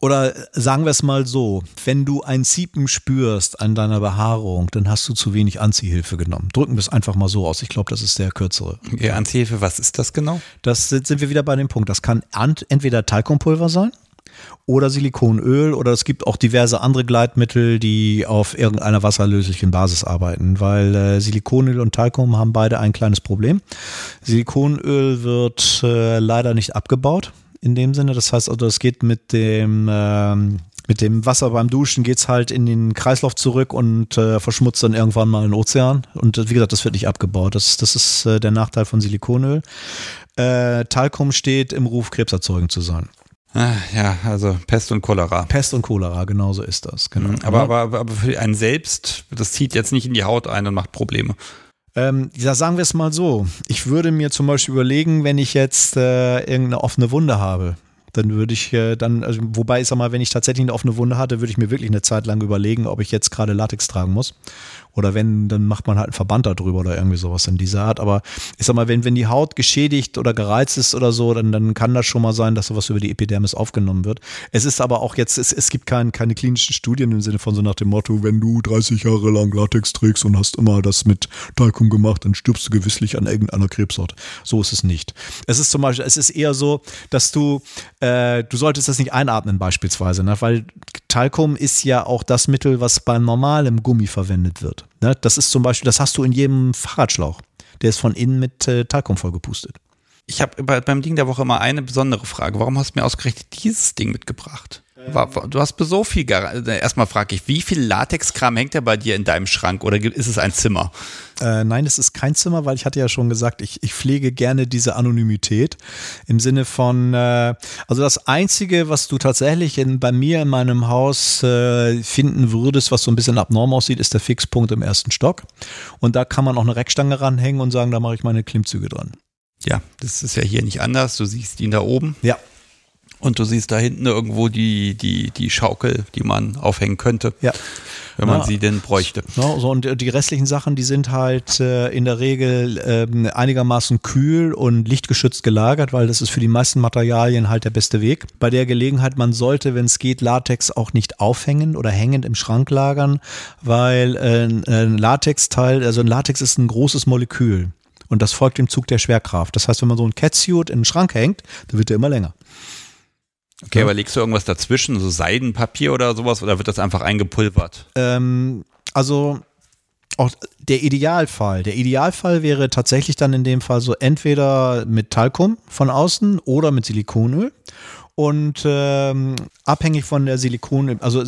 Oder sagen wir es mal so, wenn du ein Ziepen spürst an deiner Behaarung, dann hast du zu wenig Anziehhilfe genommen. Drücken wir es einfach mal so aus. Ich glaube, das ist der kürzere. Okay, Anziehhilfe, was ist das genau? Das sind sind wir wieder bei dem Punkt. Das kann entweder Talkumpulver sein oder Silikonöl oder es gibt auch diverse andere Gleitmittel, die auf irgendeiner wasserlöslichen Basis arbeiten, weil äh, Silikonöl und Talkum haben beide ein kleines Problem. Silikonöl wird äh, leider nicht abgebaut in dem Sinne. Das heißt also, es geht mit dem ähm, mit dem Wasser beim Duschen geht's halt in den Kreislauf zurück und äh, verschmutzt dann irgendwann mal den Ozean. Und äh, wie gesagt, das wird nicht abgebaut. Das, das ist äh, der Nachteil von Silikonöl. Äh, Talkum steht im Ruf, krebserzeugend zu sein. Ah, ja, also Pest und Cholera. Pest und Cholera, genauso ist das. Genau. Aber, aber, aber aber für einen selbst, das zieht jetzt nicht in die Haut ein und macht Probleme. Ähm, ja, sagen wir es mal so. Ich würde mir zum Beispiel überlegen, wenn ich jetzt äh, irgendeine offene Wunde habe, dann würde ich äh, dann, also, wobei ich sag mal, wenn ich tatsächlich eine offene Wunde hatte, würde ich mir wirklich eine Zeit lang überlegen, ob ich jetzt gerade Latex tragen muss. Oder wenn, dann macht man halt einen Verband darüber oder irgendwie sowas in dieser Art. Aber ich sag mal, wenn, wenn die Haut geschädigt oder gereizt ist oder so, dann, dann kann das schon mal sein, dass sowas über die Epidermis aufgenommen wird. Es ist aber auch jetzt, es, es gibt kein, keine klinischen Studien im Sinne von so nach dem Motto, wenn du 30 Jahre lang Latex trägst und hast immer das mit Talkum gemacht, dann stirbst du gewisslich an irgendeiner Krebsart. So ist es nicht. Es ist zum Beispiel, es ist eher so, dass du, äh, du solltest das nicht einatmen beispielsweise, ne? weil Talkum ist ja auch das Mittel, was beim normalem Gummi verwendet wird. Ne? Das ist zum Beispiel, das hast du in jedem Fahrradschlauch. Der ist von innen mit äh, Talkum vollgepustet. Ich habe bei, beim Ding der Woche immer eine besondere Frage. Warum hast du mir ausgerechnet dieses Ding mitgebracht? Du hast so viel. Gar äh, Erstmal frage ich, wie viel Latexkram hängt da bei dir in deinem Schrank oder ist es ein Zimmer? Äh, nein, es ist kein Zimmer, weil ich hatte ja schon gesagt, ich, ich pflege gerne diese Anonymität im Sinne von, äh, also das Einzige, was du tatsächlich in, bei mir in meinem Haus äh, finden würdest, was so ein bisschen abnorm aussieht, ist der Fixpunkt im ersten Stock. Und da kann man auch eine Reckstange ranhängen und sagen, da mache ich meine Klimmzüge dran. Ja, das ist ja hier nicht anders. Du siehst ihn da oben Ja, und du siehst da hinten irgendwo die, die, die Schaukel, die man aufhängen könnte. ja. wenn man sie denn bräuchte. Na, so, und die restlichen Sachen, die sind halt äh, in der Regel äh, einigermaßen kühl und lichtgeschützt gelagert, weil das ist für die meisten Materialien halt der beste Weg. Bei der Gelegenheit, man sollte, wenn es geht, Latex auch nicht aufhängen oder hängend im Schrank lagern, weil äh, ein Latexteil, also ein Latex ist ein großes Molekül. Und das folgt dem Zug der Schwerkraft. Das heißt, wenn man so ein Catsuit in den Schrank hängt, dann wird der immer länger. Okay, ja. aber legst du irgendwas dazwischen, so Seidenpapier oder sowas, oder wird das einfach eingepulvert? Ähm, also auch der Idealfall. Der Idealfall wäre tatsächlich dann in dem Fall so entweder mit Talkum von außen oder mit Silikonöl. Und ähm, abhängig von der Silikonöl, also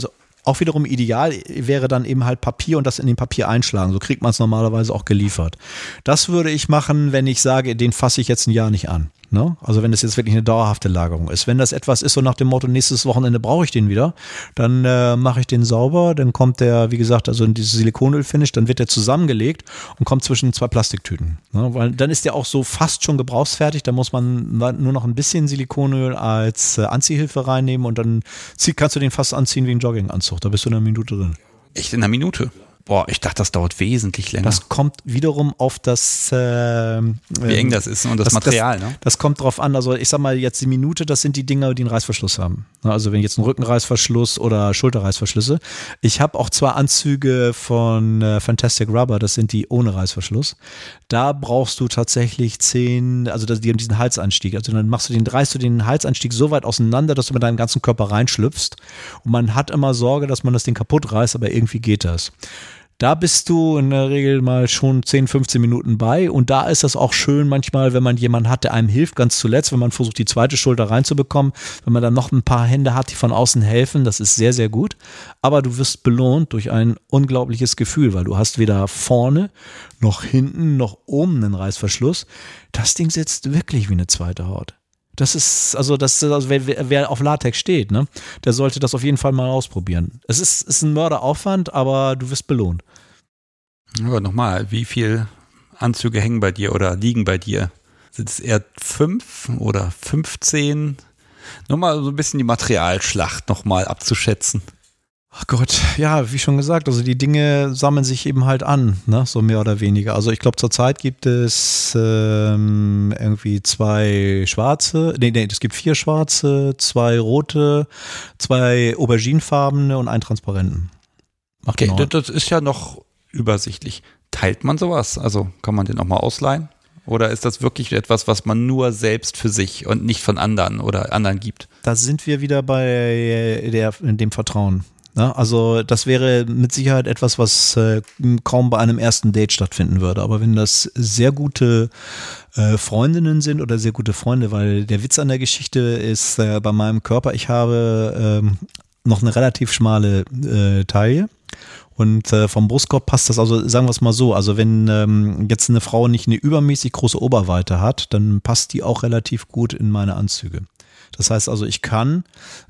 auch wiederum ideal wäre dann eben halt Papier und das in den Papier einschlagen. So kriegt man es normalerweise auch geliefert. Das würde ich machen, wenn ich sage, den fasse ich jetzt ein Jahr nicht an. Ne? Also wenn das jetzt wirklich eine dauerhafte Lagerung ist. Wenn das etwas ist so nach dem Motto, nächstes Wochenende brauche ich den wieder, dann äh, mache ich den sauber, dann kommt der, wie gesagt, also in dieses Silikonöl-Finish, dann wird der zusammengelegt und kommt zwischen zwei Plastiktüten. Ne? Weil dann ist der auch so fast schon gebrauchsfertig, da muss man nur noch ein bisschen Silikonöl als äh, Anziehhilfe reinnehmen und dann zieh, kannst du den fast anziehen wie ein Jogginganzug. Da bist du in einer Minute drin. Echt in einer Minute? Boah, ich dachte, das dauert wesentlich länger. Das kommt wiederum auf das, äh, wie eng das ist und das, das Material. Das, ne? das kommt drauf an. Also ich sag mal jetzt die Minute, das sind die Dinger, die einen Reißverschluss haben. Also wenn jetzt ein Rückenreißverschluss oder Schulterreißverschlüsse. Ich habe auch zwei Anzüge von äh, Fantastic Rubber, das sind die ohne Reißverschluss. Da brauchst du tatsächlich zehn, also die haben diesen Halsanstieg. Also dann machst du den, reißt du den Halsanstieg so weit auseinander, dass du mit deinem ganzen Körper reinschlüpfst. Und man hat immer Sorge, dass man das Ding kaputt reißt, aber irgendwie geht das. Da bist du in der Regel mal schon 10, 15 Minuten bei und da ist das auch schön manchmal, wenn man jemanden hat, der einem hilft, ganz zuletzt, wenn man versucht, die zweite Schulter reinzubekommen, wenn man dann noch ein paar Hände hat, die von außen helfen, das ist sehr, sehr gut. Aber du wirst belohnt durch ein unglaubliches Gefühl, weil du hast weder vorne noch hinten noch oben einen Reißverschluss. Das Ding sitzt wirklich wie eine zweite Haut. Das ist, also, das, also wer, wer, auf Latex steht, ne, der sollte das auf jeden Fall mal ausprobieren. Es ist, ist ein Mörderaufwand, aber du wirst belohnt. Aber nochmal, wie viele Anzüge hängen bei dir oder liegen bei dir? Sind es eher fünf oder 15? Nur mal so ein bisschen die Materialschlacht nochmal abzuschätzen. Ach Gott, ja, wie schon gesagt, also die Dinge sammeln sich eben halt an, ne, so mehr oder weniger. Also ich glaube, zurzeit gibt es ähm, irgendwie zwei schwarze, nee, nee, es gibt vier schwarze, zwei rote, zwei auberginefarbene und einen transparenten. Macht okay, das, das ist ja noch übersichtlich. Teilt man sowas? Also kann man den auch mal ausleihen? Oder ist das wirklich etwas, was man nur selbst für sich und nicht von anderen oder anderen gibt? Da sind wir wieder bei der, dem Vertrauen. Ne? Also das wäre mit Sicherheit etwas, was äh, kaum bei einem ersten Date stattfinden würde. Aber wenn das sehr gute äh, Freundinnen sind oder sehr gute Freunde, weil der Witz an der Geschichte ist äh, bei meinem Körper, ich habe ähm, noch eine relativ schmale äh, Taille. Und äh, vom Brustkorb passt das, also sagen wir es mal so, also wenn ähm, jetzt eine Frau nicht eine übermäßig große Oberweite hat, dann passt die auch relativ gut in meine Anzüge. Das heißt also, ich kann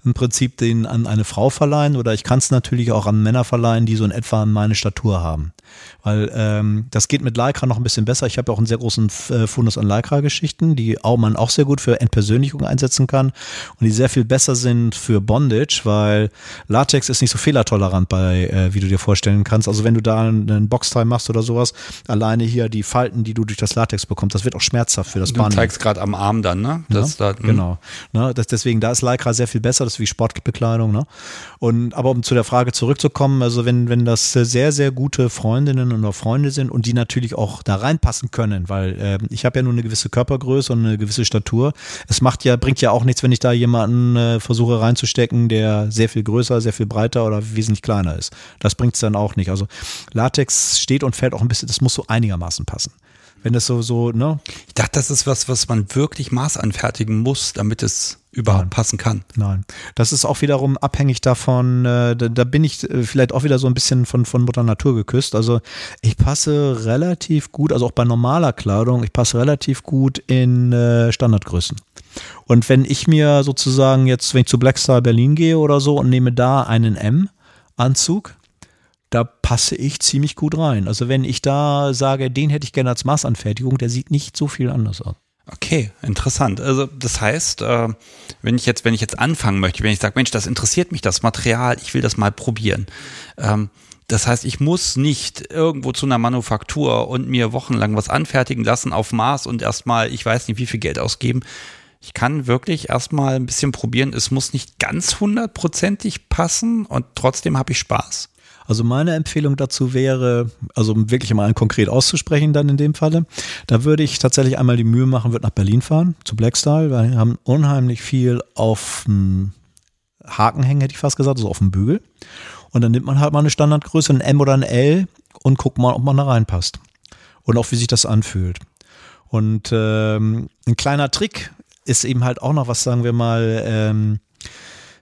im Prinzip den an eine Frau verleihen oder ich kann es natürlich auch an Männer verleihen, die so in etwa meine Statur haben. Weil ähm, das geht mit Lycra noch ein bisschen besser. Ich habe auch einen sehr großen äh, Fundus an Lycra-Geschichten, die auch man auch sehr gut für Entpersönlichung einsetzen kann und die sehr viel besser sind für Bondage, weil Latex ist nicht so fehlertolerant bei, äh, wie du dir vorstellen kannst. Also wenn du da einen Boxteil machst oder sowas, alleine hier die Falten, die du durch das Latex bekommst, das wird auch schmerzhaft für das Bahn. Du zeigst gerade am Arm dann, ne? Das ja, da, hm. genau. Ne, das, deswegen, da ist Lycra sehr viel besser, das ist wie Sportbekleidung. Ne? Und aber um zu der Frage zurückzukommen, also wenn, wenn das sehr, sehr gute Freundinnen oder Freunde sind und die natürlich auch da reinpassen können, weil äh, ich habe ja nur eine gewisse Körpergröße und eine gewisse Statur. Es macht ja, bringt ja auch nichts, wenn ich da jemanden äh, versuche reinzustecken, der sehr viel größer, sehr viel breiter oder wesentlich kleiner ist. Das bringt es dann auch nicht. Also Latex steht und fällt auch ein bisschen, das muss so einigermaßen passen wenn das so, so, ne? Ich dachte, das ist was, was man wirklich maßanfertigen muss, damit es überhaupt Nein. passen kann. Nein. Das ist auch wiederum abhängig davon, äh, da, da, bin ich äh, vielleicht auch wieder so ein bisschen von, von Mutter Natur geküsst. Also ich passe relativ gut, also auch bei normaler Kleidung, ich passe relativ gut in äh, Standardgrößen. Und wenn ich mir sozusagen jetzt, wenn ich zu Blackstar Berlin gehe oder so und nehme da einen M-Anzug, da passe ich ziemlich gut rein. Also wenn ich da sage, den hätte ich gerne als Maßanfertigung, der sieht nicht so viel anders aus. Okay, interessant. Also das heißt, äh, wenn ich jetzt, wenn ich jetzt anfangen möchte, wenn ich sage, Mensch, das interessiert mich, das Material, ich will das mal probieren, ähm, Das heißt, ich muss nicht irgendwo zu einer Manufaktur und mir wochenlang was anfertigen lassen auf Maß und erstmal, ich weiß nicht, wie viel Geld ausgeben. Ich kann wirklich erstmal ein bisschen probieren. Es muss nicht ganz hundertprozentig passen und trotzdem habe ich Spaß. Also meine Empfehlung dazu wäre, also wirklich mal konkret auszusprechen dann in dem Falle, da würde ich tatsächlich einmal die Mühe machen, würde nach Berlin fahren, zu Blackstyle, weil wir haben unheimlich viel auf dem Haken hängen, hätte ich fast gesagt, also auf dem Bügel. Und dann nimmt man halt mal eine Standardgröße, ein M oder ein L und guckt mal, ob man da reinpasst. Und auch wie sich das anfühlt. Und ähm, ein kleiner Trick ist eben halt auch noch was, sagen wir mal, ähm,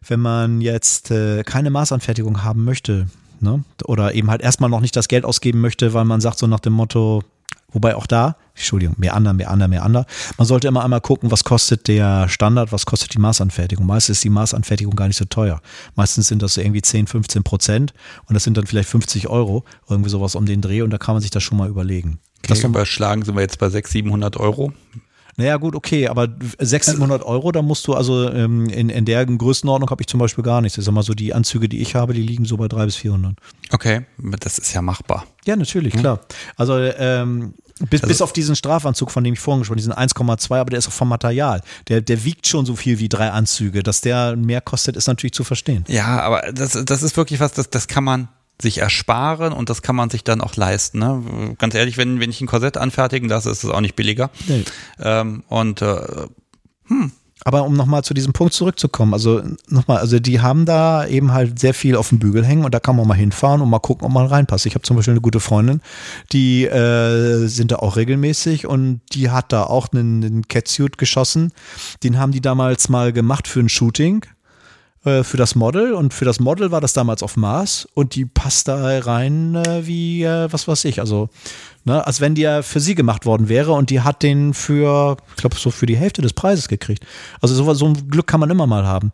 wenn man jetzt äh, keine Maßanfertigung haben möchte, ne? oder eben halt erstmal noch nicht das Geld ausgeben möchte, weil man sagt so nach dem Motto, wobei auch da, Entschuldigung, mehr ander, mehr ander, mehr ander, man sollte immer einmal gucken, was kostet der Standard, was kostet die Maßanfertigung. Meistens ist die Maßanfertigung gar nicht so teuer. Meistens sind das so irgendwie 10, 15 Prozent und das sind dann vielleicht 50 Euro, irgendwie sowas um den Dreh und da kann man sich das schon mal überlegen. Okay, das überschlagen sind wir jetzt bei 600, 700 Euro. Naja, gut, okay, aber 600, 700 Euro, da musst du also ähm, in, in der Größenordnung habe ich zum Beispiel gar nichts. Ich sag mal so, die Anzüge, die ich habe, die liegen so bei 300 bis 400. Okay, das ist ja machbar. Ja, natürlich, hm. klar. Also, ähm, bis, also, bis auf diesen Strafanzug, von dem ich vorhin gesprochen diesen 1,2, aber der ist auch vom Material. Der, der wiegt schon so viel wie drei Anzüge. Dass der mehr kostet, ist natürlich zu verstehen. Ja, aber das, das ist wirklich was, das, das kann man sich ersparen und das kann man sich dann auch leisten. Ne? Ganz ehrlich, wenn, wenn ich ein Korsett anfertigen lasse, ist es auch nicht billiger. Nee. Ähm, und äh, hm. Aber um nochmal zu diesem Punkt zurückzukommen, also nochmal, also die haben da eben halt sehr viel auf dem Bügel hängen und da kann man mal hinfahren und mal gucken, ob man reinpasst. Ich habe zum Beispiel eine gute Freundin, die äh, sind da auch regelmäßig und die hat da auch einen, einen Catsuit geschossen. Den haben die damals mal gemacht für ein Shooting äh, für das Model und für das Model war das damals auf Mars und die passt da rein äh, wie äh, was weiß ich, also ne, als wenn die ja für sie gemacht worden wäre und die hat den für, ich glaube so für die Hälfte des Preises gekriegt. Also so, so ein Glück kann man immer mal haben.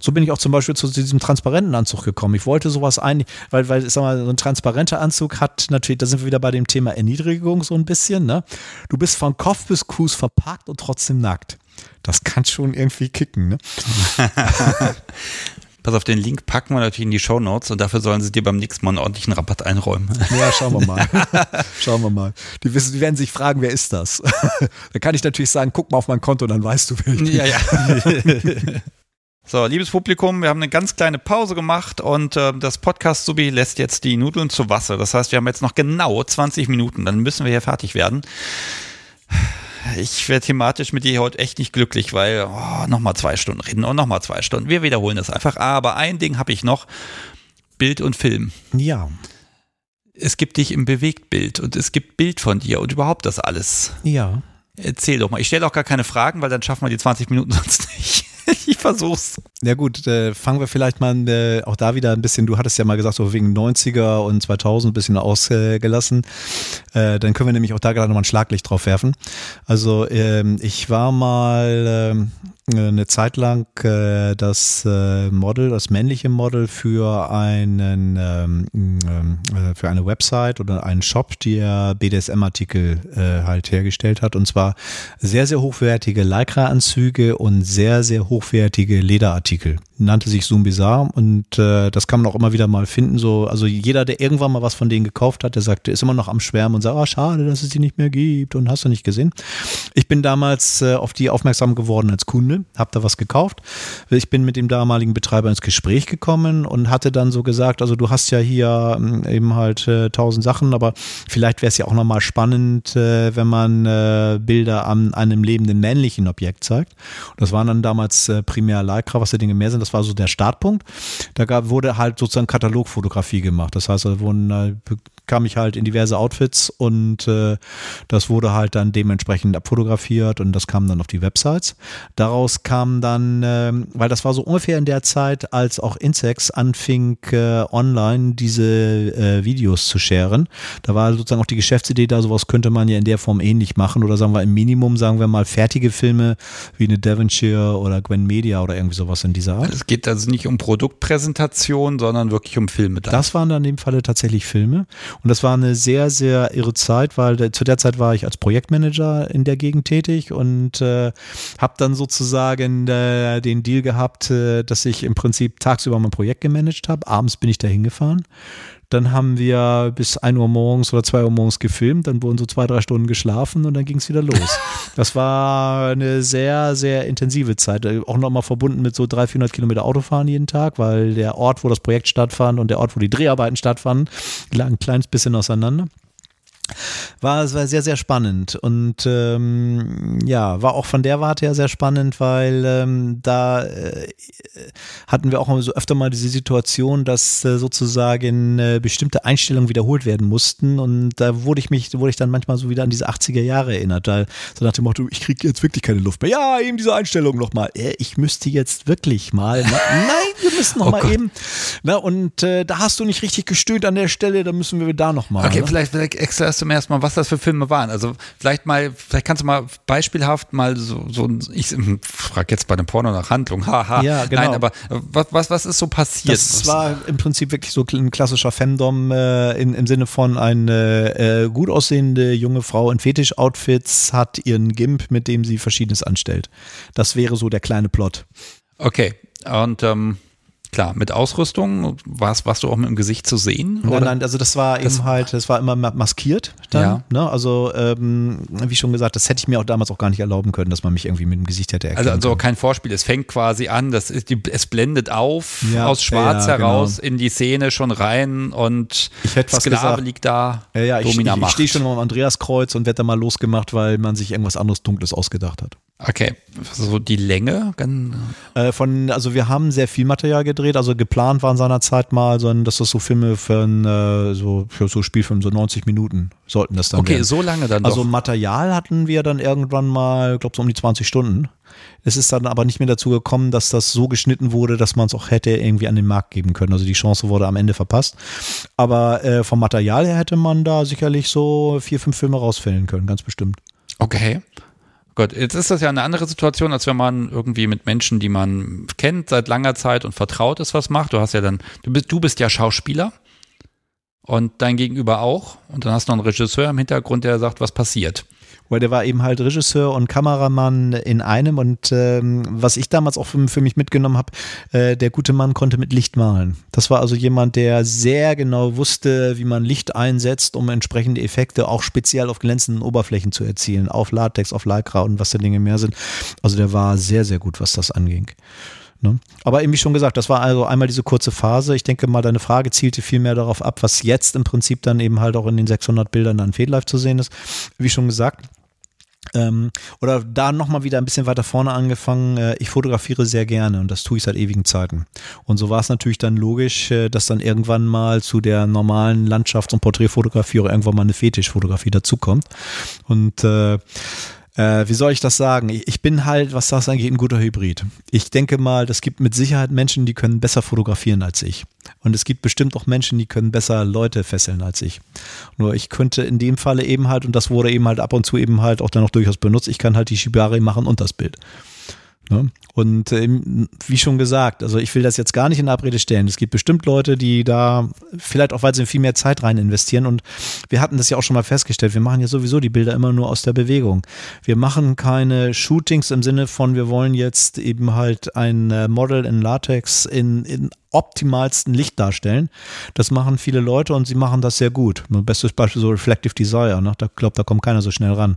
So bin ich auch zum Beispiel zu diesem transparenten Anzug gekommen. Ich wollte sowas eigentlich, weil, weil, sag mal, so ein transparenter Anzug hat natürlich, da sind wir wieder bei dem Thema Erniedrigung so ein bisschen, ne? Du bist von Kopf bis Fuß verpackt und trotzdem nackt. Das kann schon irgendwie kicken, ne? Pass auf, den Link packen wir natürlich in die Show Notes und dafür sollen sie dir beim nächsten Mal einen ordentlichen Rabatt einräumen. Ja, schauen wir mal. schauen wir mal. Die, wissen, die werden sich fragen, wer ist das? da kann ich natürlich sagen, guck mal auf mein Konto, dann weißt du, wer ich bin. Ja, ja. So, liebes Publikum, wir haben eine ganz kleine Pause gemacht und äh, das Podcast-Subi lässt jetzt die Nudeln zu Wasser. Das heißt, wir haben jetzt noch genau 20 Minuten, dann müssen wir hier fertig werden ich werde thematisch mit dir heute echt nicht glücklich, weil oh, nochmal zwei Stunden reden und nochmal zwei Stunden. Wir wiederholen das einfach. Aber ein Ding habe ich noch. Bild und Film. Ja. Es gibt dich im Bewegtbild und es gibt Bild von dir und überhaupt das alles. Ja. Erzähl doch mal. Ich stelle auch gar keine Fragen, weil dann schaffen wir die 20 Minuten sonst nicht. ich versuch's. Ja gut, äh, fangen wir vielleicht mal äh, auch da wieder ein bisschen, du hattest ja mal gesagt, so wegen 90er und 2000 ein bisschen ausgelassen. Äh, dann können wir nämlich auch da gerade nochmal ein Schlaglicht drauf werfen. Also ähm, ich war mal ähm, eine Zeit lang äh, das äh, Model, das männliche Model für einen ähm, äh, für eine Website oder einen Shop, der BDSM-Artikel halt hergestellt hat und zwar sehr sehr hochwertige Lycra-Anzüge und sehr sehr hochwertige Lederartikel nannte sich Zoom Bizarre und äh, das kann man auch immer wieder mal finden. So, also jeder, der irgendwann mal was von denen gekauft hat, der sagt, der ist immer noch am Schwärmen und sagt, ah, schade, dass es die nicht mehr gibt und hast du nicht gesehen. Ich bin damals äh, auf die aufmerksam geworden als Kunde, habe da was gekauft. Ich bin mit dem damaligen Betreiber ins Gespräch gekommen und hatte dann so gesagt, also du hast ja hier ähm, eben halt äh, tausend Sachen, aber vielleicht wäre es ja auch nochmal spannend, äh, wenn man äh, Bilder an einem lebenden männlichen Objekt zeigt. Das waren dann damals äh, primär Lycra, was die Dinge mehr sind. Das war so der Startpunkt. Da gab, wurde halt sozusagen Katalogfotografie gemacht. Das heißt, da wurden, äh, kam ich halt in diverse Outfits und äh, das wurde halt dann dementsprechend abfotografiert und das kam dann auf die Websites. Daraus kam dann, äh, weil das war so ungefähr in der Zeit, als auch Insects anfing, äh, online diese äh, Videos zu sharen. Da war sozusagen auch die Geschäftsidee da, sowas könnte man ja in der Form ähnlich machen oder sagen wir im Minimum, sagen wir mal, fertige Filme wie eine Devonshire oder Gwen Media oder irgendwie sowas in dieser Art. Es geht also nicht um Produktpräsentation, sondern wirklich um Filme. Dann. Das waren dann in dem Falle tatsächlich Filme. Und das war eine sehr, sehr irre Zeit, weil zu der Zeit war ich als Projektmanager in der Gegend tätig und äh, habe dann sozusagen äh, den Deal gehabt, äh, dass ich im Prinzip tagsüber mein Projekt gemanagt habe. Abends bin ich da hingefahren Dann haben wir bis 1 Uhr morgens oder 2 Uhr morgens gefilmt, dann wurden so zwei, drei Stunden geschlafen und dann ging es wieder los. Das war eine sehr, sehr intensive Zeit. Äh, auch nochmal verbunden mit so 300, 400 Kilometer Autofahren jeden Tag, weil der Ort, wo das Projekt stattfand und der Ort, wo die Dreharbeiten stattfanden, lagen ein kleines bisschen auseinander. War, es war sehr, sehr spannend und ähm, ja, war auch von der Warte her sehr spannend, weil ähm, da äh, hatten wir auch so öfter mal diese Situation, dass äh, sozusagen äh, bestimmte Einstellungen wiederholt werden mussten und da wurde ich mich, wurde ich dann manchmal so wieder an diese 80er Jahre erinnert, da, so nach dem Motto, ich kriege jetzt wirklich keine Luft mehr. Ja, eben diese Einstellung nochmal. Äh, ich müsste jetzt wirklich mal. Na, nein, wir müssen nochmal oh eben. Na, und äh, da hast du nicht richtig gestöhnt an der Stelle, da müssen wir da nochmal. Okay, ne? vielleicht, vielleicht extra zum ersten Mal, was das für Filme waren. Also vielleicht mal, vielleicht kannst du mal beispielhaft mal so, so ich frage jetzt bei dem Porno nach Handlung, haha. Ja, genau. Nein, aber was, was, was ist so passiert? Das war im Prinzip wirklich so ein klassischer Fandom äh, in, im Sinne von eine äh, gut aussehende junge Frau in Fetisch-Outfits hat ihren Gimp, mit dem sie Verschiedenes anstellt. Das wäre so der kleine Plot. Okay, und ähm, Klar, mit Ausrüstung warst, warst du auch mit dem Gesicht zu sehen? Nein, nein, also das war das eben halt, das war immer maskiert dann. Ja. Ne? Also ähm, wie schon gesagt, das hätte ich mir auch damals auch gar nicht erlauben können, dass man mich irgendwie mit dem Gesicht hätte erkennen Also, also kein Vorspiel, es fängt quasi an, das ist die, es blendet auf ja, aus Schwarz ja, heraus genau. in die Szene schon rein und ich hätte Sklave gesagt, liegt da. Ja, ja, ich, ich, ich stehe schon am Andreaskreuz und werde da mal losgemacht, weil man sich irgendwas anderes Dunkles ausgedacht hat. Okay, so die Länge? Äh, von, also wir haben sehr viel Material gedreht, also geplant waren seinerzeit mal, so, dass das so Filme für, äh, so, für so Spielfilme, so 90 Minuten sollten das dann Okay, werden. so lange dann Also doch. Material hatten wir dann irgendwann mal, ich glaube so um die 20 Stunden. Es ist dann aber nicht mehr dazu gekommen, dass das so geschnitten wurde, dass man es auch hätte irgendwie an den Markt geben können. Also die Chance wurde am Ende verpasst. Aber äh, vom Material her hätte man da sicherlich so vier, fünf Filme rausfällen können, ganz bestimmt. Okay. Gott, jetzt ist das ja eine andere Situation, als wenn man irgendwie mit Menschen, die man kennt seit langer Zeit und vertraut ist, was macht. Du hast ja dann, du bist, du bist ja Schauspieler und dein Gegenüber auch. Und dann hast du noch einen Regisseur im Hintergrund, der sagt, was passiert weil der war eben halt Regisseur und Kameramann in einem und ähm, was ich damals auch für, für mich mitgenommen habe, äh, der gute Mann konnte mit Licht malen. Das war also jemand, der sehr genau wusste, wie man Licht einsetzt, um entsprechende Effekte auch speziell auf glänzenden Oberflächen zu erzielen, auf Latex, auf Lycra und was da Dinge mehr sind. Also der war sehr, sehr gut, was das anging. Ne? Aber eben wie schon gesagt, das war also einmal diese kurze Phase. Ich denke mal, deine Frage zielte viel mehr darauf ab, was jetzt im Prinzip dann eben halt auch in den 600 Bildern an Fedlife zu sehen ist. Wie schon gesagt, ähm, oder da nochmal wieder ein bisschen weiter vorne angefangen. Äh, ich fotografiere sehr gerne und das tue ich seit ewigen Zeiten. Und so war es natürlich dann logisch, äh, dass dann irgendwann mal zu der normalen Landschafts- und Porträtfotografie auch irgendwann mal eine Fetischfotografie dazukommt. Und äh, äh, wie soll ich das sagen? Ich bin halt, was das angeht, ein guter Hybrid. Ich denke mal, das gibt mit Sicherheit Menschen, die können besser fotografieren als ich. Und es gibt bestimmt auch Menschen, die können besser Leute fesseln als ich. Nur ich könnte in dem Falle eben halt, und das wurde eben halt ab und zu eben halt auch dann noch durchaus benutzt, ich kann halt die Shibari machen und das Bild. Ne? Und ähm, wie schon gesagt, also ich will das jetzt gar nicht in Abrede stellen. Es gibt bestimmt Leute, die da vielleicht auch, weil sie viel mehr Zeit rein investieren. Und wir hatten das ja auch schon mal festgestellt. Wir machen ja sowieso die Bilder immer nur aus der Bewegung. Wir machen keine Shootings im Sinne von, wir wollen jetzt eben halt ein äh, Model in Latex in, in optimalsten Licht darstellen. Das machen viele Leute und sie machen das sehr gut. Bestes Beispiel so Reflective Desire. Ne? Da glaube, da kommt keiner so schnell ran.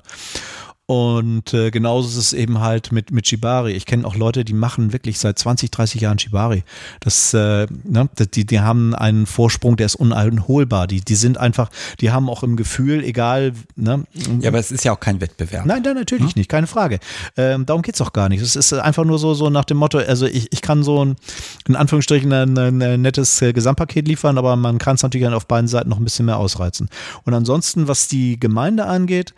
Und äh, genauso ist es eben halt mit, mit Shibari. Ich kenne auch Leute, die machen wirklich seit 20, 30 Jahren Shibari. Das, äh, ne, die, die haben einen Vorsprung, der ist uneinholbar. Die, die sind einfach, die haben auch im Gefühl, egal. Ne, ja, aber es ist ja auch kein Wettbewerb. Nein, nein natürlich hm? nicht, keine Frage. Ähm, darum geht's auch gar nicht. Es ist einfach nur so, so nach dem Motto, also ich, ich kann so ein, in Anführungsstrichen ein, ein nettes äh, Gesamtpaket liefern, aber man kann es natürlich auf beiden Seiten noch ein bisschen mehr ausreizen. Und ansonsten, was die Gemeinde angeht,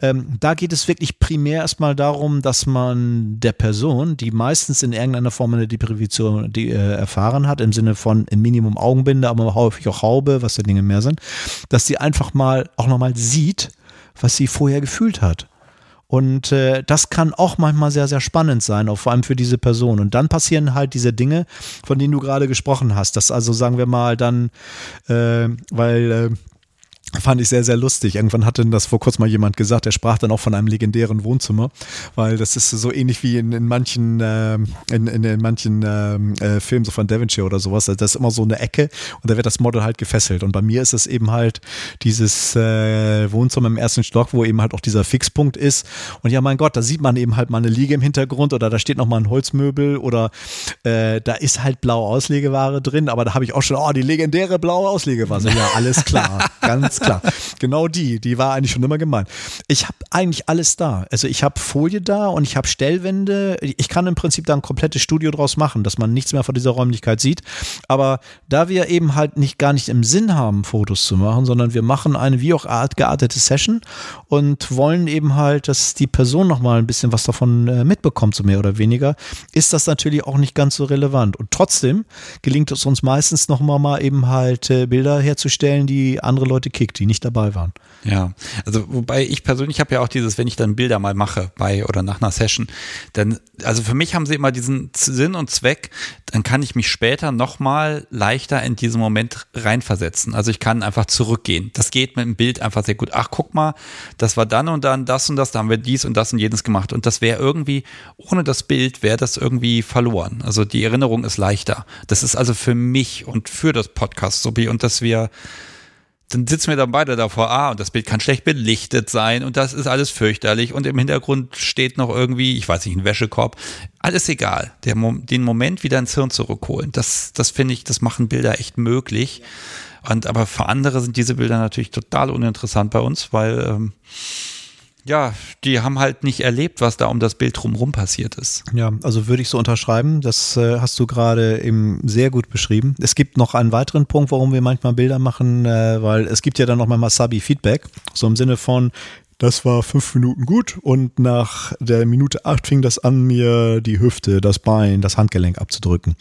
ähm, da geht es wirklich primär erstmal darum, dass man der Person, die meistens in irgendeiner Form eine Deprivation die, äh, erfahren hat, im Sinne von im Minimum Augenbinde, aber häufig auch Haube, was da Dinge mehr sind, dass sie einfach mal auch nochmal sieht, was sie vorher gefühlt hat. Und äh, das kann auch manchmal sehr, sehr spannend sein, auch vor allem für diese Person. Und dann passieren halt diese Dinge, von denen du gerade gesprochen hast. Das also, sagen wir mal, dann, äh, weil äh, Fand ich sehr, sehr lustig. Irgendwann hatte das vor kurzem mal jemand gesagt, er sprach dann auch von einem legendären Wohnzimmer, weil das ist so ähnlich wie in, in manchen, äh, in, in, in, manchen ähm, äh, Filmen so von Devonshire oder sowas. Das ist immer so eine Ecke und da wird das Model halt gefesselt. Und bei mir ist es eben halt dieses äh, Wohnzimmer im ersten Stock, wo eben halt auch dieser Fixpunkt ist. Und ja, mein Gott, da sieht man eben halt mal eine Liege im Hintergrund oder da steht noch mal ein Holzmöbel oder äh, da ist halt blaue Auslegeware drin, aber da habe ich auch schon, oh, die legendäre blaue Auslegeware. Ja, alles klar, ganz klar. Genau die, die war eigentlich schon immer gemein. Ich habe eigentlich alles da. Also ich habe Folie da und ich habe Stellwände. Ich kann im Prinzip da ein komplettes Studio draus machen, dass man nichts mehr von dieser Räumlichkeit sieht. Aber da wir eben halt nicht gar nicht im Sinn haben, Fotos zu machen, sondern wir machen eine wie auch geartete Session und wollen eben halt, dass die Person nochmal ein bisschen was davon äh, mitbekommt, so mehr oder weniger, ist das natürlich auch nicht ganz so relevant. Und trotzdem gelingt es uns meistens nochmal mal eben halt äh, Bilder herzustellen, die andere Leute kickt, die nicht dabei waren. Ja, also wobei ich persönlich habe ja auch dieses, wenn ich dann Bilder mal mache bei oder nach einer Session, dann, also für mich haben sie immer diesen Sinn und Zweck, dann kann ich mich später nochmal leichter in diesen Moment reinversetzen. Also ich kann einfach zurückgehen. Das geht mit dem Bild einfach sehr gut. Ach, guck mal, das war dann und dann das und das, da haben wir dies und das und jenes gemacht. Und das wäre irgendwie, ohne das Bild wäre das irgendwie verloren. Also die Erinnerung ist leichter. Das ist also für mich und für das Podcast so und dass wir dann sitzen wir dann beide davor, ah, und das Bild kann schlecht belichtet sein und das ist alles fürchterlich und im Hintergrund steht noch irgendwie, ich weiß nicht, ein Wäschekorb. Alles egal. Der, den Moment wieder ins Hirn zurückholen. Das, das finde ich, das machen Bilder echt möglich. Und aber für andere sind diese Bilder natürlich total uninteressant bei uns, weil ähm, ja, die haben halt nicht erlebt, was da um das Bild drumherum passiert ist. Ja, also würde ich so unterschreiben. Das äh, hast du gerade eben sehr gut beschrieben. Es gibt noch einen weiteren Punkt, warum wir manchmal Bilder machen, äh, weil es gibt ja dann noch mal Masabi-Feedback. So im Sinne von, das war fünf Minuten gut und nach der Minute acht fing das an, mir die Hüfte, das Bein, das Handgelenk abzudrücken.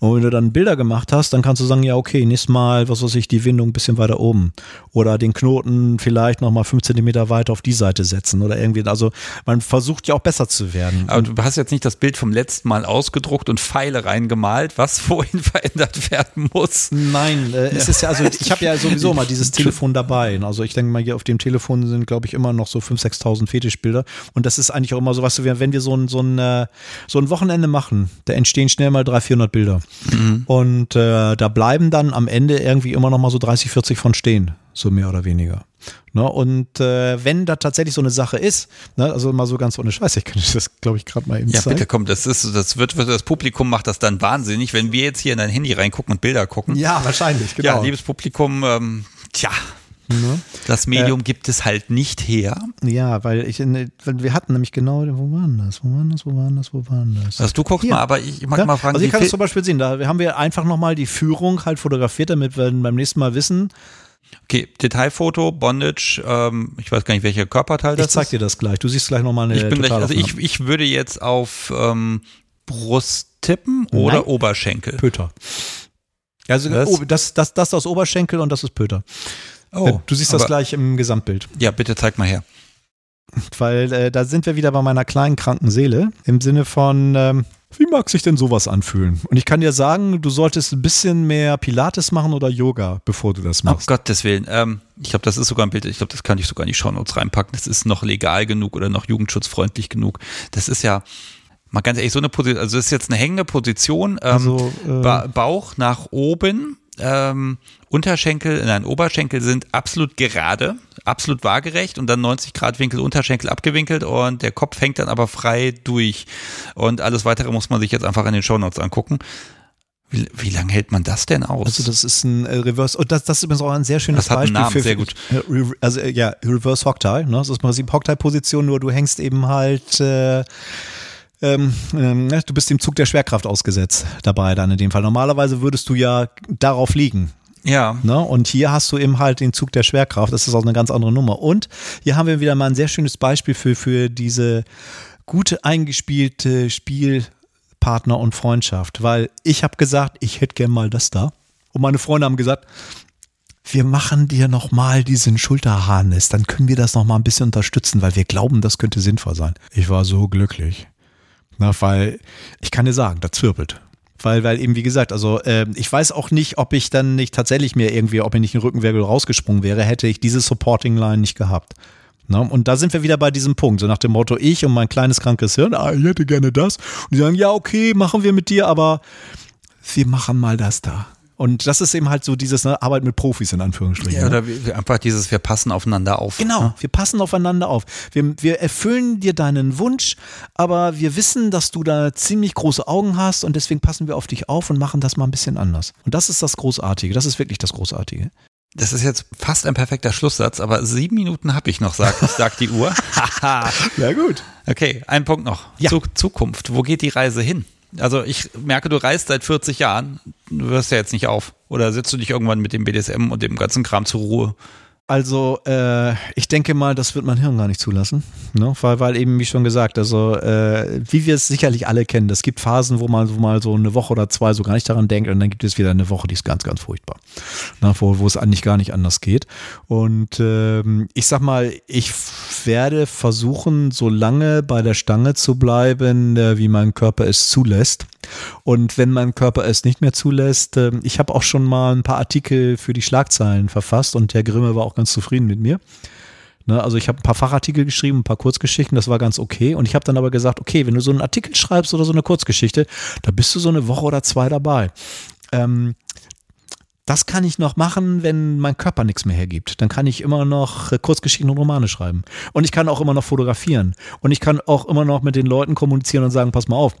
Und wenn du dann Bilder gemacht hast, dann kannst du sagen, ja, okay, nächstes Mal, was weiß ich, die Windung ein bisschen weiter oben. Oder den Knoten vielleicht nochmal fünf Zentimeter weiter auf die Seite setzen oder irgendwie. Also man versucht ja auch besser zu werden. Aber du hast jetzt nicht das Bild vom letzten Mal ausgedruckt und Pfeile reingemalt, was vorhin verändert werden muss. Nein, äh, es ist ja, also ich habe ja sowieso mal dieses Telefon dabei. Also ich denke mal, hier auf dem Telefon sind, glaube ich, immer noch noch so 5.000, 6.000 Fetischbilder. Und das ist eigentlich auch immer so, was du, wenn wir so ein, so ein, äh, so ein Wochenende machen, da entstehen schnell mal 300, 400 Bilder. Mhm. Und äh, da bleiben dann am Ende irgendwie immer noch mal so 30, 40 von stehen, so mehr oder weniger. Ne, und äh, wenn da tatsächlich so eine Sache ist, ne, also mal so ganz ohne Scheiß, ich könnte das, glaube ich, gerade mal eben ja, zeigen. Ja, bitte komm, das ist, das wird, das Publikum macht das dann wahnsinnig, wenn wir jetzt hier in dein Handy reingucken und Bilder gucken. Ja, wahrscheinlich, genau. Ja, liebes Publikum, ähm, tja, Ne? Das Medium äh, gibt es halt nicht her. Ja, weil ich, wir hatten nämlich genau, wo waren das? Wo waren das? Wo waren das? Wo waren das? Also du guckst Hier. mal, aber ich mag ja? mal fragen. Also ich kann es zum Beispiel sehen, da haben wir einfach nochmal die Führung halt fotografiert, damit wir beim nächsten Mal wissen, Okay, Detailfoto, Bondage, ähm, ich weiß gar nicht, welcher Körperteil das ist. Ich zeig dir das gleich. Du siehst gleich nochmal eine ich bin gleich, Also ich, ich würde jetzt auf ähm, Brust tippen oder Nein. Oberschenkel. Pöter. Also das, das, das ist Oberschenkel und das ist Pöter. Oh, äh, du siehst das gleich im Gesamtbild. Ja, bitte zeig mal her. Weil äh, da sind wir wieder bei meiner kleinen kranken Seele im Sinne von, ähm, wie mag sich denn sowas anfühlen? Und ich kann dir sagen, du solltest ein bisschen mehr Pilates machen oder Yoga, bevor du das machst. Oh Gottes Willen. Ähm, ich glaube, das ist sogar ein Bild, ich glaube, das kann ich sogar in die Shownotes reinpacken. Das ist noch legal genug oder noch jugendschutzfreundlich genug. Das ist ja, mal ganz ehrlich, so eine Position, also das ist jetzt eine hängende Position, ähm, also, äh, ba Bauch nach oben, ähm, Unterschenkel, nein, Oberschenkel sind absolut gerade, absolut waagerecht und dann 90 Grad Winkel Unterschenkel abgewinkelt und der Kopf hängt dann aber frei durch. Und alles weitere muss man sich jetzt einfach in den Shownotes angucken. Wie, wie lange hält man das denn aus? Also das ist ein äh, Reverse, und das, das ist übrigens auch ein sehr schönes das hat Beispiel. Einen Namen, für, sehr gut. Äh, also äh, ja, Reverse Hocktie, ne? Das ist im Prinzip Hocktie-Position, nur du hängst eben halt äh, ähm, ne, du bist dem Zug der Schwerkraft ausgesetzt dabei dann in dem Fall. Normalerweise würdest du ja darauf liegen. Ja. Ne? Und hier hast du eben halt den Zug der Schwerkraft. Das ist auch eine ganz andere Nummer. Und hier haben wir wieder mal ein sehr schönes Beispiel für, für diese gute eingespielte Spielpartner und Freundschaft. Weil ich habe gesagt, ich hätte gern mal das da. Und meine Freunde haben gesagt, wir machen dir nochmal diesen Schulterharnis, dann können wir das nochmal ein bisschen unterstützen, weil wir glauben, das könnte sinnvoll sein. Ich war so glücklich. Na, weil ich kann dir sagen, da zwirbelt. Weil, weil eben, wie gesagt, also äh, ich weiß auch nicht, ob ich dann nicht tatsächlich mir irgendwie, ob mir nicht ein Rückenwirbel rausgesprungen wäre, hätte ich diese Supporting Line nicht gehabt. Na, und da sind wir wieder bei diesem Punkt, so nach dem Motto, ich und mein kleines krankes Hirn, ah, ich hätte gerne das. Und die sagen, ja, okay, machen wir mit dir, aber wir machen mal das da. Und das ist eben halt so dieses ne, Arbeit mit Profis in Anführungsstrichen. Ja, ne? oder wir- einfach dieses, wir passen aufeinander auf. Genau, Ne? wir passen aufeinander auf. Wir, wir erfüllen dir deinen Wunsch, aber wir wissen, dass du da ziemlich große Augen hast und deswegen passen wir auf dich auf und machen das mal ein bisschen anders. Und das ist das Großartige. Das ist wirklich das Großartige. Das ist jetzt fast ein perfekter Schlusssatz, aber sieben Minuten habe ich noch, sagt, sagt die Uhr. Ja, gut. okay, ein Punkt noch. Ja. Zu, Zukunft. Wo geht die Reise hin? Also ich merke, du reist seit 40 Jahren. Du hörst ja jetzt nicht auf. Oder sitzt du dich irgendwann mit dem BDSM und dem ganzen Kram zur Ruhe? Also, äh, ich denke mal, das wird mein Hirn gar nicht zulassen. Ne? Weil, weil eben, wie schon gesagt, also, äh, wie wir es sicherlich alle kennen, es gibt Phasen, wo man so mal so eine Woche oder zwei so gar nicht daran denkt und dann gibt es wieder eine Woche, die ist ganz, ganz furchtbar. Ne? Wo, wo es eigentlich gar nicht anders geht. Und ähm, ich sag mal, ich werde versuchen, so lange bei der Stange zu bleiben, äh, wie mein Körper es zulässt. Und wenn mein Körper es nicht mehr zulässt, ähm, ich habe auch schon mal ein paar Artikel für die Schlagzeilen verfasst und Herr Grimme war auch ganz zufrieden mit mir. Ne, also ich habe ein paar Fachartikel geschrieben, ein paar Kurzgeschichten, das war ganz okay. Und ich habe dann aber gesagt, okay, wenn du so einen Artikel schreibst oder so eine Kurzgeschichte, da bist du so eine Woche oder zwei dabei. Ähm, das kann ich noch machen, wenn mein Körper nichts mehr hergibt. Dann kann ich immer noch Kurzgeschichten und Romane schreiben. Und ich kann auch immer noch fotografieren. Und ich kann auch immer noch mit den Leuten kommunizieren und sagen, pass mal auf,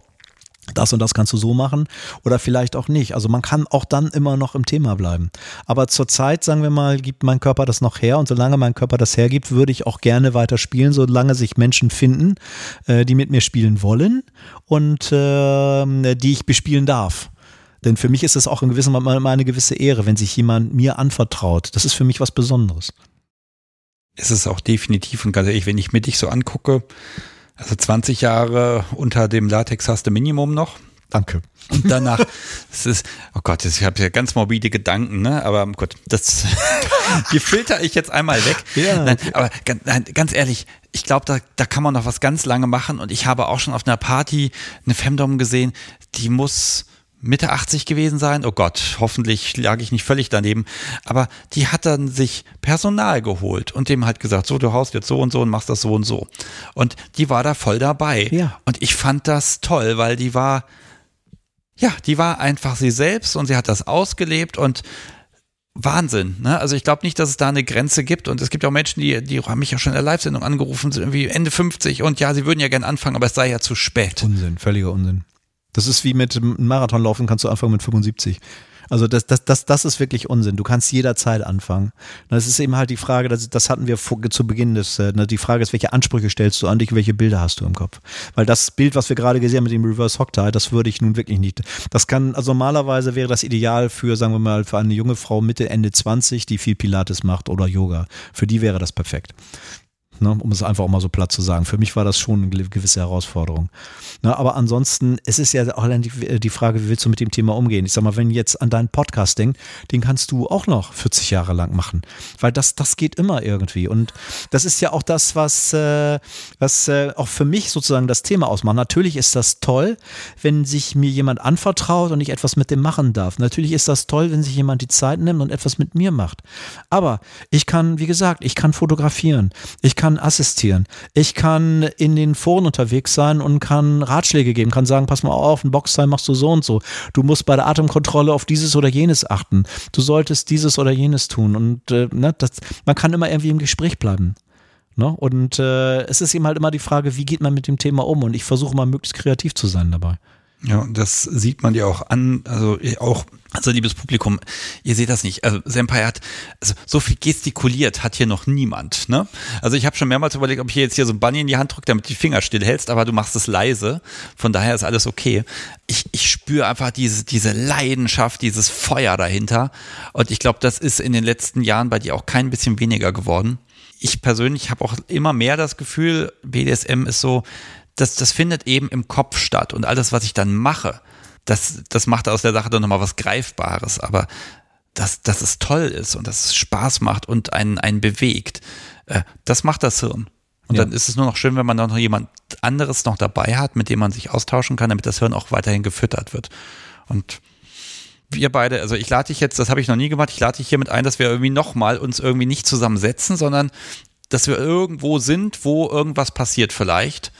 das und das kannst du so machen oder vielleicht auch nicht. Also man kann auch dann immer noch im Thema bleiben. Aber zurzeit, sagen wir mal, gibt mein Körper das noch her und solange mein Körper das hergibt, würde ich auch gerne weiter spielen, solange sich Menschen finden, äh, die mit mir spielen wollen und äh, die ich bespielen darf. Denn für mich ist es auch in gewissem Maße eine gewisse Ehre, wenn sich jemand mir anvertraut. Das ist für mich was Besonderes. Es ist auch definitiv und ganz ehrlich, wenn ich mir dich so angucke, also 20 Jahre unter dem Latex hast du Minimum noch. Danke. Und danach, es ist, oh Gott, ich habe ja ganz morbide Gedanken, ne? Aber gut, das, die filter ich jetzt einmal weg. Ja. Nein, aber ganz, nein, ganz ehrlich, ich glaube, da, da kann man noch was ganz lange machen. Und ich habe auch schon auf einer Party eine Femdom gesehen, die muss Mitte 80 gewesen sein. Oh Gott, hoffentlich lag ich nicht völlig daneben. Aber die hat dann sich Personal geholt und dem halt gesagt, so, du haust jetzt so und so und machst das so und so. Und die war da voll dabei. Ja. Und ich fand das toll, weil die war, ja, die war einfach sie selbst und sie hat das ausgelebt und Wahnsinn, ne? Also ich glaube nicht, dass es da eine Grenze gibt und es gibt auch Menschen, die, die haben mich ja schon in der Live-Sendung angerufen, sind irgendwie Ende 50 und ja, sie würden ja gern anfangen, aber es sei ja zu spät. Unsinn, völliger Unsinn. Das ist wie mit einem Marathon laufen, kannst du anfangen mit 75. Also das, das, das, das ist wirklich Unsinn. Du kannst jederzeit anfangen. Das ist eben halt die Frage, das, das hatten wir vor, zu Beginn des, äh, die Frage ist, welche Ansprüche stellst du an dich, welche Bilder hast du im Kopf? Weil das Bild, was wir gerade gesehen haben mit dem Reverse Hogtie, das würde ich nun wirklich nicht. Das kann, also normalerweise wäre das ideal für, sagen wir mal, für eine junge Frau Mitte, Ende 20, die viel Pilates macht oder Yoga. Für die wäre das perfekt. Ne, um es einfach auch mal so platt zu sagen. Für mich war das schon eine gewisse Herausforderung. Ne, aber ansonsten, es ist ja auch die, die Frage, wie willst du mit dem Thema umgehen? Ich sag mal, wenn jetzt an deinen Podcast denkt, den kannst du auch noch 40 Jahre lang machen. Weil das, das geht immer irgendwie. Und das ist ja auch das, was, äh, was äh, auch für mich sozusagen das Thema ausmacht. Natürlich ist das toll, wenn sich mir jemand anvertraut und ich etwas mit dem machen darf. Natürlich ist das toll, wenn sich jemand die Zeit nimmt und etwas mit mir macht. Aber ich kann, wie gesagt, ich kann fotografieren. Ich kann assistieren. Ich kann in den Foren unterwegs sein und kann Ratschläge geben, kann sagen, pass mal auf, ein Boxtime machst du so und so. Du musst bei der Atemkontrolle auf dieses oder jenes achten. Du solltest dieses oder jenes tun. Und äh, ne, das, man kann immer irgendwie im Gespräch bleiben. Ne? Und äh, es ist eben halt immer die Frage, wie geht man mit dem Thema um? Und ich versuche mal möglichst kreativ zu sein dabei. Ja, das sieht man ja auch an, also auch, also liebes Publikum, ihr seht das nicht. Also Senpai hat, also so viel gestikuliert hat hier noch niemand, ne? Also ich habe schon mehrmals überlegt, ob ich hier jetzt hier so ein Bunny in die Hand drücke, damit die Finger stillhältst, aber du machst es leise. Von daher ist alles okay. Ich, ich spüre einfach diese, diese Leidenschaft, dieses Feuer dahinter. Und ich glaube, das ist in den letzten Jahren bei dir auch kein bisschen weniger geworden. Ich persönlich habe auch immer mehr das Gefühl, BDSM ist so, das, das findet eben im Kopf statt. Und alles, was ich dann mache, das, das macht aus der Sache dann nochmal was Greifbares. Aber dass, dass es toll ist und dass es Spaß macht und einen, einen bewegt, äh, das macht das Hirn. Und Ja. dann ist es nur noch schön, wenn man dann noch jemand anderes noch dabei hat, mit dem man sich austauschen kann, damit das Hirn auch weiterhin gefüttert wird. Und wir beide, also ich lade dich jetzt, das habe ich noch nie gemacht, ich lade dich hiermit ein, dass wir irgendwie nochmal uns irgendwie nicht zusammensetzen, sondern dass wir irgendwo sind, wo irgendwas passiert vielleicht.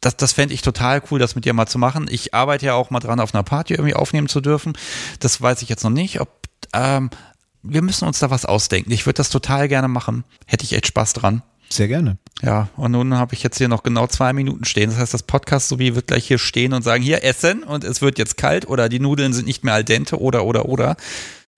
Das, das fände ich total cool, das mit dir mal zu machen. Ich arbeite ja auch mal dran, auf einer Party irgendwie aufnehmen zu dürfen. Das weiß ich jetzt noch nicht, ob ähm, wir müssen uns da was ausdenken. Ich würde das total gerne machen. Hätte ich echt Spaß dran. Sehr gerne. Ja, und nun habe ich jetzt hier noch genau zwei Minuten stehen. Das heißt, das Podcast sowie wird gleich hier stehen und sagen, hier essen und es wird jetzt kalt oder die Nudeln sind nicht mehr al dente oder oder oder.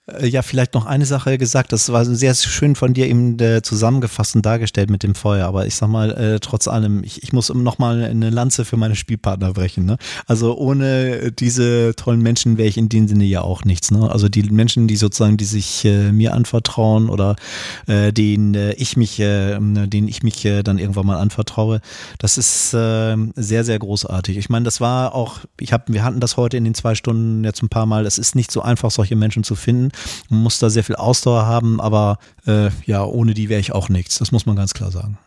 Äh, ja, vielleicht noch eine Sache gesagt. Das war sehr schön von dir eben äh, zusammengefasst und dargestellt mit dem Feuer. Aber ich sag mal, äh, trotz allem, ich, ich muss noch mal eine Lanze für meine Spielpartner brechen. Ne? Also ohne diese tollen Menschen wäre ich in dem Sinne ja auch nichts. Ne? Also die Menschen, die sozusagen, die sich äh, mir anvertrauen oder äh, denen äh, ich mich, äh, denen ich mich äh, dann irgendwann mal anvertraue, das ist äh, sehr, sehr großartig. Ich meine, das war auch, ich hab, wir hatten das heute in den zwei Stunden jetzt ein paar Mal. Es ist nicht so einfach, solche Menschen zu finden. Man muss da sehr viel Ausdauer haben, aber äh, ja, ohne die wäre ich auch nichts. Das muss man ganz klar sagen.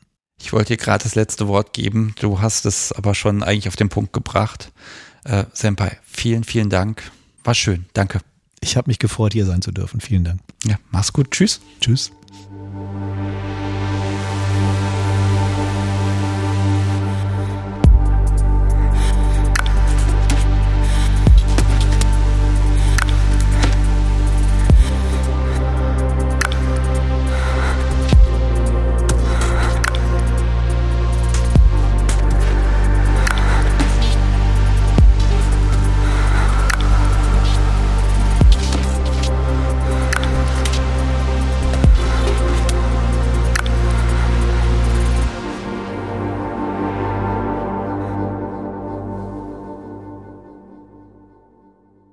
Ich wollte dir gerade das letzte Wort geben. Du hast es aber schon eigentlich auf den Punkt gebracht. Äh, Senpai, vielen, vielen Dank. War schön. Danke. Ich habe mich gefreut, hier sein zu dürfen. Vielen Dank. Ja, mach's gut. Tschüss. Tschüss.